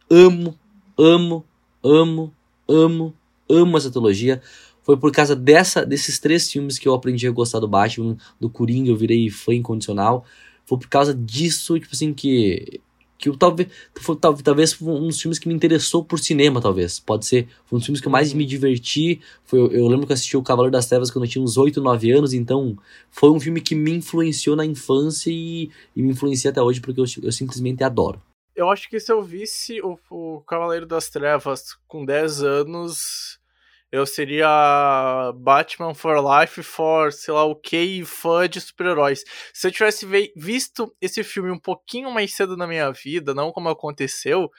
amo, amo, amo, amo, amo essa trilogia. Foi por causa dessa, desses três filmes que eu aprendi a gostar do Batman, do Coringa, eu virei fã incondicional. Foi por causa disso, tipo assim, que. Que eu talvez. Foi, tal- talvez um dos filmes que me interessou por cinema, talvez. Pode ser. Foi um dos filmes que eu mais me diverti. Foi, eu, eu lembro que eu assisti O Cavaleiro das Trevas quando eu tinha uns 8, 9 anos, então foi um filme que me influenciou na infância e, e me influencia até hoje porque eu, eu simplesmente adoro. Eu acho que se eu visse o, o Cavaleiro das Trevas com 10 anos, eu seria Batman for Life for, sei lá, o que fã de super-heróis. Se eu tivesse ve- visto esse filme um pouquinho mais cedo na minha vida, não como aconteceu,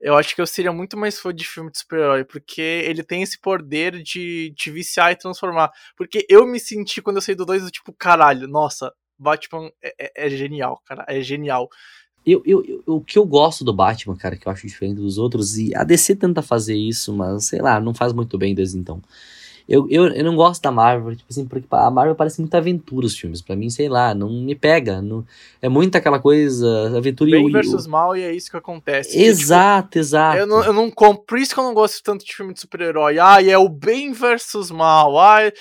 eu acho que eu seria muito mais fã de filme de super-herói, porque ele tem esse poder de te viciar e transformar. Porque eu me senti, quando eu saí do 2, do tipo, caralho, nossa, Batman é, é- é genial, cara, é genial. Eu, eu, eu- o que eu gosto do Batman, cara, que eu acho diferente dos outros, e a DC tenta fazer isso, mas sei lá, não faz muito bem desde então. Eu, eu, eu não gosto da Marvel, tipo assim, porque a Marvel parece muita aventura os filmes. Pra mim, sei lá, não me pega. Não, é muito aquela coisa, aventura e Bem e versus o- mal, e é isso que acontece. Que, tipo, Exato, exato. Eu não, eu não compro, por isso que eu não gosto tanto de filme de super-herói. Ah, é o bem versus mal. É-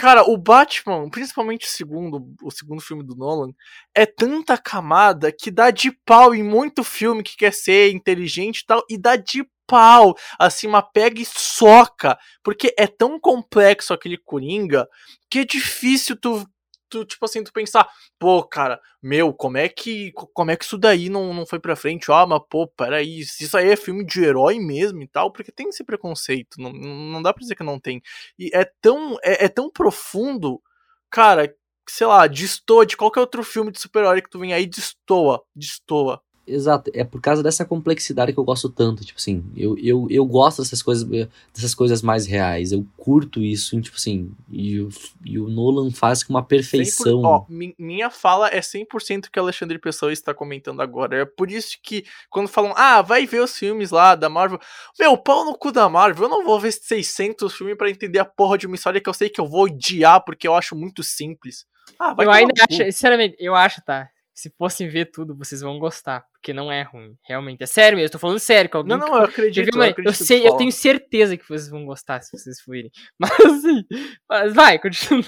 Cara, o Batman, principalmente o segundo, o segundo filme do Nolan, é tanta camada que dá de pau em muito filme que quer ser inteligente e tal, e dá de pau, assim, uma pega e soca, porque é tão complexo aquele Coringa que é difícil tu tu, tipo assim, tu pensar, pô, cara, meu, como é que como é que isso daí não, não foi pra frente? Ah, mas pô, peraí, isso aí é filme de herói mesmo e tal, porque tem esse preconceito, não, não dá pra dizer que não tem. E é tão, é, é tão profundo, cara, sei lá, destoa de qualquer outro filme de super-herói que tu vem aí, destoa, destoa. Exato, é por causa dessa complexidade que eu gosto tanto, tipo assim, eu, eu, eu gosto dessas coisas, dessas coisas mais reais, eu curto isso, tipo assim, e, e o Nolan faz com uma perfeição. 100%, ó, minha fala é 100% que o Alexandre Pessoa está comentando agora, é por isso que quando falam, ah, vai ver os filmes lá da Marvel, meu, pau no cu da Marvel, eu não vou ver 600 filmes para entender a porra de uma história que eu sei que eu vou odiar porque eu acho muito simples. Ah, vai eu ainda acho, sinceramente, eu acho, tá, se fossem ver tudo, vocês vão gostar, porque não é ruim, realmente. É sério mesmo, eu tô falando sério. Que alguém não, não, eu acredito. Eu, acredito eu, sei, eu tenho certeza que vocês vão gostar se vocês forem. Mas assim, mas vai, continua.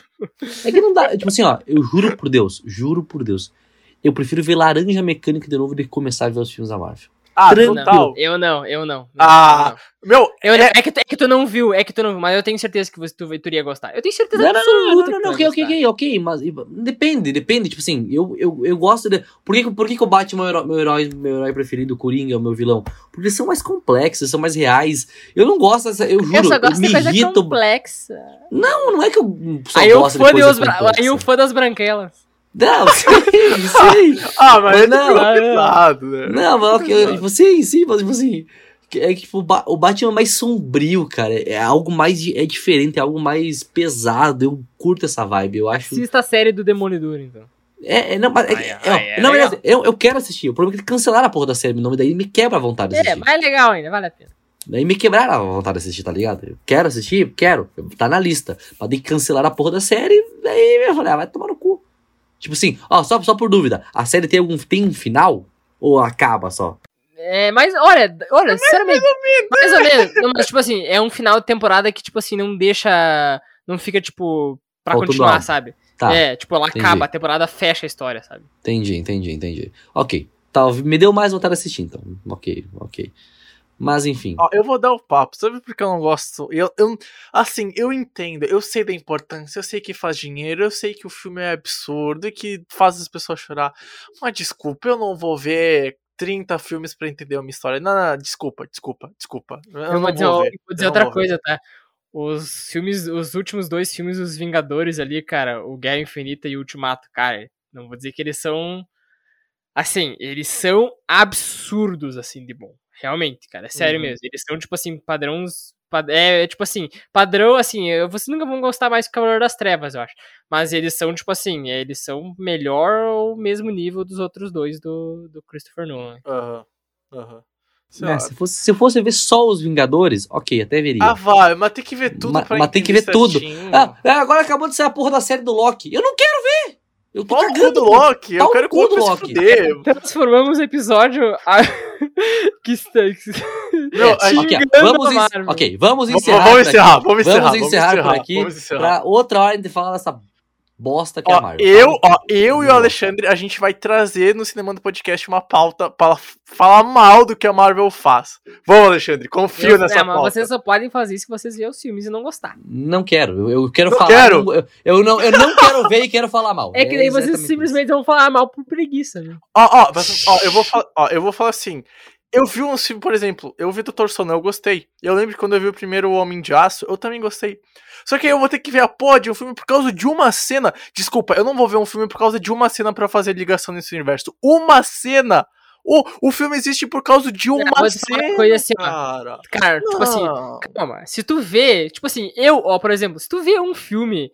É que não dá, tipo assim, ó, eu juro por Deus, juro por Deus, eu prefiro ver Laranja Mecânica de novo do que começar a ver os filmes da Marvel. Ah, total. eu não, eu não. não ah, não. meu. Eu, é... É, que, é que tu não viu, é que tu não viu, mas eu tenho certeza que você, tu, tu iria gostar. Eu tenho certeza não, absoluta. Não, não, não, ok, ok, ok, ok, mas depende, depende. Tipo assim, eu, eu, eu gosto de. Por que, por que, que o Batman é meu herói, meu herói preferido, o Coringa, é o meu vilão? Porque eles são mais complexos, são mais reais. Eu não gosto dessa. Eu juro, eu, só gosto eu me de coisa irrito. complexa. Não, não é que eu só aí gosto eu de coisa complexa. Aí o fã das branquelas. Não, sei, sei. ah, mas não, é pesado, né? Não, mas okay, tipo, sim, sim, mas tipo assim. É que tipo, o Batman é mais sombrio, cara. É algo mais. É diferente, é algo mais pesado. Eu curto essa vibe. Eu acho. Assista a série do Demolidor, então. É, é, não, mas. É, é, ai, é, não, mas eu, eu quero assistir. O problema é que cancelaram a porra da série. O nome daí me quebra a vontade de assistir. É, mas é legal ainda, vale a pena. Daí me quebraram a vontade de assistir, tá ligado? Eu quero assistir? Quero. Tá na lista. Mas daí cancelaram a porra da série. Daí eu falei, ah, vai tomar no cu. Tipo assim, ó, só, só por dúvida, a série tem algum tem um final? Ou acaba só? É, mas olha, olha, sinceramente, mais ou menos. Não, mas, tipo assim, é um final de temporada que, tipo assim, não deixa. Não fica, tipo, pra Faltando continuar, sabe? Tá, é, tipo, ela entendi. acaba, a temporada fecha a história, sabe? Entendi, entendi, entendi. Ok. Tá, me deu mais vontade de assistir, então. Ok, ok. Mas enfim. Ó, eu vou dar o papo. Sabe por que eu não gosto? Eu, eu, assim, eu entendo. Eu sei da importância. Eu sei que faz dinheiro. Eu sei que o filme é absurdo e que faz as pessoas chorar. Mas desculpa, eu não vou ver 30 filmes para entender uma história. Não, não, desculpa, desculpa, desculpa. Eu, eu vou dizer, vou, ver, vou dizer outra coisa, tá? Os filmes, os últimos dois filmes dos Vingadores ali, cara, o Guerra Infinita e o Ultimato, cara, não vou dizer que eles são assim, eles são absurdos assim de bom. Realmente, cara, é sério uhum. mesmo. Eles são, tipo assim, padrões. É, é, tipo assim, padrão, assim, vocês nunca vão gostar mais que Cavaleiro das Trevas, eu acho. Mas eles são, tipo assim, eles são melhor ou mesmo nível dos outros dois do, do Christopher Nolan. Aham, uhum. aham. Uhum. É, se, fosse, se fosse ver só os Vingadores, ok, até veria. Ah, vai, mas tem que ver tudo Ma, pra Mas tem que ver tudo. Ah, é, agora acabou de sair a porra da série do Loki. Eu não quero ver! Eu tô Pau cagando do Loki, eu quero que o Loki. Transformamos o episódio a... que está... Não, é, okay, vamos, en... ok, vamos encerrar. Vamos encerrar, vamos encerrar, vamos encerrar, por aqui. Encerrar. Pra outra hora de falar dessa bosta que ó, é a Marvel. Eu, ó, eu e o Alexandre, a gente vai trazer no Cinema do Podcast uma pauta para falar mal do que a Marvel faz. Vamos, Alexandre, confio eu, nessa é, pauta. Mas vocês só podem fazer isso se vocês verem os filmes e não gostar. Não quero, eu, eu quero não falar. Quero. Eu, eu, não, eu não quero ver e quero falar mal. É que daí é vocês simplesmente isso. vão falar mal por preguiça, né? Ó, ó, ó, eu vou falar, ó, eu vou falar assim. Eu vi um filme, por exemplo, eu vi Doutor Sono, eu gostei. Eu lembro que quando eu vi o primeiro Homem de Aço, eu também gostei. Só que aí eu vou ter que ver a porra de um filme por causa de uma cena. Desculpa, eu não vou ver um filme por causa de uma cena para fazer ligação nesse universo. Uma cena! O, o filme existe por causa de uma cena. Uma coisa assim, cara. Cara, não. tipo assim, calma. Se tu vê, tipo assim, eu, ó, por exemplo, se tu vê um filme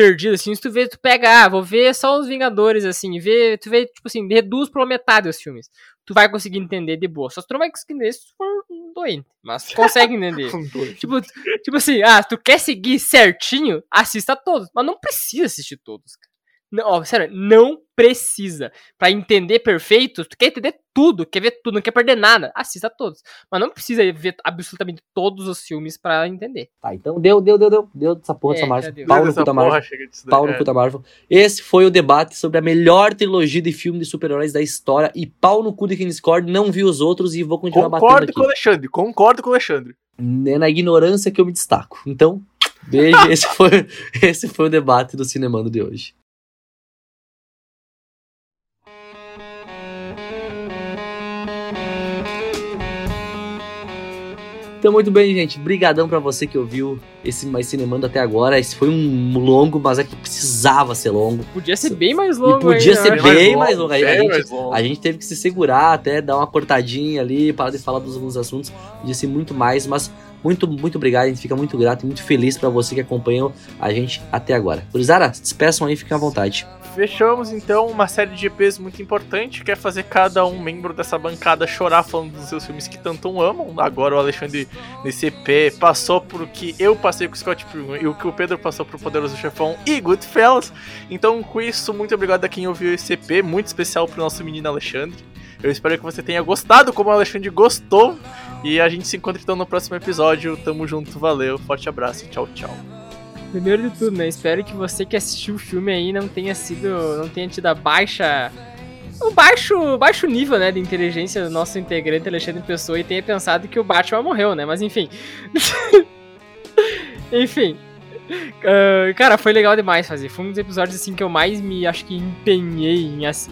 perdido, assim, se tu vê, tu pega, ah, vou ver só os Vingadores, assim, vê, tu vê, tipo assim, reduz pela metade os filmes. Tu vai conseguir entender de boa. Só tu não vai conseguir entender se tu for um doente. Mas tu consegue entender. tipo, tipo assim, ah, tu quer seguir certinho, assista todos. Mas não precisa assistir todos, cara. Não, ó, sério, não precisa. Pra entender perfeito, tu quer entender tudo, quer ver tudo, não quer perder nada, assista todos. Mas não precisa ver absolutamente todos os filmes pra entender. Tá, então deu, deu, deu, deu. Deu dessa porra É, Marvel. deu. Pau no Dessa cu da porra, Marvel. chega disso daí, Pau no cu da Marvel. Esse foi o debate sobre a melhor trilogia de filme de super-heróis da história. E pau no cu de quem discorda, não vi os outros e vou continuar Concordo batendo com o. Alexandre, concordo com o Alexandre. É na ignorância que eu me destaco. Então, beijo. esse, foi, esse foi o debate do Cinemando de hoje. Então, muito bem, gente. Brigadão pra você que ouviu esse mais Cinemando até agora. Esse foi um longo, mas é que precisava ser longo. Podia ser bem mais longo. E podia ainda, ser acho. bem mais longo. A, bem gente, mais longo. a gente teve que se segurar até dar uma cortadinha ali, parar de falar dos alguns assuntos. Podia ser muito mais, mas muito, muito obrigado. A gente fica muito grato e muito feliz pra você que acompanhou a gente até agora. Gurizada, se despeçam aí, fiquem à vontade. Fechamos então uma série de EPs muito importante, que é fazer cada um membro dessa bancada chorar falando dos seus filmes que tanto amam. Agora o Alexandre nesse EP passou por que eu passei com o Scott Pilgrim e o que o Pedro passou pro Poderoso Chefão e Goodfellas. Então com isso, muito obrigado a quem ouviu esse EP, muito especial pro nosso menino Alexandre. Eu espero que você tenha gostado como o Alexandre gostou. E a gente se encontra então no próximo episódio. Tamo junto, valeu, forte abraço, tchau, tchau. Primeiro de tudo, né? Espero que você que assistiu o filme aí não tenha sido. não tenha tido a baixa. O baixo, baixo nível, né, de inteligência do nosso integrante Alexandre Pessoa e tenha pensado que o Batman morreu, né? Mas enfim. enfim. Ah, cara, foi legal demais fazer. Foi um dos episódios assim que eu mais me acho que empenhei em, assim,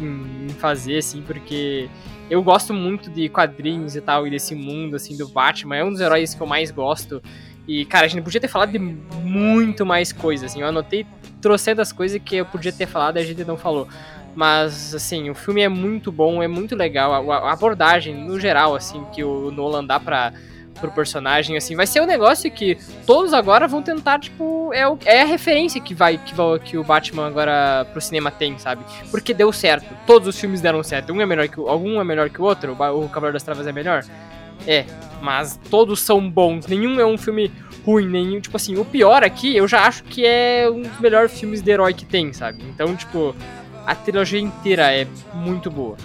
em fazer, assim, porque eu gosto muito de quadrinhos e tal, e desse mundo, assim, do Batman. É um dos heróis que eu mais gosto. E, cara, a gente podia ter falado de muito mais coisas, assim. Eu anotei trocentas coisas que eu podia ter falado e a gente não falou. Mas, assim, o filme é muito bom, é muito legal. A, a abordagem, no geral, assim, que o Nolan dá pra, pro personagem, assim, vai ser um negócio que todos agora vão tentar, tipo, é, o- é a referência que vai, que vai que o Batman agora pro cinema tem, sabe? Porque deu certo. Todos os filmes deram certo. Um é melhor que o, algum é melhor que o outro. O, o Cavaleiro das Trevas é melhor. É, mas todos são bons. Nenhum é um filme ruim, nenhum, tipo assim, o pior aqui, eu já acho que é um dos melhores filmes de herói que tem, sabe? Então, tipo, a trilogia inteira é muito boa.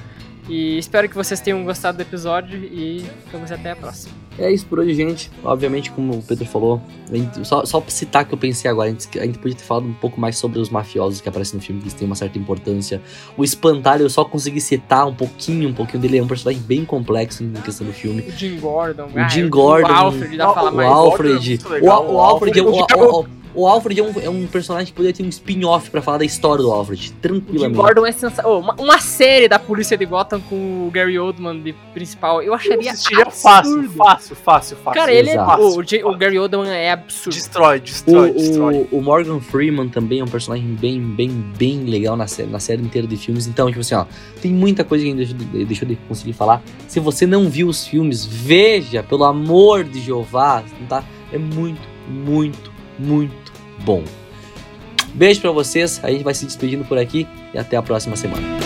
E espero que vocês tenham gostado do episódio e vamos até a próxima. É isso por hoje, gente. Obviamente, como o Pedro falou, gente- só, só pra citar que eu pensei agora, a gente, a gente podia ter falado um pouco mais sobre os mafiosos que aparecem no filme, que eles têm uma certa importância. O Espantalho, eu só consegui citar um pouquinho, um pouquinho dele, é um personagem bem complexo em questão do filme. O Jim Gordon, O Jim Gordon, o Alfred, dá pra falar o mais. O Alfred. O, o o Alfred, é- o, Alfred- o- o- o Alfred é um, é um personagem que poderia ter um spin-off pra falar da história do Alfred, O tranquilamente. Gordon é sensacional. uma, uma série da polícia de Gotham com o Gary Oldman de principal, eu Eu acharia assistiria fácil, absurdo. fácil, fácil, fácil. Cara, ele é. Exato. O, o J- o Gary Oldman é absurdo. Destrói, destrói, destrói. O, o, o Morgan Freeman também é um personagem bem, bem, bem legal na série, na série inteira de filmes. Então, tipo assim, ó, tem muita coisa que a gente deixou de, deixou de conseguir falar. Se você não viu os filmes, veja, pelo amor de Jeová, tá? É muito, muito, muito bom. Beijo pra vocês, a gente vai se despedindo por aqui e até a próxima semana.